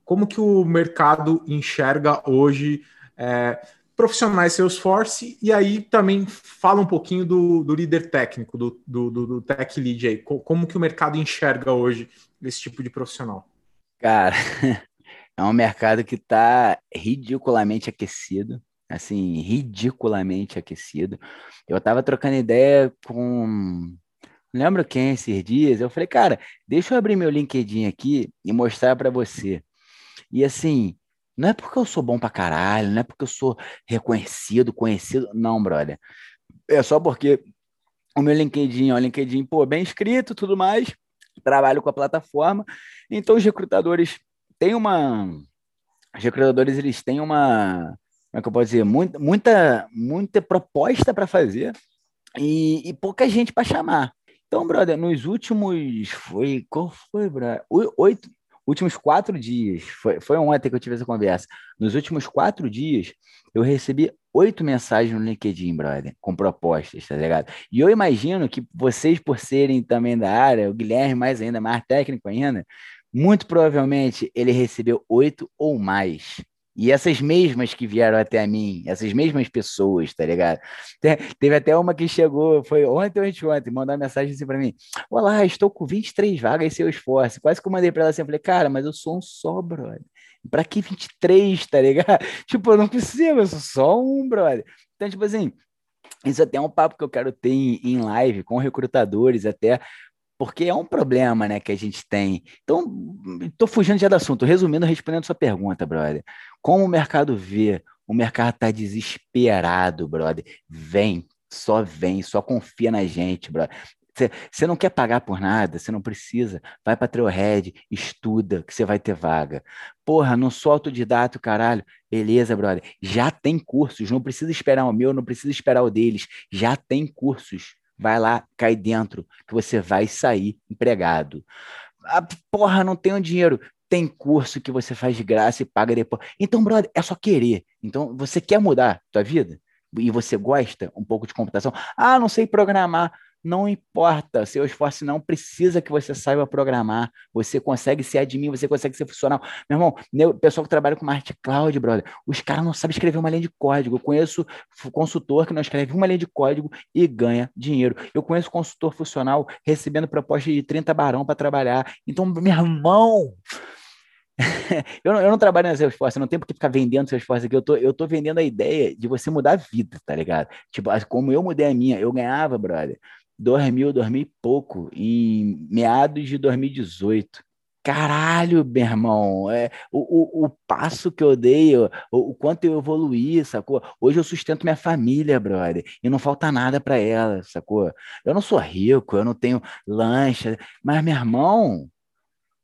Como que o mercado enxerga hoje? É, profissionais Salesforce, e aí também fala um pouquinho do, do líder técnico, do, do, do, tech lead aí, como que o mercado enxerga hoje esse tipo de profissional? Cara, *laughs* é um mercado que está ridiculamente aquecido, assim, ridiculamente aquecido. Eu estava trocando ideia com lembro quem esses dias, eu falei, cara, deixa eu abrir meu LinkedIn aqui e mostrar para você. E assim, não é porque eu sou bom pra caralho, não é porque eu sou reconhecido, conhecido. Não, brother. É só porque o meu LinkedIn, ó, LinkedIn, pô, bem escrito tudo mais, trabalho com a plataforma. Então, os recrutadores têm uma. Os recrutadores, eles têm uma. Como é que eu posso dizer? Muita, muita, muita proposta para fazer e, e pouca gente para chamar. Então, brother, nos últimos. Foi. Qual foi, brother? Oito, últimos quatro dias, foi, foi ontem que eu tive essa conversa. Nos últimos quatro dias, eu recebi oito mensagens no LinkedIn, brother, com propostas, tá ligado? E eu imagino que vocês, por serem também da área, o Guilherme mais ainda, mais técnico ainda, muito provavelmente ele recebeu oito ou mais. E essas mesmas que vieram até a mim, essas mesmas pessoas, tá ligado? Teve até uma que chegou, foi ontem ou anteontem, mandou uma mensagem assim para mim: Olá, estou com 23 vagas em seu esforço. Quase que eu mandei para ela assim, eu falei, cara, mas eu sou um só, brother. Pra que 23, tá ligado? *laughs* Tipo, eu não preciso, eu sou só um, brother. Então, tipo assim, isso até é um papo que eu quero ter em live com recrutadores, até porque é um problema, né, que a gente tem. Então, estou fugindo já do assunto. Resumindo, respondendo sua pergunta, brother. Como o mercado vê? O mercado está desesperado, brother. Vem, só vem, só confia na gente, brother. Você não quer pagar por nada, você não precisa. Vai para Trailhead, estuda, que você vai ter vaga. Porra, não sou autodidata, caralho. Beleza, brother. Já tem cursos, não precisa esperar o meu, não precisa esperar o deles. Já tem cursos vai lá, cai dentro, que você vai sair empregado. Ah, porra, não tenho dinheiro. Tem curso que você faz de graça e paga depois. Então, brother, é só querer. Então, você quer mudar tua vida? E você gosta um pouco de computação? Ah, não sei programar. Não importa, seu esforço não precisa que você saiba programar. Você consegue ser admin, você consegue ser funcional. Meu irmão, o pessoal que trabalha com marketing cloud, brother, os caras não sabem escrever uma linha de código. Eu conheço consultor que não escreve uma linha de código e ganha dinheiro. Eu conheço consultor funcional recebendo proposta de 30 barão para trabalhar. Então, meu irmão, *laughs* eu, não, eu não trabalho na Salesforce, não tenho por que ficar vendendo Salesforce aqui, eu tô, eu tô vendendo a ideia de você mudar a vida, tá ligado? Tipo, como eu mudei a minha, eu ganhava, brother, 2000, 2000 e pouco, em meados de 2018. caralho, meu irmão, é, o, o, o passo que eu dei, o, o quanto eu evoluí, sacou? Hoje eu sustento minha família, brother, e não falta nada para ela, sacou? Eu não sou rico, eu não tenho lancha, mas, meu irmão,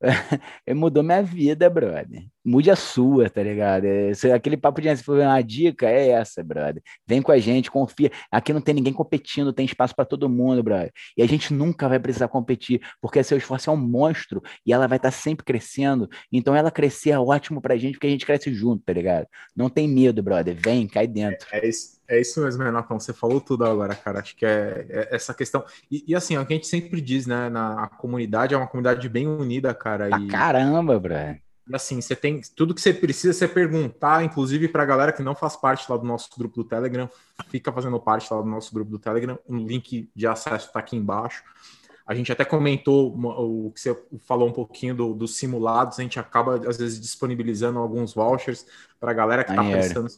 *laughs* mudou minha vida, brother. Mude a sua, tá ligado? É, aquele papo de for uma dica é essa, brother. Vem com a gente, confia. Aqui não tem ninguém competindo, tem espaço para todo mundo, brother. E a gente nunca vai precisar competir, porque seu esforço é um monstro e ela vai estar tá sempre crescendo. Então ela crescer é ótimo pra gente, porque a gente cresce junto, tá ligado? Não tem medo, brother. Vem, cai dentro. É, é isso. É isso mesmo, Renatão. Você falou tudo agora, cara. Acho que é, é essa questão. E, e, assim, é o que a gente sempre diz, né? Na, a comunidade é uma comunidade bem unida, cara. E, caramba, bro. Assim, você tem tudo que você precisa você perguntar, inclusive para a galera que não faz parte lá do nosso grupo do Telegram, fica fazendo parte lá do nosso grupo do Telegram. O link de acesso está aqui embaixo. A gente até comentou o que você falou um pouquinho do, dos simulados, a gente acaba, às vezes, disponibilizando alguns vouchers para a galera que está prestando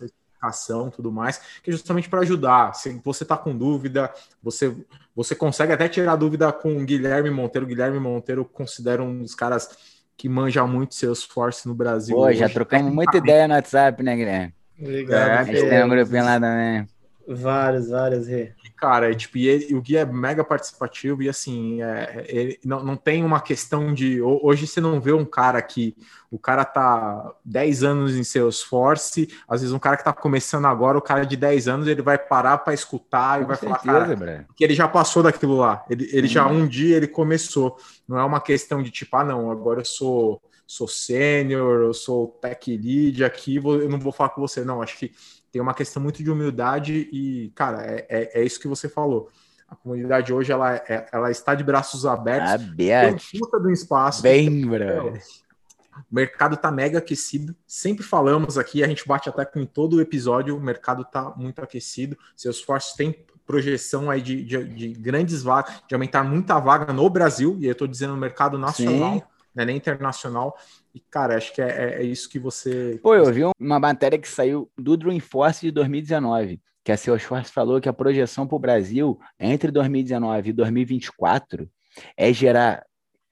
educação tudo mais, que é justamente para ajudar. Se você está com dúvida, você, você consegue até tirar dúvida com o Guilherme Monteiro. O Guilherme Monteiro considera um dos caras que manja muito seus forces no Brasil. Pô, já trocamos *laughs* muita ideia no WhatsApp, né, Guilherme? Obrigado. É, a gente tem um grupinho lá também. Vários, vários, Rê cara, tipo, e, ele, o Gui é mega participativo e assim, é, ele não, não tem uma questão de. Hoje você não vê um cara que o cara tá 10 anos em Salesforce, às vezes um cara que tá começando agora, o cara de 10 anos, ele vai parar para escutar Com e vai certeza, falar, cara, que ele já passou daquilo lá. Ele, ele hum. já um dia ele começou. Não é uma questão de tipo, ah, não, agora eu sou sou sênior, eu sou tech lead aqui, eu não vou falar com você, não. Acho que tem uma questão muito de humildade e, cara, é, é, é isso que você falou. A comunidade hoje ela, é, ela está de braços abertos. Aberto. Puta do espaço. Bem, bro. O mercado tá mega aquecido. Sempre falamos aqui, a gente bate até com todo o episódio, o mercado tá muito aquecido. Seus esforços têm projeção aí de, de, de, grandes vagas, de aumentar muita vaga no Brasil, e eu estou dizendo no mercado nacional, né, nem internacional. E, cara, acho que é, é, é, isso que você. Pô, eu vi uma matéria que saiu do Dreamforce de 2019, que a Salesforce falou que a projeção para o Brasil entre 2019 e 2024 é gerar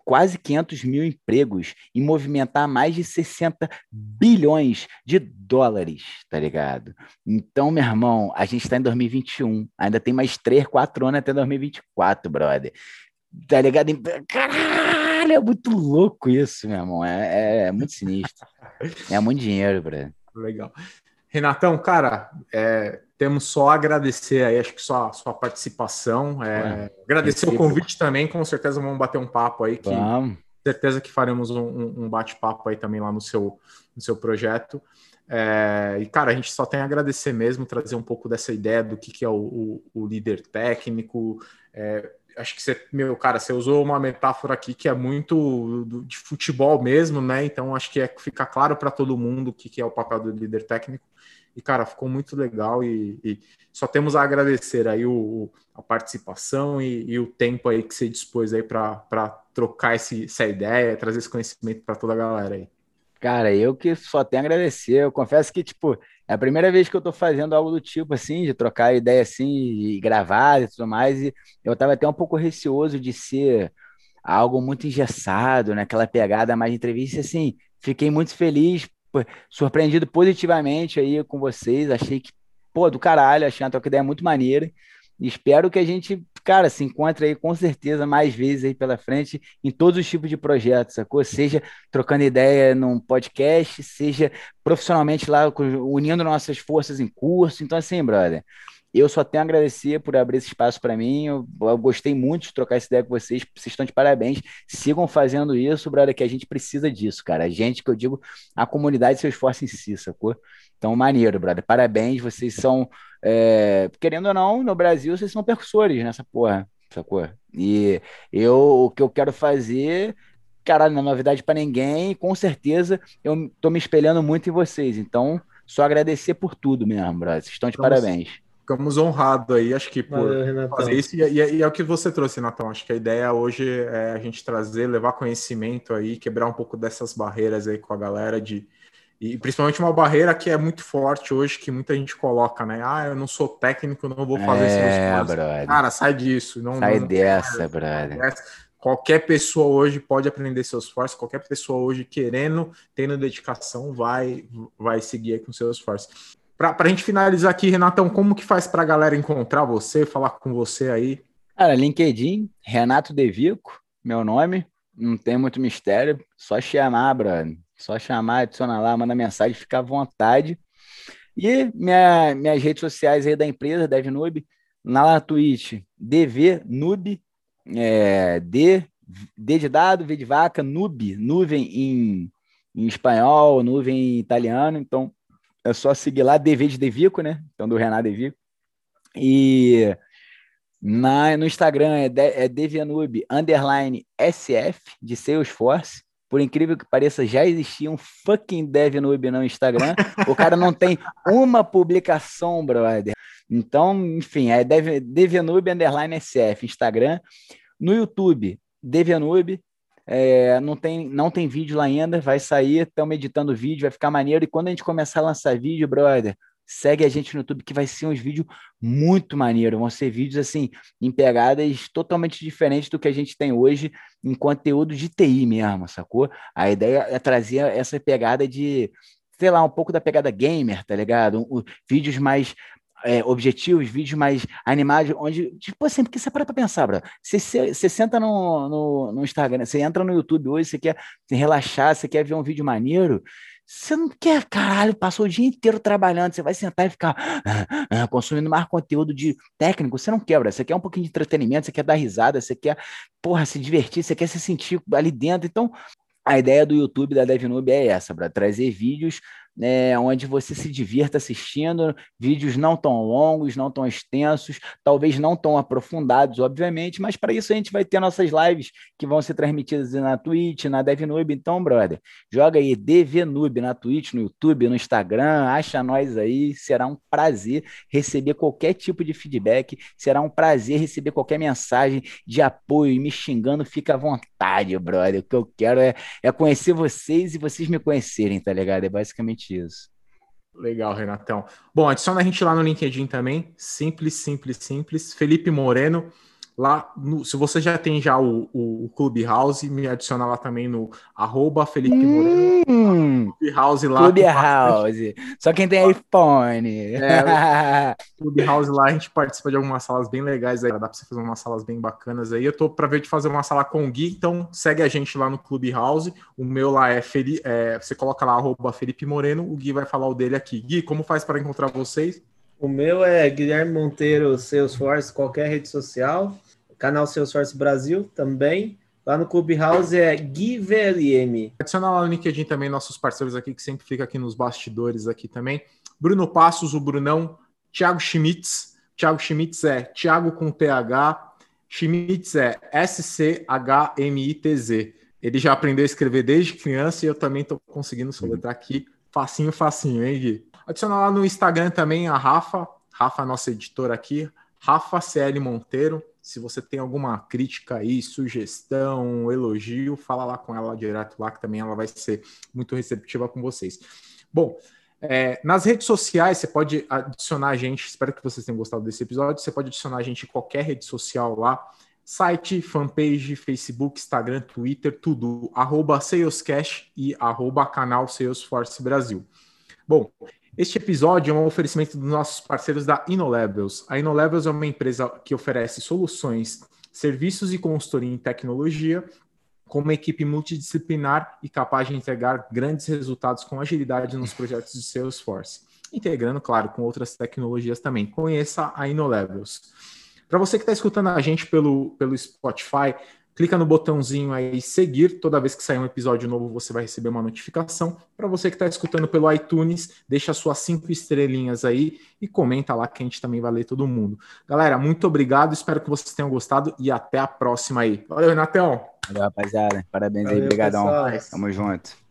quase 500 mil empregos e movimentar mais de 60 bilhões de dólares, tá ligado? Então, meu irmão, a gente está em 2021, ainda tem mais 3, 4 anos até 2024, brother. Tá ligado? Caralho! Caralho, é muito louco isso, meu irmão. É, é, é muito sinistro. é muito dinheiro, Breno. Legal. Renatão, cara, é, temos só a agradecer aí, acho que só a sua participação. É, agradecer o convite também, com certeza vamos bater um papo aí. Que, vamos. certeza que faremos um, um bate-papo aí também lá no seu, no seu projeto. É, e, cara, a gente só tem a agradecer mesmo, trazer um pouco dessa ideia do que, que é o, o, o líder técnico, é, acho que você, meu cara, você usou uma metáfora aqui que é muito de futebol mesmo, né? Então acho que é fica claro para todo mundo o que, que é o papel do líder técnico. E cara, ficou muito legal e, e só temos a agradecer aí o, a participação e, e, o tempo aí que você dispôs aí para trocar esse, essa ideia, trazer esse conhecimento para toda a galera aí. Cara, eu que só tenho a agradecer. Eu confesso que, tipo, é a primeira vez que eu tô fazendo algo do tipo, assim, de trocar ideia assim, e gravar e tudo mais. E eu tava até um pouco receoso de ser algo muito engessado, naquela né? pegada mais entrevista. Assim, fiquei muito feliz, surpreendido positivamente aí com vocês. Achei que, pô, do caralho, achei uma troca ideia muito maneira. Espero que a gente, cara, se encontre aí com certeza mais vezes aí pela frente em todos os tipos de projetos, sacou? Seja trocando ideia num podcast, seja profissionalmente lá unindo nossas forças em curso. Então, assim, brother, eu só tenho a agradecer por abrir esse espaço para mim. Eu, eu, gostei muito de trocar essa ideia com vocês. Vocês estão de parabéns. Sigam fazendo isso, brother, que a gente precisa disso, cara. A gente, que eu digo, a comunidade seu esforço em si, sacou? Então, maneiro, brother. Parabéns, vocês são, é, querendo ou não, no Brasil, vocês são percussores nessa porra, sacou? E eu, o que eu quero fazer, caralho, não é novidade para ninguém, com certeza eu tô me espelhando muito em vocês. Então, só agradecer por tudo mesmo, brother. Vocês estão de parabéns ficamos honrados aí, acho que por Valeu, fazer isso. E, e, e, é o que você trouxe, Natão. Acho que a ideia hoje é a gente trazer, levar conhecimento aí, quebrar um pouco dessas barreiras aí com a galera de, e principalmente uma barreira que é muito forte hoje, que muita gente coloca, né? Ah, eu não sou técnico, não vou fazer é, isso. Brother. Cara, sai disso. Não, sai não, dessa, não, brother. qualquer pessoa hoje pode aprender seus forços, qualquer pessoa hoje querendo, tendo dedicação, vai, vai seguir aí com seus esforços. Para a gente finalizar aqui, Renatão, como que faz para a galera encontrar você, falar com você aí? Cara, LinkedIn, Renato Devico, meu nome, não tem muito mistério, só chamar, brother. Só chamar, adicionar lá, manda mensagem, fica à vontade. E minha, minhas redes sociais aí da empresa, DevNoob, na Twitch, DVNoob, é, D, D de dado, V de vaca, Noob, nuvem em, em espanhol, nuvem em italiano, então é só seguir lá, DV de Devico, né? Então, do Renato Devico. E na, no Instagram é, de, é underline SF de Salesforce. Por incrível que pareça, já existia um fucking DevNoob no Instagram. O cara não tem uma publicação, brother. Então, enfim, é Dev, Devianube underline SF, Instagram. No YouTube, Devianube. É, não, tem, não tem vídeo lá ainda, vai sair, estamos editando vídeo, vai ficar maneiro. E quando a gente começar a lançar vídeo, brother, segue a gente no YouTube que vai ser uns vídeos muito maneiros. Vão ser vídeos assim, em pegadas totalmente diferentes do que a gente tem hoje em conteúdo de TI mesmo, sacou? A ideia é trazer essa pegada de, sei lá, um pouco da pegada gamer, tá ligado? Vídeos mais é, objetivos, vídeos mais animados, onde, tipo assim, porque você para pra pensar, bro. Você, você, você senta no, no, no, Instagram, você entra no YouTube hoje, você quer relaxar, você quer ver um vídeo maneiro, você não quer, caralho, passou o dia inteiro trabalhando, você vai sentar e ficar ah, ah, consumindo mais conteúdo de técnico, você não quebra, você quer um pouquinho de entretenimento, você quer dar risada, você quer, porra, se divertir, você quer se sentir ali dentro, então a ideia do YouTube da DevNoob é essa, para trazer vídeos né, onde você se divirta assistindo, vídeos não tão longos, não tão extensos, talvez não tão aprofundados, obviamente, mas para isso a gente vai ter nossas lives que vão ser transmitidas na Twitch, na DevNoob, então, brother, joga aí DVNoob na Twitch, no YouTube, no Instagram, acha nós aí, será um prazer receber qualquer tipo de feedback, será um prazer receber qualquer mensagem de apoio e me xingando, fica à vontade, brother, o que eu quero é, é conhecer vocês e vocês me conhecerem, tá ligado? É basicamente isso. Legal, Renatão. Bom, adiciona a gente lá no LinkedIn também. Simples, simples, simples. Felipe Moreno. Lá, no, se você já tem já o, o, o Clubhouse, me adiciona lá também no arroba Felipe Moreno. Hum, Clubhouse lá. Clubhouse. Só quem tem iPhone. É, *laughs* Clubhouse lá, a gente participa de algumas salas bem legais aí. Dá pra você fazer umas salas bem bacanas aí. Eu tô pra ver de fazer uma sala com o Gui, então segue a gente lá no Clubhouse. O meu lá é, Feli, é você coloca lá arroba Felipe Moreno, o Gui vai falar o dele aqui. Gui, como faz para encontrar vocês? O meu é Guilherme Monteiro Salesforce, qualquer rede social canal Salesforce Brasil também. Lá no Clubhouse é GuiVLM. Adiciona lá no LinkedIn também nossos parceiros aqui, que sempre fica aqui nos bastidores aqui também. Bruno Passos, o Brunão, Thiago Schmitz. Thiago Schmitz é Thiago com TH, Schmitz é S-C-H-M-I-T-Z. Ele já aprendeu a escrever desde criança e eu também estou conseguindo soletrar aqui facinho, facinho, hein, Gui? Adiciona lá no Instagram também a Rafa, Rafa, nossa editora aqui, Rafa CL Monteiro. Se você tem alguma crítica aí, sugestão, elogio, fala lá com ela direto lá, que também ela vai ser muito receptiva com vocês. Bom, é, nas redes sociais, você pode adicionar a gente. Espero que vocês tenham gostado desse episódio. Você pode adicionar a gente em qualquer rede social lá. Site, fanpage, Facebook, Instagram, Twitter, tudo. Arroba Salescash e arroba canal Salesforce Brasil. Bom, este episódio é um oferecimento dos nossos parceiros da InnoLevels. A InnoLevels é uma empresa que oferece soluções, serviços e consultoria em tecnologia com uma equipe multidisciplinar e capaz de entregar grandes resultados com agilidade nos projetos de Salesforce, integrando, claro, com outras tecnologias também. Conheça a InnoLevels. Para você que está escutando a gente pelo, pelo Spotify, clica no botãozinho aí seguir. Toda vez que sair um episódio novo, você vai receber uma notificação. Para você que está escutando pelo iTunes, deixa suas cinco estrelinhas aí e comenta lá que a gente também vai ler todo mundo. Galera, muito obrigado. Espero que vocês tenham gostado e até a próxima aí. Valeu, Renatão. Valeu, rapaziada. Parabéns Valeu, aí. Obrigadão. Tamo junto.